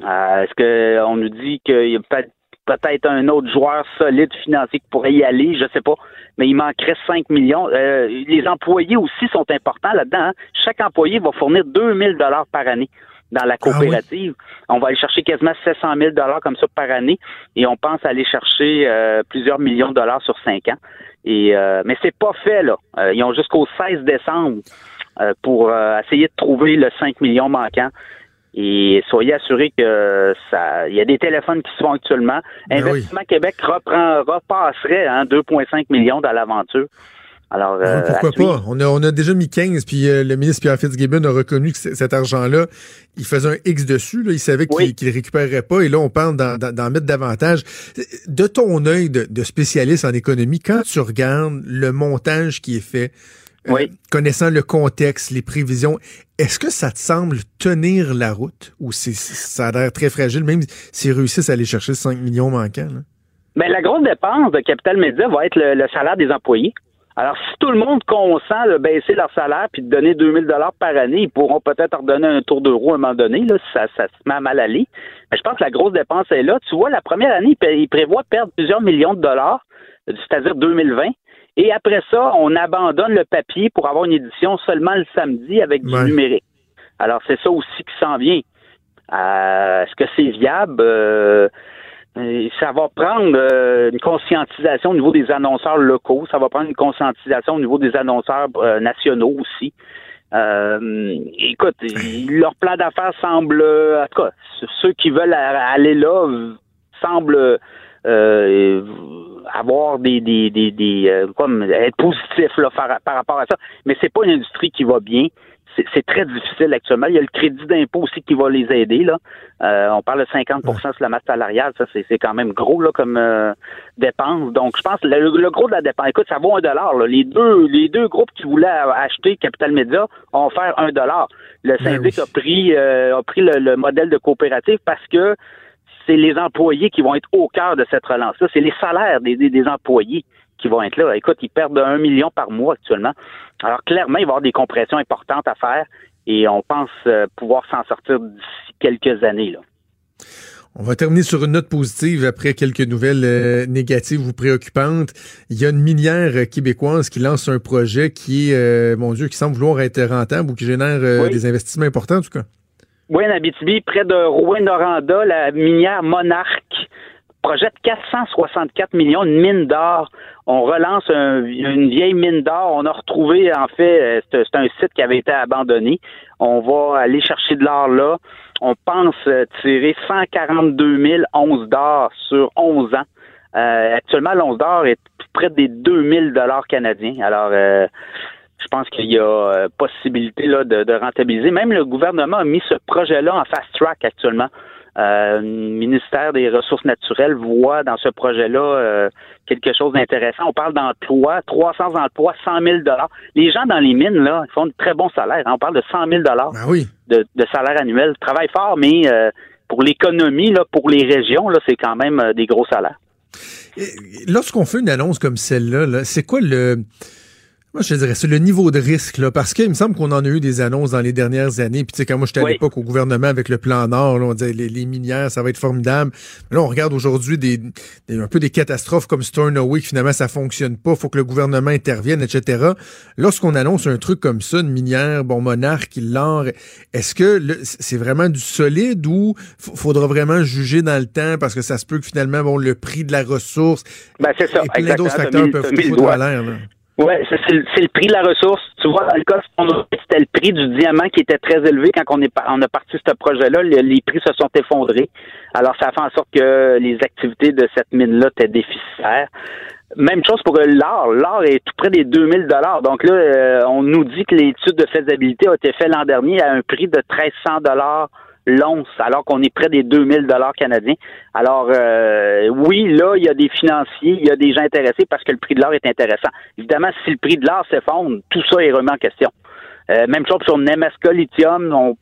S16: Euh, est-ce qu'on nous dit qu'il y a peut-être un autre joueur solide financier qui pourrait y aller, je sais pas, mais il manquerait 5 millions. Euh, les employés aussi sont importants là-dedans. Hein. Chaque employé va fournir 2000 dollars par année dans la ah coopérative. On va aller chercher quasiment 700 000 dollars comme ça par année et on pense aller chercher plusieurs millions de dollars sur cinq ans. Et euh, mais c'est pas fait là. Euh, ils ont jusqu'au 16 décembre euh, pour essayer de trouver le 5 millions manquant. Et soyez assurés que ça, il y a des téléphones qui se font actuellement. Ben Investissement Québec reprend, repasserait hein, 2,5 millions dans l'aventure. Alors,
S4: euh, pourquoi pas? On a, on a déjà mis 15, puis euh, le ministre Pierre Fitzgibbon a reconnu que cet argent-là, il faisait un X dessus. Là, il savait qu'il ne récupérerait pas. Et là, on parle d'en mettre davantage. De ton œil de, spécialiste en économie, quand tu regardes le montage qui est fait, euh, connaissant le contexte, les prévisions, est-ce que ça te semble tenir la route? Ou ça a l'air très fragile, même s'ils réussissent à aller chercher 5 millions manquants? Là?
S16: Ben, la grosse dépense de Capital Média va être le salaire des employés. Alors, si tout le monde consent de baisser leur salaire puis de donner 2000 dollars par année, ils pourront peut-être leur donner un tour de roue à un moment donné, là, si ça, ça se met à mal aller. Mais je pense que la grosse dépense est là. Tu vois, la première année, ils prévoient perdre plusieurs millions de dollars, c'est-à-dire 2020. Et après ça, on abandonne le papier pour avoir une édition seulement le samedi avec du numérique. Alors, c'est ça aussi qui s'en vient. Euh, Est-ce que c'est viable? Euh, ça va prendre euh, une conscientisation au niveau des annonceurs locaux, ça va prendre une conscientisation au niveau des annonceurs euh, nationaux aussi. Euh, écoute, leur plan d'affaires semble, en tout cas, ceux qui veulent aller là semblent avoir des, des, des, des comme être positifs là, par, par, rapport à ça. Mais c'est pas une industrie qui va bien c'est très difficile actuellement. Il y a le crédit d'impôt aussi qui va les aider. Là. Euh, on parle de 50% sur la masse salariale. Ça, c'est quand même gros là, comme euh, dépense. Donc, je pense que le, gros de la dépense, écoute, ça vaut un dollar. Les deux les deux groupes qui voulaient acheter Capital Média ont offert un dollar. Le ben syndic a pris euh, a pris le, modèle de coopérative parce que c'est les employés qui vont être au cœur de cette relance-là. C'est les salaires des, des employés qui vont être là. Écoute, ils perdent un million par mois actuellement. Alors clairement, il va y avoir des compressions importantes à faire et on pense euh, pouvoir s'en sortir d'ici quelques années. Là.
S4: On va terminer sur une note positive après quelques nouvelles euh, négatives ou préoccupantes. Il y a une minière québécoise qui lance un projet qui est, mon Dieu, qui semble vouloir être rentable ou qui génère euh, des investissements importants en tout cas.
S16: Oui, en Abitibi, près de Rouen-Noranda, la minière Monarque projette 464 millions de mines d'or. On relance une vieille mine d'or. On a retrouvé, en fait, euh, c'est un site qui avait été abandonné. On va aller chercher de l'or là. On pense euh, tirer 142 000 onces d'or sur 11 ans. Euh, actuellement, l'once d'or est près des 2000 dollars canadiens. Alors, je pense qu'il y a possibilité là, de, rentabiliser. Même le gouvernement a mis ce projet-là en fast track actuellement. Euh, le ministère des Ressources naturelles voit dans ce projet-là euh, quelque chose d'intéressant. On parle d'emploi, 300 emplois, 100 000 Les gens dans les mines, là, ils font de très bons salaires. On parle de 100 000
S4: ben oui.
S16: de, de, salaire annuel. Ils travaillent fort, mais euh, pour l'économie, là, pour les régions, là, c'est quand même des gros salaires.
S4: Lorsqu'on fait une annonce comme celle-là, -là, c'est quoi le moi, je te dirais, c'est le niveau de risque, là, parce qu'il me semble qu'on en a eu des annonces dans les dernières années. Puis, tu sais, quand moi, j'étais à l'époque au gouvernement avec le plan Nord, là, on disait les, minières, ça va être formidable. Mais là, on regarde aujourd'hui des, un peu des catastrophes comme Stornoway, qui finalement, ça fonctionne pas, faut que le gouvernement intervienne, etc. Lorsqu'on annonce un truc comme ça, une minière, bon, monarque, l'or, est-ce que c'est vraiment du solide ou faudra vraiment juger dans le temps parce que ça se peut que finalement, bon, le prix de la ressource
S16: ben, c'est ça,
S4: et plein d'autres facteurs peuvent foutre à l'air,
S16: oui, c'est le prix de la ressource. Tu vois, dans le cas, c'était le prix du diamant qui était très élevé quand on, est, on a parti ce projet-là. Les, prix se sont effondrés. Alors, ça a fait en sorte que les activités de cette mine-là étaient déficitaires. Même chose pour l'or. L'or est tout près des 2000 dollars. Donc là, euh, on nous dit que l'étude de faisabilité a été faite l'an dernier à un prix de 1300 dollars l'once, alors qu'on est près des 2000 dollars canadiens. Alors, euh, oui, là, il y a des financiers, il y a des gens intéressés parce que le prix de l'or est intéressant. Évidemment, si le prix de l'or s'effondre, tout ça est remis en question. Euh, même chose sur Nemesca Lithium. On,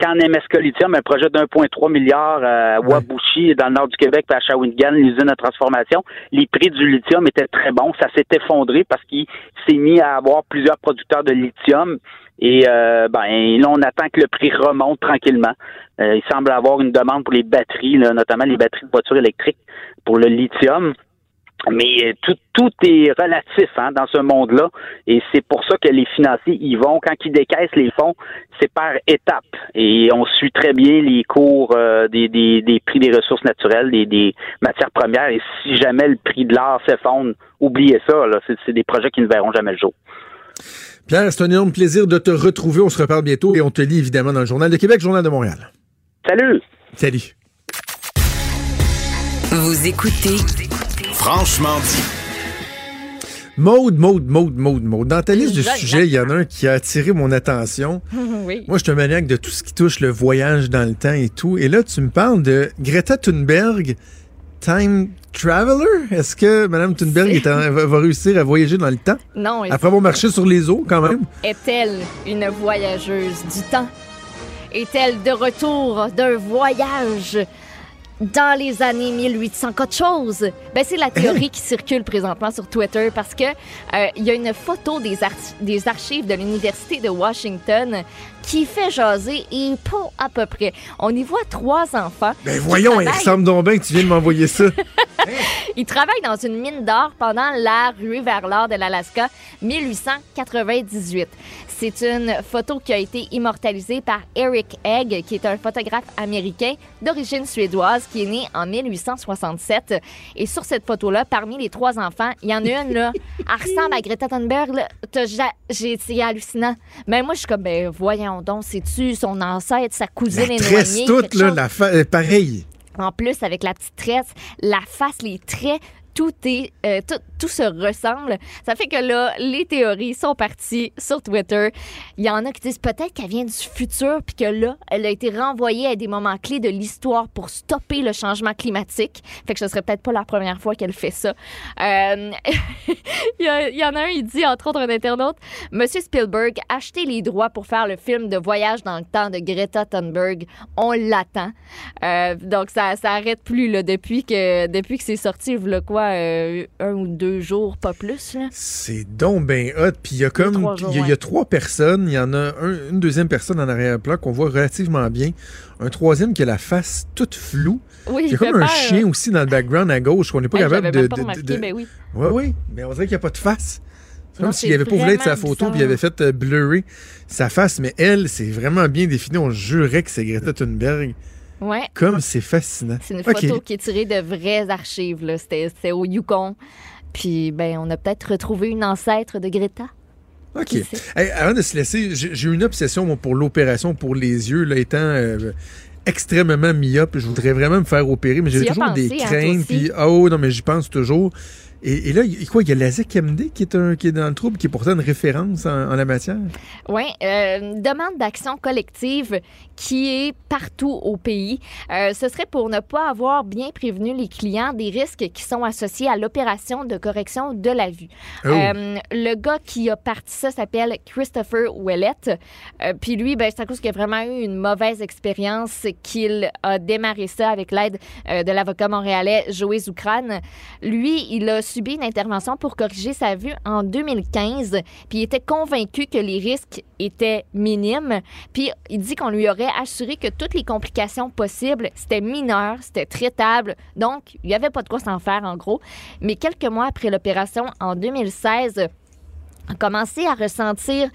S16: quand Nemesca Lithium, un projet d'1,3 milliard à Wabushi, dans le nord du Québec, à Shawinigan, l'usine de transformation, les prix du lithium étaient très bons. Ça s'est effondré parce qu'il s'est mis à avoir plusieurs producteurs de lithium. Et euh, ben là, on attend que le prix remonte tranquillement. Euh, il semble avoir une demande pour les batteries, notamment les batteries de voitures électriques pour le lithium. Mais euh, tout, tout est relatif hein, dans ce monde-là. Et c'est pour ça que les financiers y vont. Quand ils décaissent les fonds, c'est par étapes. Et on suit très bien les cours des, des, des, prix des ressources naturelles, des, des matières premières. Et si jamais le prix de l'or s'effondre, oubliez ça. C'est des projets qui ne verront jamais le jour.
S4: Pierre, c'est un énorme plaisir de te retrouver. On se reparle bientôt et on te lit évidemment dans le Journal de Québec, Journal de Montréal.
S16: Salut.
S4: Salut.
S1: Vous écoutez
S3: Franchement dit.
S4: Maude, Maude, Maude, Maude, Maude. Dans ta liste de sujets, il y en a un qui a attiré mon attention.
S5: oui.
S4: Moi, je suis un maniaque de tout ce qui touche le voyage dans le temps et tout. Et là, tu me parles de Greta Thunberg, Time Traveler? Est-ce que Mme Thunberg va, réussir à voyager dans le temps?
S5: Non.
S4: Après avoir marché sur les eaux, quand même?
S5: Est-elle une voyageuse du temps? Est-elle de retour d'un voyage dans les années 1800 quelque chose. Ben, c'est la théorie qui circule présentement sur Twitter parce que euh, il y a une photo des, ar- des archives de l'Université de Washington qui fait jaser et pas à peu près. On y voit trois enfants.
S4: Ben voyons, il
S5: travaillent-
S4: ressemble donc bien que tu viens de m'envoyer ça.
S5: il travaille dans une mine d'or pendant la ruée vers l'or de l'Alaska, 1898. C'est une photo qui a été immortalisée par Eric Egg, qui est un photographe américain d'origine suédoise qui est né en 1867. Et sur cette photo-là, parmi les trois enfants, il y en a une, là, elle ressemble à Greta Thunberg. c'est hallucinant. Mais moi, je suis comme, ben voyons donc, c'est-tu son ancêtre, sa cousine
S4: La
S5: éloignée?
S4: tresse toute, là,
S5: chose?
S4: la fa- euh, pareil.
S5: En plus, avec la petite tresse, la face, les traits, euh, tout, se ressemble. Ça fait que là, les théories sont parties sur Twitter. Il y en a qui disent peut-être qu'elle vient du futur, puis que là, elle a été renvoyée à des moments clés de l'histoire pour stopper le changement climatique. Fait que ce serait peut-être pas la première fois qu'elle fait ça. Euh, il, y en a un, il dit, entre autres, un internaute, Monsieur Spielberg, achetez les droits pour faire le film de voyage dans le temps de Greta Thunberg. On l'attend. Euh, donc, ça, ça arrête plus, depuis que, depuis que c'est sorti, voilà quoi, euh, un ou deux jours, pas plus.
S4: C'est donc ben hot. Puis il y a comme. Il y, a- y trois personnes. Il y en a un- une deuxième personne en arrière-plan qu'on voit relativement bien. Un troisième qui a la face toute floue.
S5: Oui,
S4: il y a comme un chien aussi dans le background à gauche qu'on n'est pas capable de.
S5: pas
S4: de-
S5: remarqué,
S4: de-
S5: ben oui.
S4: Oui, oui. Mais on dirait qu'il n'y a pas de face. C'est comme s'il avait pas voulu être sa photo puis il avait fait euh, blurrer sa face. Mais elle, c'est vraiment bien défini. On jurait que c'est Greta Thunberg.
S5: Ouais.
S4: Comme c'est fascinant.
S5: C'est une photo qui est tirée de vraies archives, là. C'était c'était au Yukon. Puis, ben, on a peut-être retrouvé une ancêtre de Greta.
S4: OK. Hey, avant de se laisser, j'ai une obsession moi, pour l'opération pour les yeux, là, étant euh, extrêmement myope. Je voudrais vraiment me faire opérer, mais j'ai toujours des
S5: pensé, hein,
S4: craintes. Puis, oh non, mais j'y pense toujours. Et, et là, il, quoi, il y a Lazek MD qui est, un, qui est dans le trouble, qui est pourtant une référence en, en la matière?
S5: Oui, euh, une demande d'action collective qui est partout au pays. Euh, ce serait pour ne pas avoir bien prévenu les clients des risques qui sont associés à l'opération de correction de la vue.
S17: Oh.
S5: Euh, le gars qui a parti ça s'appelle Christopher Ouellette. Puis lui, ben, c'est à cause qu'il a vraiment eu une mauvaise expérience qu'il a démarré ça avec l'aide de l'avocat montréalais Joé Zoukran. Lui, il a subi une intervention pour corriger sa vue en 2015, puis il était convaincu que les risques étaient minimes, puis il dit qu'on lui aurait assuré que toutes les complications possibles, c'était mineur, c'était traitable, donc il n'y avait pas de quoi s'en faire en gros. Mais quelques mois après l'opération, en 2016, a commencé à ressentir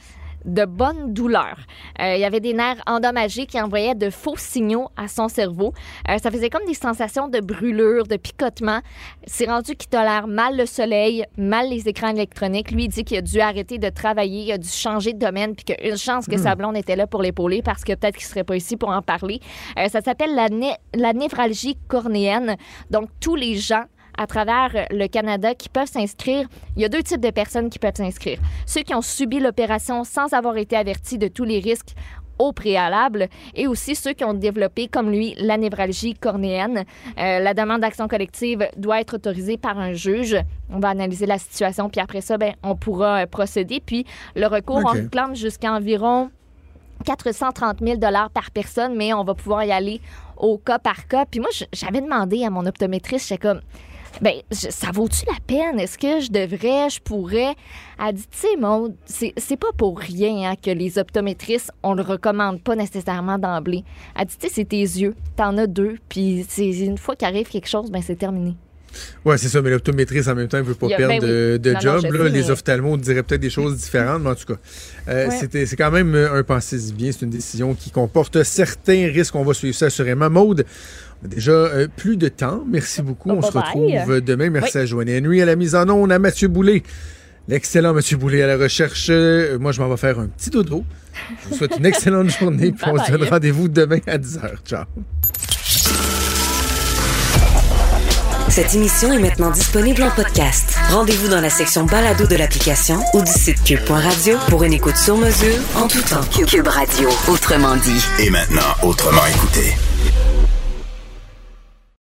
S5: de bonnes douleurs. Euh, il y avait des nerfs endommagés qui envoyaient de faux signaux à son cerveau. Euh, ça faisait comme des sensations de brûlure, de picotement. C'est rendu qu'il tolère mal le soleil, mal les écrans électroniques. Lui, il dit qu'il a dû arrêter de travailler, il a dû changer de domaine, puis qu'il y a une chance que
S17: Hmm.
S5: sa blonde était là pour l'épauler parce que peut-être qu'il serait pas ici pour en parler. Euh, ça s'appelle la, né- la névralgie cornéenne. Donc, tous les gens à travers le Canada qui peuvent s'inscrire. Il y a deux types de personnes qui peuvent s'inscrire. Ceux qui ont subi l'opération sans avoir été avertis de tous les risques au préalable et aussi ceux qui ont développé, comme lui, la névralgie cornéenne. Euh, la demande d'action collective doit être autorisée par un juge. On va analyser la situation, puis après ça, ben, on pourra euh, procéder. Puis le recours,
S17: OK.
S5: on réclame jusqu'à environ 430 000 par personne, mais on va pouvoir y aller au cas par cas. Puis moi, j'avais demandé à mon optométriste, j'étais comme, ben, ça vaut-tu la peine? Est-ce que je devrais, je pourrais? Elle dit, tu sais, Maud, c'est pas pour rien hein, que les optométristes, on le recommande pas nécessairement d'emblée. Elle dit, tu sais, c'est tes yeux, t'en as deux, puis c'est une fois qu'arrive quelque chose, ben c'est terminé.
S4: Ouais, c'est ça, mais l'optométriste en même temps ne veut pas
S5: a-
S4: perdre
S5: ben oui.
S4: de, de
S5: Non,
S4: job.
S5: je
S4: là.
S5: sais,
S4: Les
S5: mais-
S4: ophtalmos diraient peut-être des choses différentes, mais en tout cas, euh,
S5: Ouais.
S4: c'est quand même un pensée bien. C'est une décision qui comporte certains risques. On va suivre ça assurément. Maude, déjà euh, plus de temps. Merci beaucoup. On se
S5: bye.
S4: retrouve demain. Merci
S5: Oui.
S4: à Joanne Henry à la mise en onde, à Mathieu Boulay. L'excellent Mathieu Boulay à la recherche. Euh, Moi, je m'en vais faire un petit dodo. Je vous souhaite une excellente journée. Puis on se donne rendez-vous demain à 10h. Ciao.
S1: Cette émission est maintenant disponible en podcast. Rendez-vous dans la section balado de l'application ou du site cube.radio pour une écoute sur mesure en tout temps. Cube Radio, autrement dit.
S3: Et maintenant, autrement écouté.